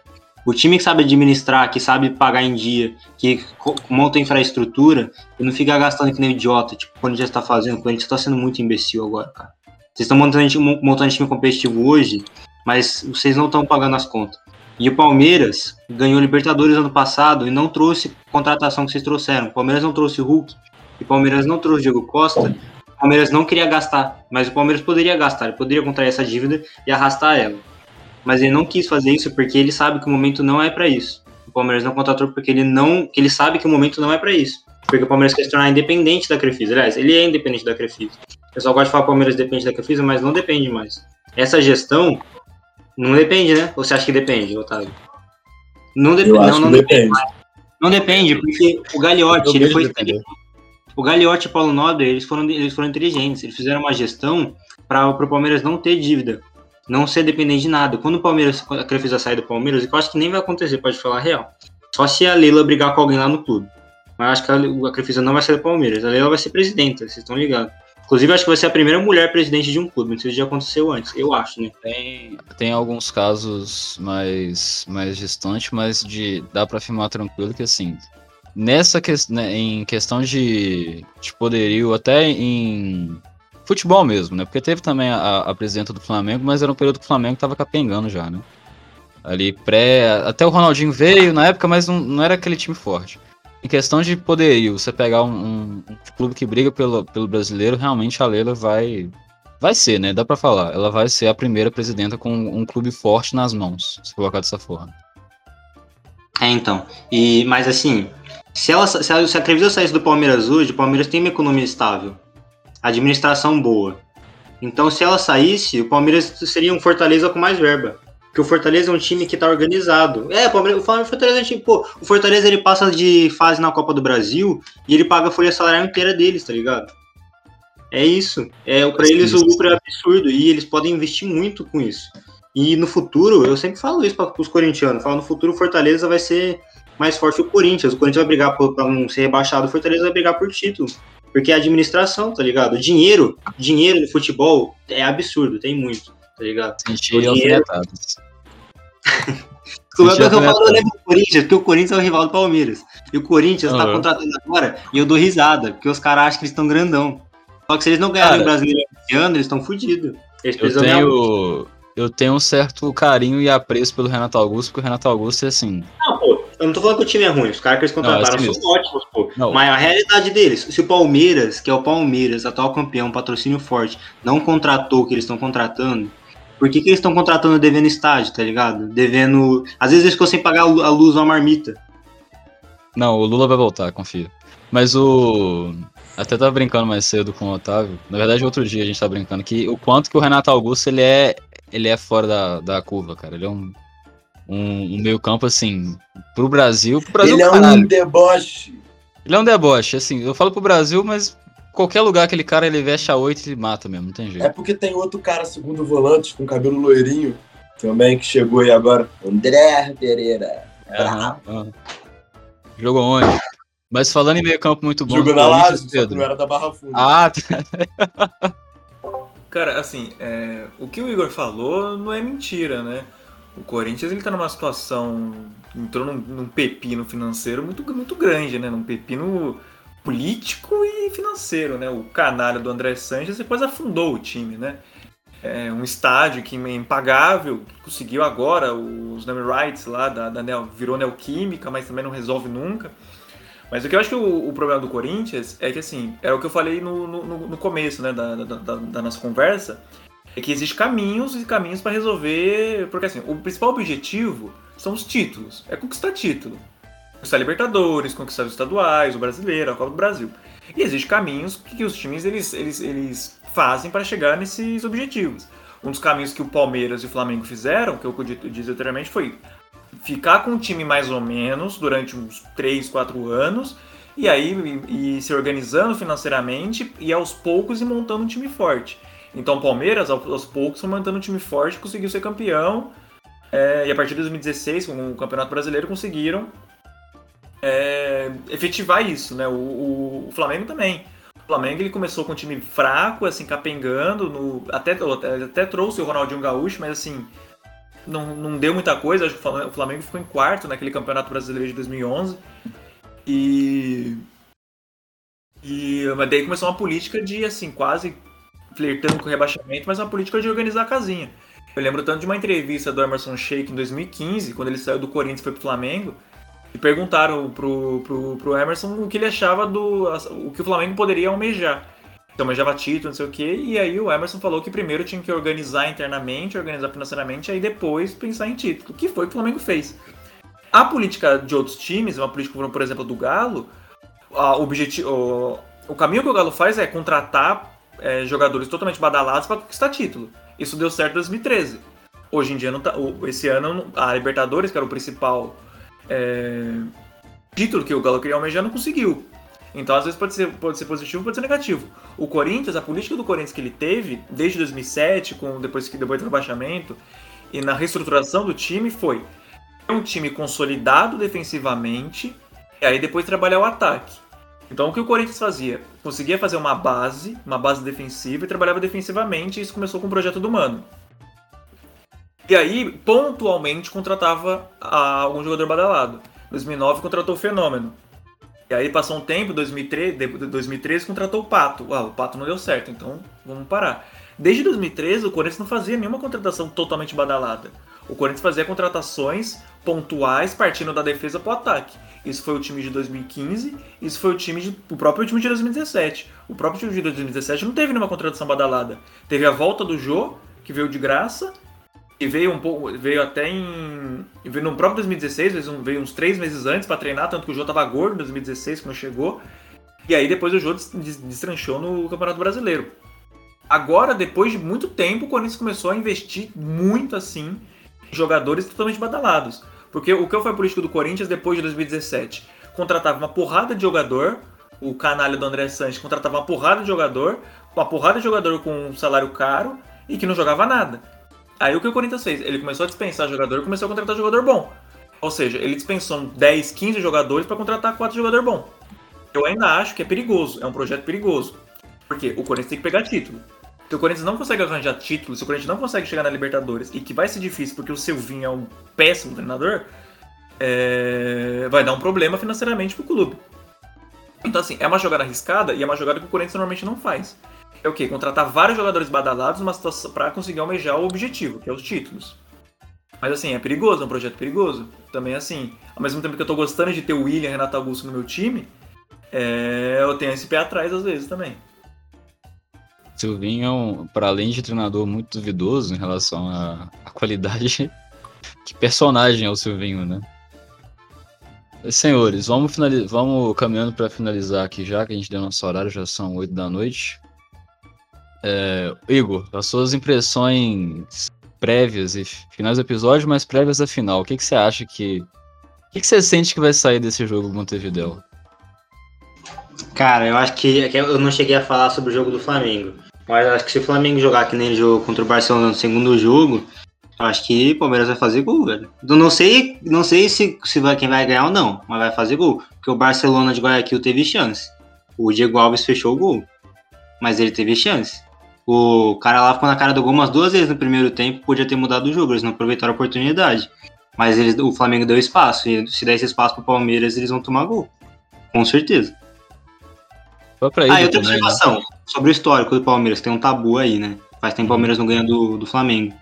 S8: O time que sabe administrar, que sabe pagar em dia, que monta infraestrutura e não fica gastando que nem idiota, tipo, quando já está fazendo, quando a gente está sendo muito imbecil agora, cara. Vocês estão montando, montando time competitivo hoje, mas vocês não estão pagando as contas. E o Palmeiras ganhou Libertadores ano passado e não trouxe contratação que vocês trouxeram. O Palmeiras não trouxe Hulk, e o Palmeiras não trouxe o Diego Costa. O Palmeiras não queria gastar, mas o Palmeiras poderia gastar, ele poderia contrair essa dívida e arrastar ela. Mas ele não quis fazer isso porque ele sabe que o momento não é pra isso. O Palmeiras não contratou porque ele não, ele sabe que o momento não é pra isso. Porque o Palmeiras quer se tornar independente da Crefisa. Aliás, ele é independente da Crefisa. O pessoal gosta de falar que o Palmeiras depende da Crefisa, mas não depende mais. Essa gestão não depende, né? Ou você acha que depende, Otávio? Não depende. Não, não
S6: que depende.
S8: não depende, porque o Gagliotti, ele foi. O Gagliotti e o Paulo Nobre, eles foram, eles foram inteligentes. Eles fizeram uma gestão para o Palmeiras não ter dívida, não ser dependente de nada. Quando o Palmeiras, quando a Crefisa sair do Palmeiras, eu acho que nem vai acontecer, pode falar real. Só se a Leila brigar com alguém lá no clube. Mas acho que a, a Crefisa não vai sair do Palmeiras. A Leila vai ser presidenta, vocês estão ligados. Inclusive, acho que vai ser a primeira mulher presidente de um clube. Não sei se já aconteceu antes, eu acho, né?
S5: Tem, tem alguns casos mais, mais distantes, mas de, dá pra afirmar tranquilo que assim, nessa que, né, em questão de, de poderio, até em futebol mesmo, né? Porque teve também a, a presidenta do Flamengo, mas era um período que o Flamengo tava capengando já, né? Ali pré. Até o Ronaldinho veio na época, mas não, não era aquele time forte. Em questão de poderio, você pegar um, um- um clube que briga pelo, pelo brasileiro, realmente a Leila vai. Vai ser, né? Dá pra falar. Ela vai ser a primeira presidenta com um clube forte nas mãos, se colocar dessa forma.
S8: É, então. E, mas assim, se, ela, se, a, se a Crefisa saísse do Palmeiras hoje, o Palmeiras tem uma economia estável, administração boa. Então, se ela saísse, o Palmeiras seria um Fortaleza com mais verba. Porque o Fortaleza é um time que tá organizado. É, o Palmeiras, o Fortaleza é um time, pô, o Fortaleza ele passa de fase na Copa do Brasil e ele paga a folha salarial inteira deles, tá ligado? É isso. É, pra eles o lucro é absurdo e eles podem investir muito com isso. E no futuro, eu sempre falo isso para os corintianos, falo no futuro o Fortaleza vai ser mais forte o Corinthians. O Corinthians vai brigar para não ser rebaixado, o Fortaleza vai brigar por título. Porque é administração, tá ligado? Dinheiro, dinheiro no futebol é absurdo, tem muito, tá ligado?
S5: Senti
S8: O dinheiro-. Como é que eu
S5: eu
S8: falo, eu lembro do Corinthians, porque o Corinthians é o rival do Palmeiras. E o Corinthians tá
S5: Aham.
S8: contratando agora, e eu dou risada, porque os caras acham que eles estão grandão. Só que se eles não ganharem
S5: Cara,
S8: o brasileiro esse ano, eles estão fodidos. Eles
S5: Eu
S8: precisam ganhar um.
S5: tenho, eu tenho um certo carinho e apreço pelo Renato Augusto, porque o Renato Augusto é assim.
S8: Não, pô, eu não tô falando que o time é ruim. Os caras que eles contrataram
S5: Não, é
S8: são ótimos, pô.
S5: Não.
S8: Mas a realidade deles, se o Palmeiras, que é o Palmeiras, atual campeão, patrocínio forte, não contratou o que eles estão contratando, por que, que eles estão contratando devendo estádio, tá ligado? Devendo. Às vezes eles ficam sem pagar a lu- a luz ou a marmita.
S5: Não, o Lula vai voltar, confia. Mas o. Até tava brincando mais cedo com o Otávio. Na verdade, outro dia a gente tava brincando que o quanto que o Renato Augusto ele é, ele é fora da, da curva, cara. Ele é um, um, um meio-campo assim. Pro Brasil. Pro Brasil,
S6: Ele é
S5: caralho.
S6: um deboche.
S5: Ele é um deboche, assim. Eu falo pro Brasil, mas qualquer lugar que aquele cara ele veste a 8 e mata mesmo, não tem jeito.
S6: É porque tem outro cara, segundo volante, com cabelo loirinho, também, que chegou aí agora. André Pereira.
S5: Aham. Jogou onde? Mas falando em meio-campo muito bom.
S6: Jogou na Lazio, só que
S5: Pedro.
S6: não era da Barra Funda.
S5: Ah, tá.
S7: Cara, assim, é, o que o Igor falou não é mentira, né? O Corinthians ele tá numa situação. entrou num, num pepino financeiro muito, muito grande, né? Num pepino político e financeiro, né? O canalha do André Sanches depois afundou o time, né? É um estádio que é impagável, conseguiu agora os name rights lá da, da Neo, virou Neoquímica, mas também não resolve nunca. Mas o que eu acho que o, o problema do Corinthians é que, assim, é o que eu falei no, no, no começo, né, da, da, da- da nossa conversa, é que existem caminhos e caminhos para resolver, porque, assim, o principal objetivo são os títulos, é conquistar título. Conquistar Libertadores, conquistar os estaduais, o brasileiro, a Copa do Brasil. E existem caminhos que, os times, eles, eles, eles fazem para chegar nesses objetivos. Um dos caminhos que o Palmeiras e o Flamengo fizeram, que eu disse anteriormente, foi ficar com o time mais ou menos durante uns 3, 4 anos e aí e, e se organizando financeiramente e aos poucos ir montando um time forte. Então o Palmeiras, aos, poucos, foi montando um time forte conseguiu ser campeão. é, e a partir de 2016, com o Campeonato Brasileiro, conseguiram é, efetivar isso. Né? O, o- o Flamengo também. O Flamengo ele começou com um time fraco, assim, capengando, no, até, até, trouxe o Ronaldinho Gaúcho, mas assim, não, não deu muita coisa. Acho que o Flamengo ficou em quarto naquele Campeonato Brasileiro de 2011. E. E mas daí começou uma política de, assim, quase flertando com o rebaixamento, mas uma política de organizar a casinha. Eu lembro tanto de uma entrevista do Emerson Sheik em 2015, quando ele saiu do Corinthians e foi pro Flamengo, e perguntaram pro, pro, pro Emerson o que ele achava do. o que o Flamengo poderia almejar. Então, almejava título, não sei o quê, e aí o Emerson falou que primeiro tinha que organizar internamente, organizar financeiramente, e aí depois pensar em título, que foi o que o Flamengo fez. A política de outros times, uma política, por exemplo, do Galo, a objeti- o, o caminho que o Galo faz é contratar é, jogadores totalmente badalados para conquistar título. Isso deu certo em 2013. Hoje em dia, não tá, esse ano, a Libertadores, que era o principal é, título que o Galo queria almejar, não conseguiu. Então, às vezes, pode ser, pode ser positivo, pode ser negativo. O Corinthians, a política do Corinthians que ele teve, desde 2007, com, depois, depois do rebaixamento, e na reestruturação do time, foi um time consolidado defensivamente, e aí depois trabalhar o ataque. Então, o que o Corinthians fazia? Conseguia fazer uma base, uma base defensiva, e trabalhava defensivamente, e isso começou com o projeto do Mano. E aí, pontualmente, contratava ah, algum jogador badalado. Em 2009, contratou o Fenômeno. E aí, passou um tempo, 2013, de- 2013 contratou o Pato. Ah, o Pato não deu certo, então vamos parar. Desde 2013, o Corinthians não fazia nenhuma contratação totalmente badalada. O Corinthians fazia contratações pontuais partindo da defesa para o ataque. Isso foi o time de 2015, isso foi o time de, o próprio time de 2017. O próprio time de 2017 não teve nenhuma contratação badalada. Teve a volta do Jô, que veio de graça, e veio um pouco, veio até em, veio no próprio 2016, veio, veio uns três meses antes para treinar, tanto que o Jô tava gordo em 2016 quando chegou. E aí depois o Jô des- des- destranchou no Campeonato Brasileiro. Agora, depois de muito tempo, o Corinthians começou a investir muito assim jogadores totalmente badalados. Porque o que foi a política do Corinthians depois de 2017? Contratava uma porrada de jogador, o canalha do André Sanches contratava uma porrada de jogador, uma porrada de jogador com um salário caro e que não jogava nada. Aí o que o Corinthians fez? Ele começou a dispensar jogador e começou a contratar jogador bom. Ou seja, ele dispensou 10, 15 jogadores para contratar 4 jogadores bons. Eu ainda acho que é perigoso, é um projeto perigoso. Porque o Corinthians tem que pegar título. Se o Corinthians não consegue arranjar títulos, se o Corinthians não consegue chegar na Libertadores e que vai ser difícil porque o Silvinho é um péssimo treinador, é, vai dar um problema financeiramente pro clube. Então, assim, é uma jogada arriscada e é uma jogada que o Corinthians normalmente não faz. É o quê? Contratar vários jogadores badalados para conseguir almejar o objetivo, que é os títulos. Mas assim, é perigoso, é um projeto perigoso. Também assim, ao mesmo tempo que eu tô gostando de ter o William Renato Augusto no meu time, é, eu tenho esse pé atrás às vezes também.
S5: Silvinho é, um, para além de treinador muito duvidoso em relação à, à qualidade, que personagem é o Silvinho, né? Senhores, vamos, vamos caminhando para finalizar aqui já, que a gente deu nosso horário, já são 8 da noite. É, Igor, as suas impressões prévias e finais do episódio, mas prévias da final, o que, que você acha que. O que, que você sente que vai sair desse jogo Montevideo?
S8: Cara, eu acho que, que eu não cheguei a falar sobre o jogo do Flamengo. Mas acho que se o Flamengo jogar que nem ele jogou contra o Barcelona no segundo jogo, acho que o Palmeiras vai fazer gol, velho. Eu não sei, não sei se, se vai, quem vai ganhar ou não, mas vai fazer gol. Porque o Barcelona de Guayaquil teve chance. O Diego Alves fechou o gol. Mas ele teve chance. O cara lá ficou na cara do gol umas duas vezes no primeiro tempo, podia ter mudado o jogo, eles não aproveitaram a oportunidade. Mas eles, o Flamengo deu espaço, e se der esse espaço pro Palmeiras, eles vão tomar gol. Com certeza. ah, e outra né? observação, né? Sobre o histórico do Palmeiras, tem um tabu aí, né? Faz tempo que o Palmeiras não ganha do, do Flamengo.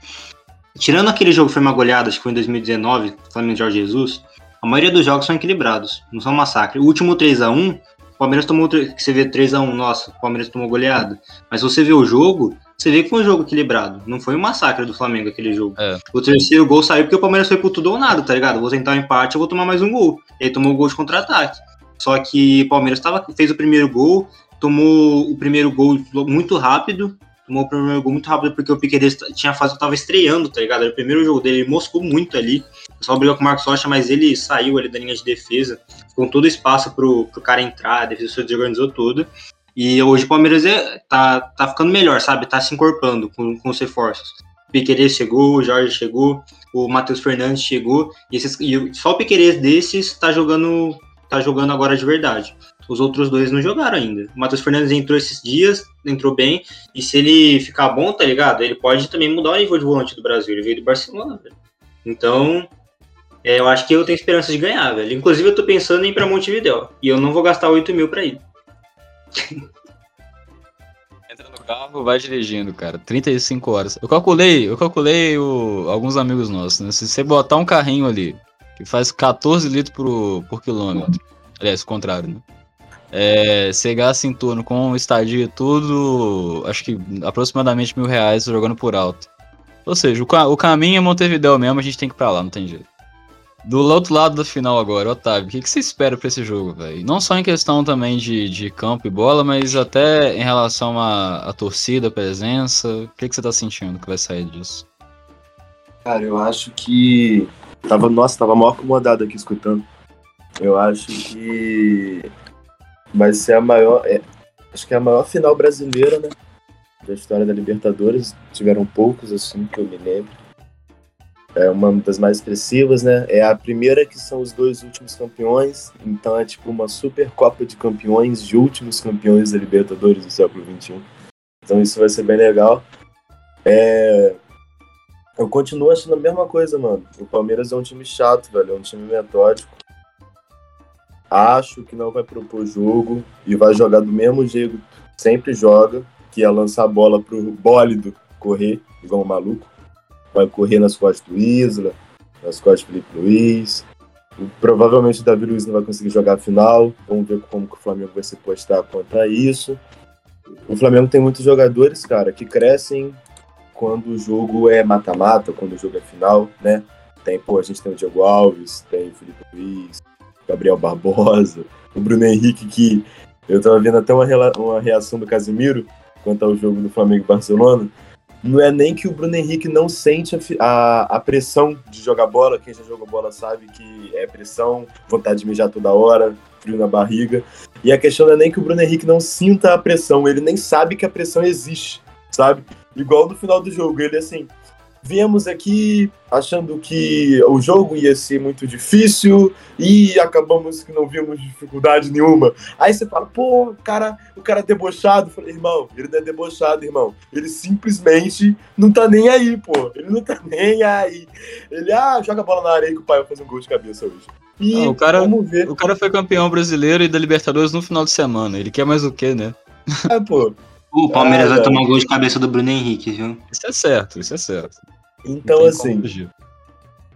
S8: Tirando aquele jogo que foi uma goleada, acho que foi em 2019, Flamengo de Jorge Jesus, a maioria dos jogos são equilibrados, não são massacre. O último 3 a 1 o Palmeiras tomou. Que você vê 3x1, nossa, o Palmeiras tomou goleada. Mas você vê o jogo, você vê que foi um jogo equilibrado. Não foi um massacre do Flamengo aquele jogo. É. O terceiro gol saiu porque o Palmeiras foi pro tudo ou nada, tá ligado? vou tentar um empate, eu vou tomar mais um gol. E aí tomou o gol de contra-ataque. Só que o Palmeiras tava, fez o primeiro gol, tomou o primeiro gol muito rápido, tomou o primeiro gol muito rápido porque o Piqueires tinha fase, tava estreando, tá ligado? Era o primeiro jogo dele, ele moscou muito ali. Só brigou com o Marcos Rocha, mas ele saiu ali da linha de defesa, com todo espaço pro, pro cara entrar, a defesa se desorganizou toda. E hoje o Palmeiras é, tá, tá ficando melhor, sabe? Tá se encorpando com, com os reforços. O Piqueires chegou, o Jorge chegou, o Matheus Fernandes chegou, e, esses, e só o Piqueires desses tá jogando, tá jogando agora de verdade. Os outros dois não jogaram ainda. O Matheus Fernandes entrou esses dias, entrou bem, e se ele ficar bom, tá ligado? Ele pode também mudar o nível de volante do Brasil. Ele veio do Barcelona, velho. Então, é, eu acho que eu tenho esperança de ganhar, velho. Inclusive, eu tô pensando em ir pra Montevideo. E eu não vou gastar 8 mil pra ir.
S5: Entra no carro, vai dirigindo, cara. 35 horas. Eu calculei, eu calculei o, alguns amigos nossos, né? Se você botar um carrinho ali, que faz 14 litros por, por quilômetro. Aliás, o contrário, né? É, você gasta em torno com estadia e tudo, acho que aproximadamente mil reais jogando por alto. Ou seja, o, o caminho é Montevideo mesmo, a gente tem que ir pra lá, não tem jeito. Do outro lado da final agora, Otávio, o que, que você espera para esse jogo, velho? Não só em questão também de, de campo e bola, mas até em relação à, torcida, presença. O que, que você tá sentindo que vai sair disso?
S6: Cara, eu acho que. Tava, nossa, tava mal acomodado aqui escutando. Eu acho que vai ser a maior. É, acho que é a maior final brasileira, né? Da história da Libertadores. Tiveram poucos, assim, que eu me lembro. É uma das mais expressivas, né? É a primeira que são os dois últimos campeões. Então é tipo uma super Copa de Campeões de últimos campeões da Libertadores do século XXI. Então isso vai ser bem legal. É... Eu continuo achando a mesma coisa, mano. O Palmeiras é um time chato, velho. É um time metódico. Acho que não vai propor jogo e vai jogar do mesmo jeito que sempre joga, que é lançar a bola pro bólido correr, igual um maluco. Vai correr nas costas do Isla, nas costas do Felipe Luiz. Provavelmente o Davi Luiz não vai conseguir jogar a final. Vamos ver como que o Flamengo vai se postar contra isso. O Flamengo tem muitos jogadores, cara, que crescem quando o jogo é mata-mata, quando o jogo é final, né? Tem, pô, a gente tem o Diego Alves, tem o Felipe Luiz, Gabriel Barbosa, o Bruno Henrique, que eu tava vendo até uma, uma reação do Casimiro quanto ao jogo do Flamengo e Barcelona. Não é nem que o Bruno Henrique não sente a, a, a, pressão de jogar bola. Quem já jogou bola sabe que é pressão, vontade de mijar toda hora, frio na barriga. E a questão não é nem que o Bruno Henrique não sinta a pressão, ele nem sabe que a pressão existe, sabe? Igual no final do jogo, ele assim, viemos aqui achando que o jogo ia ser muito difícil e acabamos que não vimos dificuldade nenhuma. Aí você fala, pô, o cara, o cara é debochado. Eu falei, irmão, ele não é debochado, irmão. Ele simplesmente não tá nem aí, pô. Ele não tá nem aí. Ele, ah, joga a bola na areia que o pai vai fazer um gol de cabeça hoje. E
S5: Ah, o, cara,
S6: vamos ver.
S5: o cara foi campeão brasileiro e da Libertadores no final de semana. Ele quer mais o quê, né?
S6: É, pô.
S8: O Palmeiras
S6: Ah,
S8: vai tomar gol de cabeça do Bruno Henrique, viu?
S5: Isso é certo, isso é certo.
S6: Então, assim.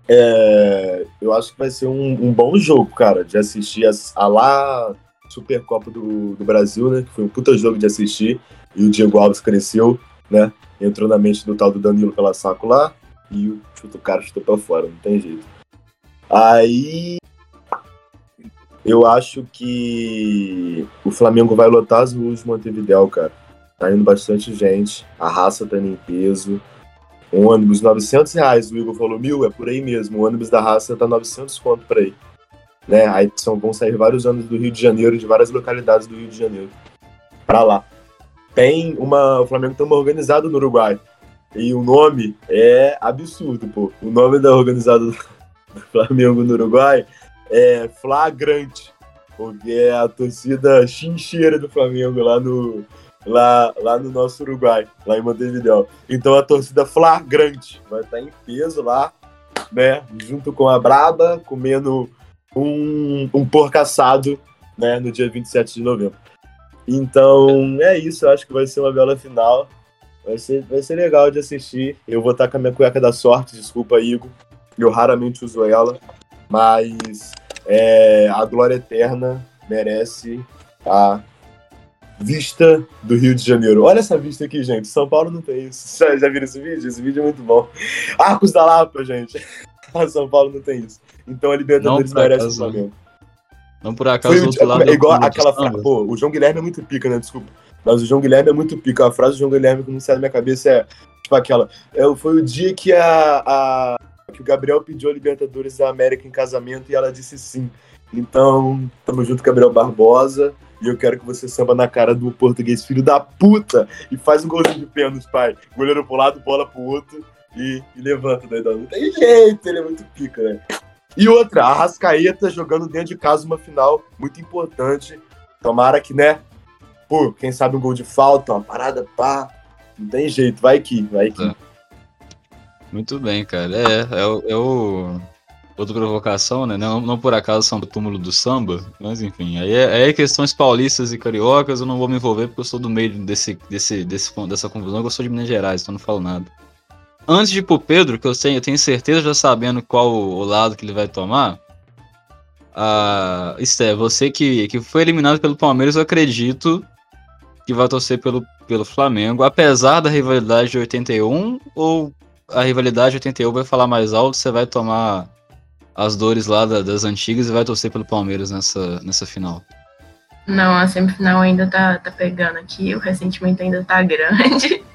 S6: É, eu acho que vai ser um, um bom jogo, cara, de assistir a, a lá Supercopa do, do Brasil, né? Que foi um puta jogo de assistir. E o Diego Alves cresceu, né? Entrou na mente do tal do Danilo pela saco lá. E o, o cara chutou pra fora, não tem jeito. Aí. Eu acho que o Flamengo vai lotar as ruas de Montevidéu, cara. Tá indo bastante gente. A raça tá indo em peso. Um ônibus 900 reais, o Igor falou mil, é por aí mesmo. O ônibus da raça tá 900 conto por aí. Né? Aí são, vão sair vários ônibus do Rio de Janeiro, de várias localidades do Rio de Janeiro. Pra lá. Tem uma. O Flamengo tem uma organizada no Uruguai. E o nome é absurdo, pô. O nome da organizada do Flamengo no Uruguai é Flagrante. Porque é a torcida chincheira do Flamengo lá no, lá, lá no nosso Uruguai, lá em Montevideo. Então a torcida flagrante vai estar em peso lá, né? Junto com a Braba, comendo um, um porco assado, né? No dia 27 de novembro. Então é isso, eu acho que vai ser uma bela final. Vai ser, vai ser legal de assistir. Eu vou estar com a minha cueca da sorte, desculpa, Igor. Eu raramente uso ela, mas é, a glória eterna merece a vista do Rio de Janeiro. Olha essa vista aqui, gente. São Paulo não tem isso. Já, já viram esse vídeo? Esse vídeo é muito bom. Arcos da Lapa, gente. São Paulo não tem isso. Então a Libertadores merece o Flamengo.
S5: Não por acaso
S6: Foi
S5: outro lado
S6: é igual aquela frase. Pô, o João Guilherme é muito pica, né? Desculpa. Mas o João Guilherme é muito pica. A frase do João Guilherme que não sai da minha cabeça é tipo aquela. É, foi o dia que a, a- que o Gabriel pediu a Libertadores da América em casamento e ela disse sim. Então, tamo junto, Gabriel Barbosa. E eu quero que você samba na cara do português, filho da puta, e faz um golzinho de pênalti, pai. Goleiro pro lado, bola pro outro e, e levanta, doidão. Não tem jeito, ele é muito pica, né? E outra, a Rascaeta jogando dentro de casa uma final muito importante. Tomara que, né? Pô, quem sabe um gol de falta, uma parada, pá. Não tem jeito, vai que, vai que.
S5: É. Muito bem, cara. É, é, é o. Outra provocação, né? Não, não por acaso são do túmulo do samba, mas enfim. Aí é, aí é questões paulistas e cariocas, eu não vou me envolver porque eu sou do meio desse, desse, desse, dessa confusão, eu sou de Minas Gerais, então não falo nada. Antes de ir pro Pedro, que eu tenho, eu tenho certeza já sabendo qual o lado que ele vai tomar. Ah, Esté, você que, que foi eliminado pelo Palmeiras, eu acredito que vai torcer pelo, pelo Flamengo, apesar da rivalidade de 81, ou a rivalidade de 81 vai falar mais alto, você vai tomar as dores lá da- das antigas e vai torcer pelo Palmeiras nessa, nessa final.
S9: Não, a semifinal ainda tá, tá pegando aqui, o ressentimento ainda tá grande.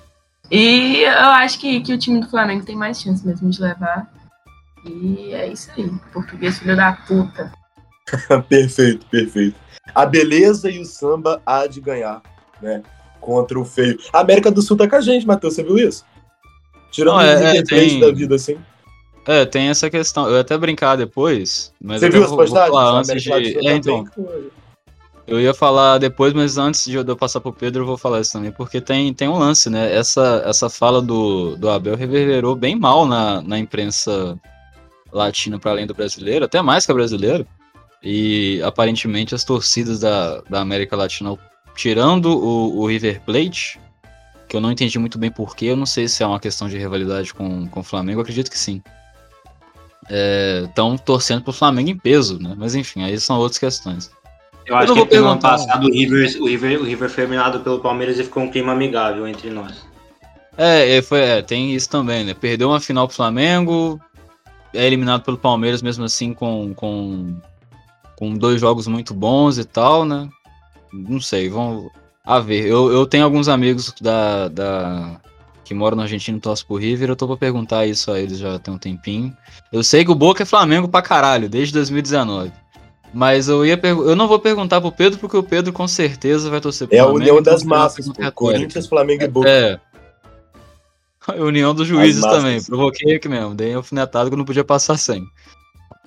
S9: E eu acho que, que o time do Flamengo tem mais chance mesmo de levar. E é isso aí. Português, filho da puta.
S6: perfeito, perfeito. A beleza e o samba há de ganhar, né? Contra o feio. A América do Sul tá com a gente, Matheus, você viu isso? Tirando
S5: Não,
S6: o
S5: é-
S6: River
S5: é, tem-
S6: da vida, assim.
S5: É, tem essa questão. Eu ia até brincar depois, mas
S6: Você
S5: eu
S6: viu as
S5: vou
S6: postagens?
S5: falar antes de. É,
S6: tá
S5: então, eu ia falar depois, mas antes de eu passar pro Pedro, eu vou falar isso também, porque tem, tem um lance, né? Essa, essa fala do, do Abel reverberou bem mal na, na imprensa latina para além do brasileiro, até mais que a brasileira. E aparentemente as torcidas da, da América Latina, tirando o, o River Plate, que eu não entendi muito bem porquê, eu não sei se é uma questão de rivalidade com, com o Flamengo, acredito que sim. Estão torcendo pro Flamengo em peso, né? Mas enfim, aí são outras questões.
S8: Eu acho
S5: não
S8: que no ano passado o River, o, River, o River foi eliminado pelo Palmeiras e ficou um clima amigável entre nós.
S5: É, é, foi, é, tem isso também, né? Perdeu uma final pro Flamengo, é eliminado pelo Palmeiras mesmo assim com, com, com dois jogos muito bons e tal, né? Não sei, vamos a ver. Eu, eu tenho alguns amigos da, da que moram na Argentina e torcem pro River, eu tô pra perguntar isso a eles já tem um tempinho. Eu sei que o Boca é Flamengo pra caralho, desde 2019. Mas eu ia eu não vou perguntar pro Pedro, porque o Pedro com certeza vai torcer pro
S6: É a
S5: Flamengo.
S6: união
S5: então
S6: das massas, Corinthians, Flamengo e Boca.
S5: é. A união dos juízes também. Provoquei aqui mesmo. Dei alfinetado que eu não podia passar sem.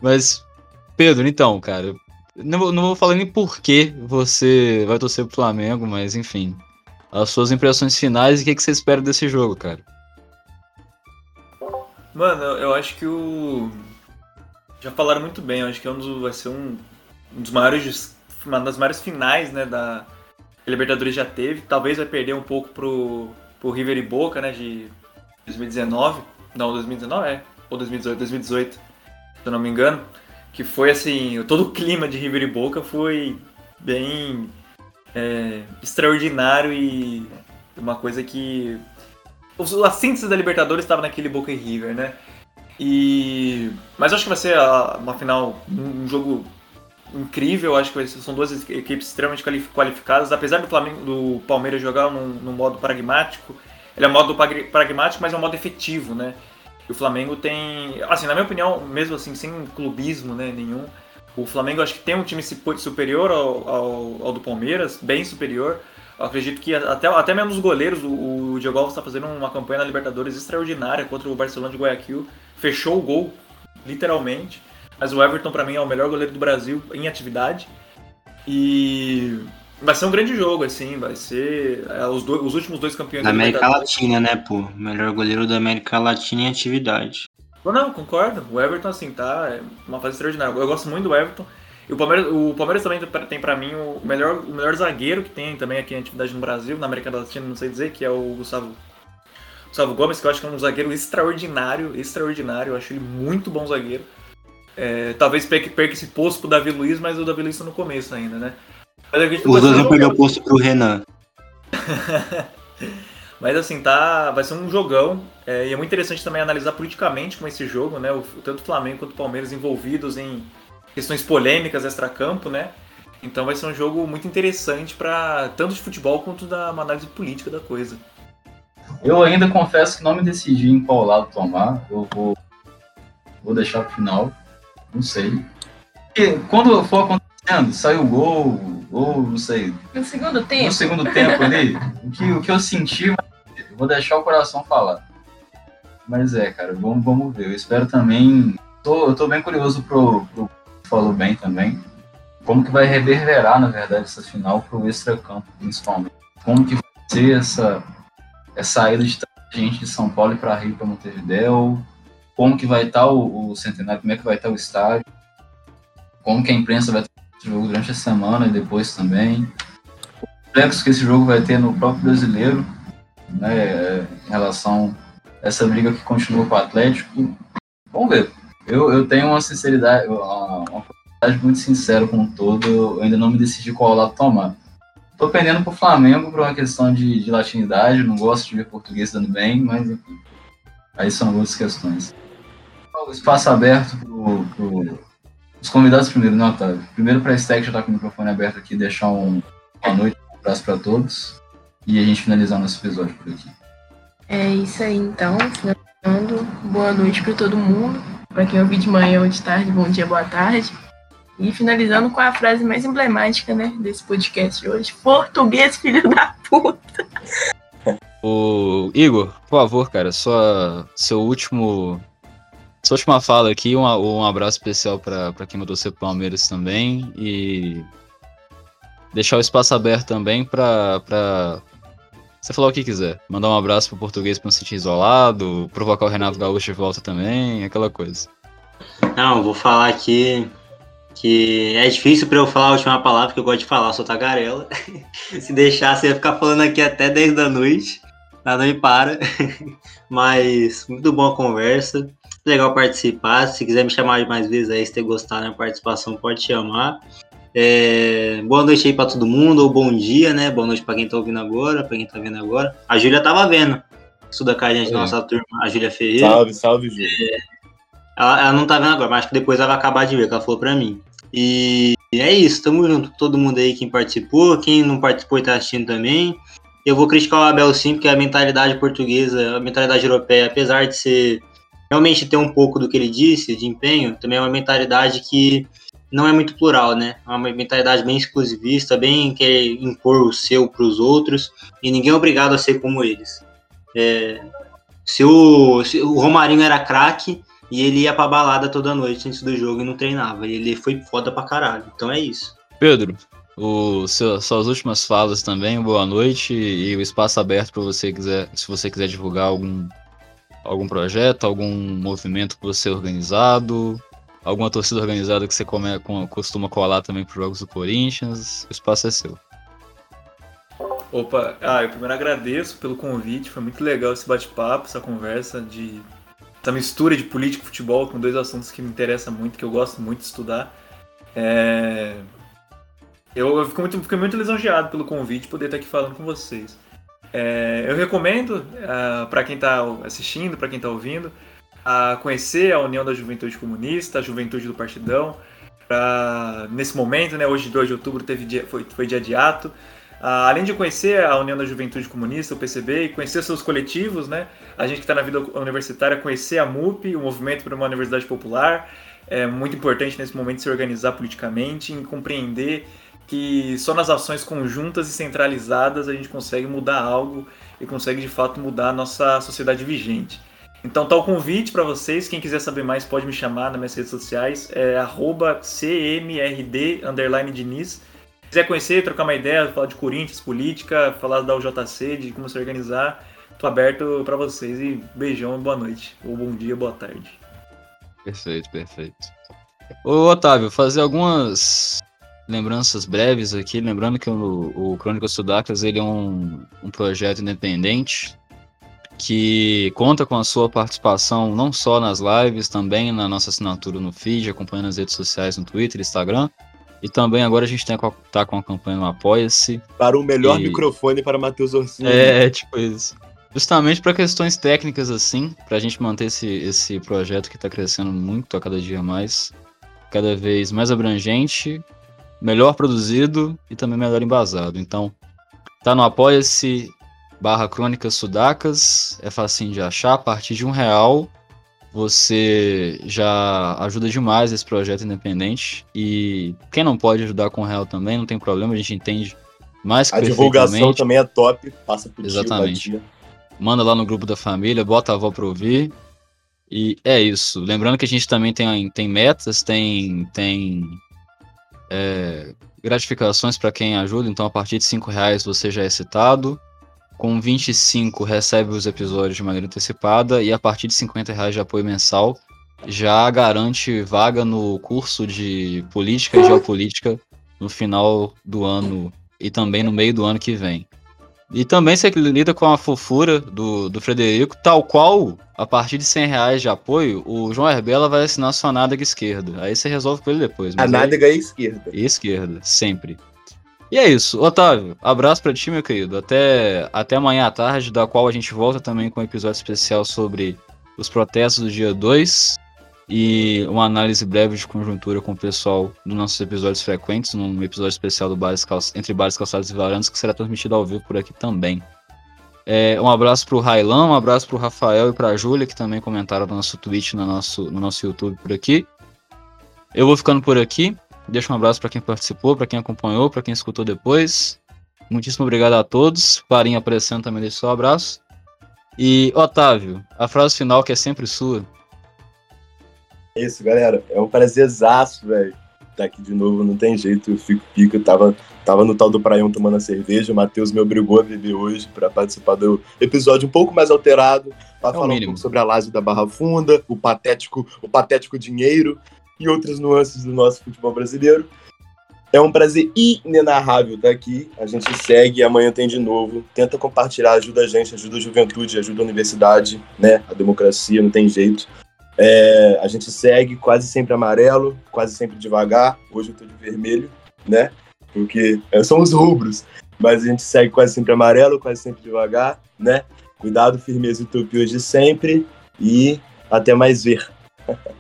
S5: Mas, Pedro, então, cara. Não, não vou falar nem por que você vai torcer pro Flamengo, mas enfim. As suas impressões finais e o que, que você espera desse jogo, cara.
S7: Mano, eu, acho que o. Já falaram muito bem, eu acho que é um dos, vai ser um, um dos maiores. Uma das maiores finais, né, da a Libertadores já teve. Talvez vai perder um pouco pro, pro River e Boca, né, de 2019. Não, 2019 é. Ou 2018, 2018, se eu não me engano. Que foi assim, todo o clima de River e Boca foi bem é, extraordinário e uma coisa que a síntese da Libertadores estava naquele Boca e River, né? E mas acho que vai ser uma final, um, jogo incrível. Acho que são duas equipes extremamente quali- qualificadas, apesar do Flamengo, do Palmeiras jogar num, num modo pragmático. Ele é um modo pragmático, mas é um modo efetivo, né? E o Flamengo tem, assim, na minha opinião, mesmo assim, sem clubismo, né, nenhum. O Flamengo acho que tem um time superior ao, ao, ao do Palmeiras, bem superior. Eu acredito que até, até mesmo os goleiros, o, o Diego Alves está fazendo uma campanha na Libertadores extraordinária contra o Barcelona de Guayaquil. Fechou o gol, literalmente. Mas o Everton, para mim, é o melhor goleiro do Brasil em atividade. E vai ser um grande jogo, assim. Vai ser é, os, dois- os últimos dois campeões
S8: Da América. Latina, né, pô? Melhor goleiro da América Latina em atividade.
S7: Não, não, concordo. O Everton, assim, tá. É uma fase extraordinária. Eu gosto muito do Everton. E o Palmeiras, o Palmeiras também tem pra mim o melhor, o melhor zagueiro que tem também aqui em atividade no Brasil, na América Latina, não sei dizer, que é o Gustavo, Gustavo Gomes, que eu acho que é um zagueiro extraordinário, extraordinário. Eu acho ele muito bom zagueiro. É, talvez perca, esse posto pro Davi Luiz, mas o Davi Luiz tá no começo ainda, né?
S8: Os dois vão perder o posto pro Renan.
S7: Mas assim, tá. Vai ser um jogão. é, e é muito interessante também analisar politicamente como esse jogo, né? O, tanto o Flamengo quanto o Palmeiras envolvidos em questões polêmicas extra-campo, né? Então vai ser um jogo muito interessante para tanto de futebol quanto da uma análise política da coisa.
S10: Eu ainda confesso que não me decidi em qual lado tomar. Eu vou, vou deixar pro final. Não sei. Porque quando for acontecendo, sai o gol, ou não sei,
S9: No segundo
S10: no
S9: tempo,
S10: segundo tempo ali, o que, o que eu senti, eu vou deixar o coração falar. Mas é, cara, vamos, vamos ver. Eu espero também. Tô, eu tô bem curioso pro, pro falou bem também. Como que vai reverberar, na verdade, essa final pro extracampo, principalmente. Como que vai ser essa, essa saída de gente de São Paulo para Rio para Montevidéu. Como que vai estar o, o centenário, como é que vai estar o estádio. Como que a imprensa vai esse jogo durante a semana e depois também reflexos que esse jogo vai ter no próprio brasileiro, né, em relação a essa briga que continua com o Atlético. Vamos ver. Eu, eu tenho uma sinceridade, uma, uma sinceridade muito sincera com todo, eu ainda não me decidi qual lado tomar. Tô pendendo pro Flamengo por uma questão de, de latinidade, não gosto de ver português dando bem, mas enfim. Aí são outras questões. O espaço aberto pro, pro os convidados primeiro, né, Otávio? Primeiro para a Stack já tá com o microfone aberto aqui, deixar um boa noite, um abraço para todos e a gente finalizar nosso episódio por aqui.
S9: é isso aí então. Finalizando. Boa noite para todo mundo. Para quem ouviu de manhã ou de tarde, bom dia, boa tarde. E finalizando com a frase mais emblemática, né, desse podcast de hoje. Português, filho da puta.
S5: O Igor, por favor, cara, sua, seu último. Sua última fala aqui, um, um abraço especial pra pra quem mandou ser Palmeiras também. E deixar o espaço aberto também pra você falar o que quiser. Mandar um abraço pro português pra não se sentir isolado, provocar o Renato Gaúcho de volta também, aquela coisa.
S8: Não, vou falar aqui que é difícil pra eu falar a última palavra, porque eu gosto de falar, sou tagarela. Se deixar, você ia ficar falando aqui até 10 da noite. Nada me para. Mas muito boa conversa. Legal participar. Se quiser me chamar mais vezes aí, se ter gostado da participação, pode chamar. É, boa noite aí pra todo mundo, ou bom dia, né? Boa noite pra quem tá ouvindo agora, pra quem tá vendo agora. A Júlia tava vendo. Estuda com a gente
S6: É.
S8: nossa turma, a Júlia Ferreira.
S6: Salve, salve, Júlio.
S8: Ela, ela não tá vendo agora, mas acho que depois ela vai acabar de ver, que ela falou pra mim. E é isso, tamo junto todo mundo aí, quem participou, quem não participou e tá assistindo também. Eu vou criticar o Abel sim, porque a mentalidade portuguesa, a mentalidade europeia, apesar de ser realmente ter um pouco do que ele disse, de empenho, também é uma mentalidade que não é muito plural, né? É uma mentalidade bem exclusivista, bem querer impor o seu pros outros, e ninguém é obrigado a ser como eles. É, Se o, se o Romarinho era craque e ele ia pra balada toda noite antes do jogo e não treinava. E ele foi foda pra caralho. Então é isso.
S5: Pedro, o, seu- suas últimas falas também, boa noite e o espaço aberto para você quiser, se você quiser divulgar algum, algum projeto, algum movimento que você organizado, alguma torcida organizada que você come, com- costuma colar também para jogos do Corinthians, o espaço é seu.
S7: Opa, ah, eu primeiro agradeço pelo convite, foi muito legal esse bate-papo, essa conversa de essa mistura de política e futebol com dois assuntos que me interessam muito, que eu gosto muito de estudar. É, Eu, eu fico muito, fiquei muito lisonjeado pelo convite poder estar aqui falando com vocês. É, eu recomendo para quem está assistindo, para quem está ouvindo, a conhecer a União da Juventude Comunista, a Juventude do Partidão. Nesse momento, né, hoje 2 de outubro teve dia, foi, foi dia de ato. Ah, além de conhecer a União da Juventude Comunista, o PCB, e conhecer seus coletivos, né? A gente que está na vida universitária, conhecer a MUP, o Movimento para uma Universidade Popular. É muito importante nesse momento se organizar politicamente e compreender que só nas ações conjuntas e centralizadas a gente consegue mudar algo e consegue de fato mudar a nossa sociedade vigente. Então tá o convite para vocês, quem quiser saber mais pode me chamar nas minhas redes sociais, é cmrd Diniz. Se quiser conhecer, trocar uma ideia, falar de Corinthians, política, falar da UJC, de como se organizar, tô aberto para vocês e beijão e boa noite, ou bom dia, boa tarde.
S5: Perfeito, perfeito. Ô Otávio, fazer algumas lembranças breves aqui, lembrando que o, o Crônicas Sudacas ele é um, um projeto independente que conta com a sua participação não só nas lives, também na nossa assinatura no feed, acompanhando as redes sociais no Twitter, Instagram. E também agora a gente tem, tá com a campanha no Apoia-se.
S6: Para o melhor
S5: E-
S6: microfone para Matheus Orsini.
S5: É, tipo isso. Justamente para questões técnicas assim, para a gente manter esse, esse projeto que está crescendo muito a cada dia mais, cada vez mais abrangente, melhor produzido e também melhor embasado. Então, tá no Apoia-se barra Crônicas Sudacas, é facinho de achar, a partir de um real você já ajuda demais esse projeto independente e quem não pode ajudar com um real também, não tem problema, a gente entende mais que
S6: A divulgação também é top. Passa tio,
S5: Exatamente.
S6: tia.
S5: manda lá no grupo da família, bota a avó pra ouvir. E é isso. Lembrando que a gente também tem, tem metas, tem, tem é, gratificações para quem ajuda. Então, a partir de 5 reais você já é citado. Com 25 recebe os episódios de maneira antecipada. E a partir de 50 reais de apoio mensal já garante vaga no curso de política e geopolítica no final do ano e também no meio do ano que vem. E também você lida com a fofura do, do Frederico, tal qual, a partir de 100 reais de apoio, o João Herbela vai assinar sua nádega esquerda. Aí você resolve com ele depois.
S6: A
S5: mas aí-
S6: nádega é esquerda.
S5: e esquerda, sempre. E é isso. Otávio, abraço pra ti, meu querido. Até, até amanhã à tarde, da qual a gente volta também com um episódio especial sobre os protestos do dia 2 e uma análise breve de conjuntura com o pessoal dos nossos episódios frequentes, num episódio especial do Bares Calç- Entre Bares Calçados e Varandas, que será transmitido ao vivo por aqui também. É, um abraço pro Railan, um abraço pro Rafael e pra Júlia, que também comentaram no nosso Twitch, no nosso, no nosso YouTube por aqui. Eu vou ficando por aqui. Deixa um abraço para quem participou, para quem acompanhou, para quem escutou depois. Muitíssimo obrigado a todos. Clarinha aparecendo também deixa seu abraço. E Otávio, a frase final que é sempre sua.
S6: É isso, galera. É um prazerzaço, velho. Tá aqui de novo, não tem jeito. Eu fico pico. Eu tava, tava no tal do Praião tomando a cerveja. O Matheus me obrigou a beber hoje pra participar do episódio um pouco mais alterado. Pra
S5: É
S6: falar um pouco sobre a Lazio da Barra Funda, o patético, o patético dinheiro e outras nuances do nosso futebol brasileiro. É um prazer inenarrável estar aqui. A gente segue, amanhã tem de novo. Tenta compartilhar, ajuda a gente, ajuda a juventude, ajuda a universidade, né? A democracia, não tem jeito. É, a gente segue quase sempre amarelo, quase sempre devagar. Hoje eu tô de vermelho, né? Porque é, são os rubros. Mas a gente segue quase sempre amarelo, quase sempre devagar, né? Cuidado, firmeza e utopia de sempre. E até mais ver.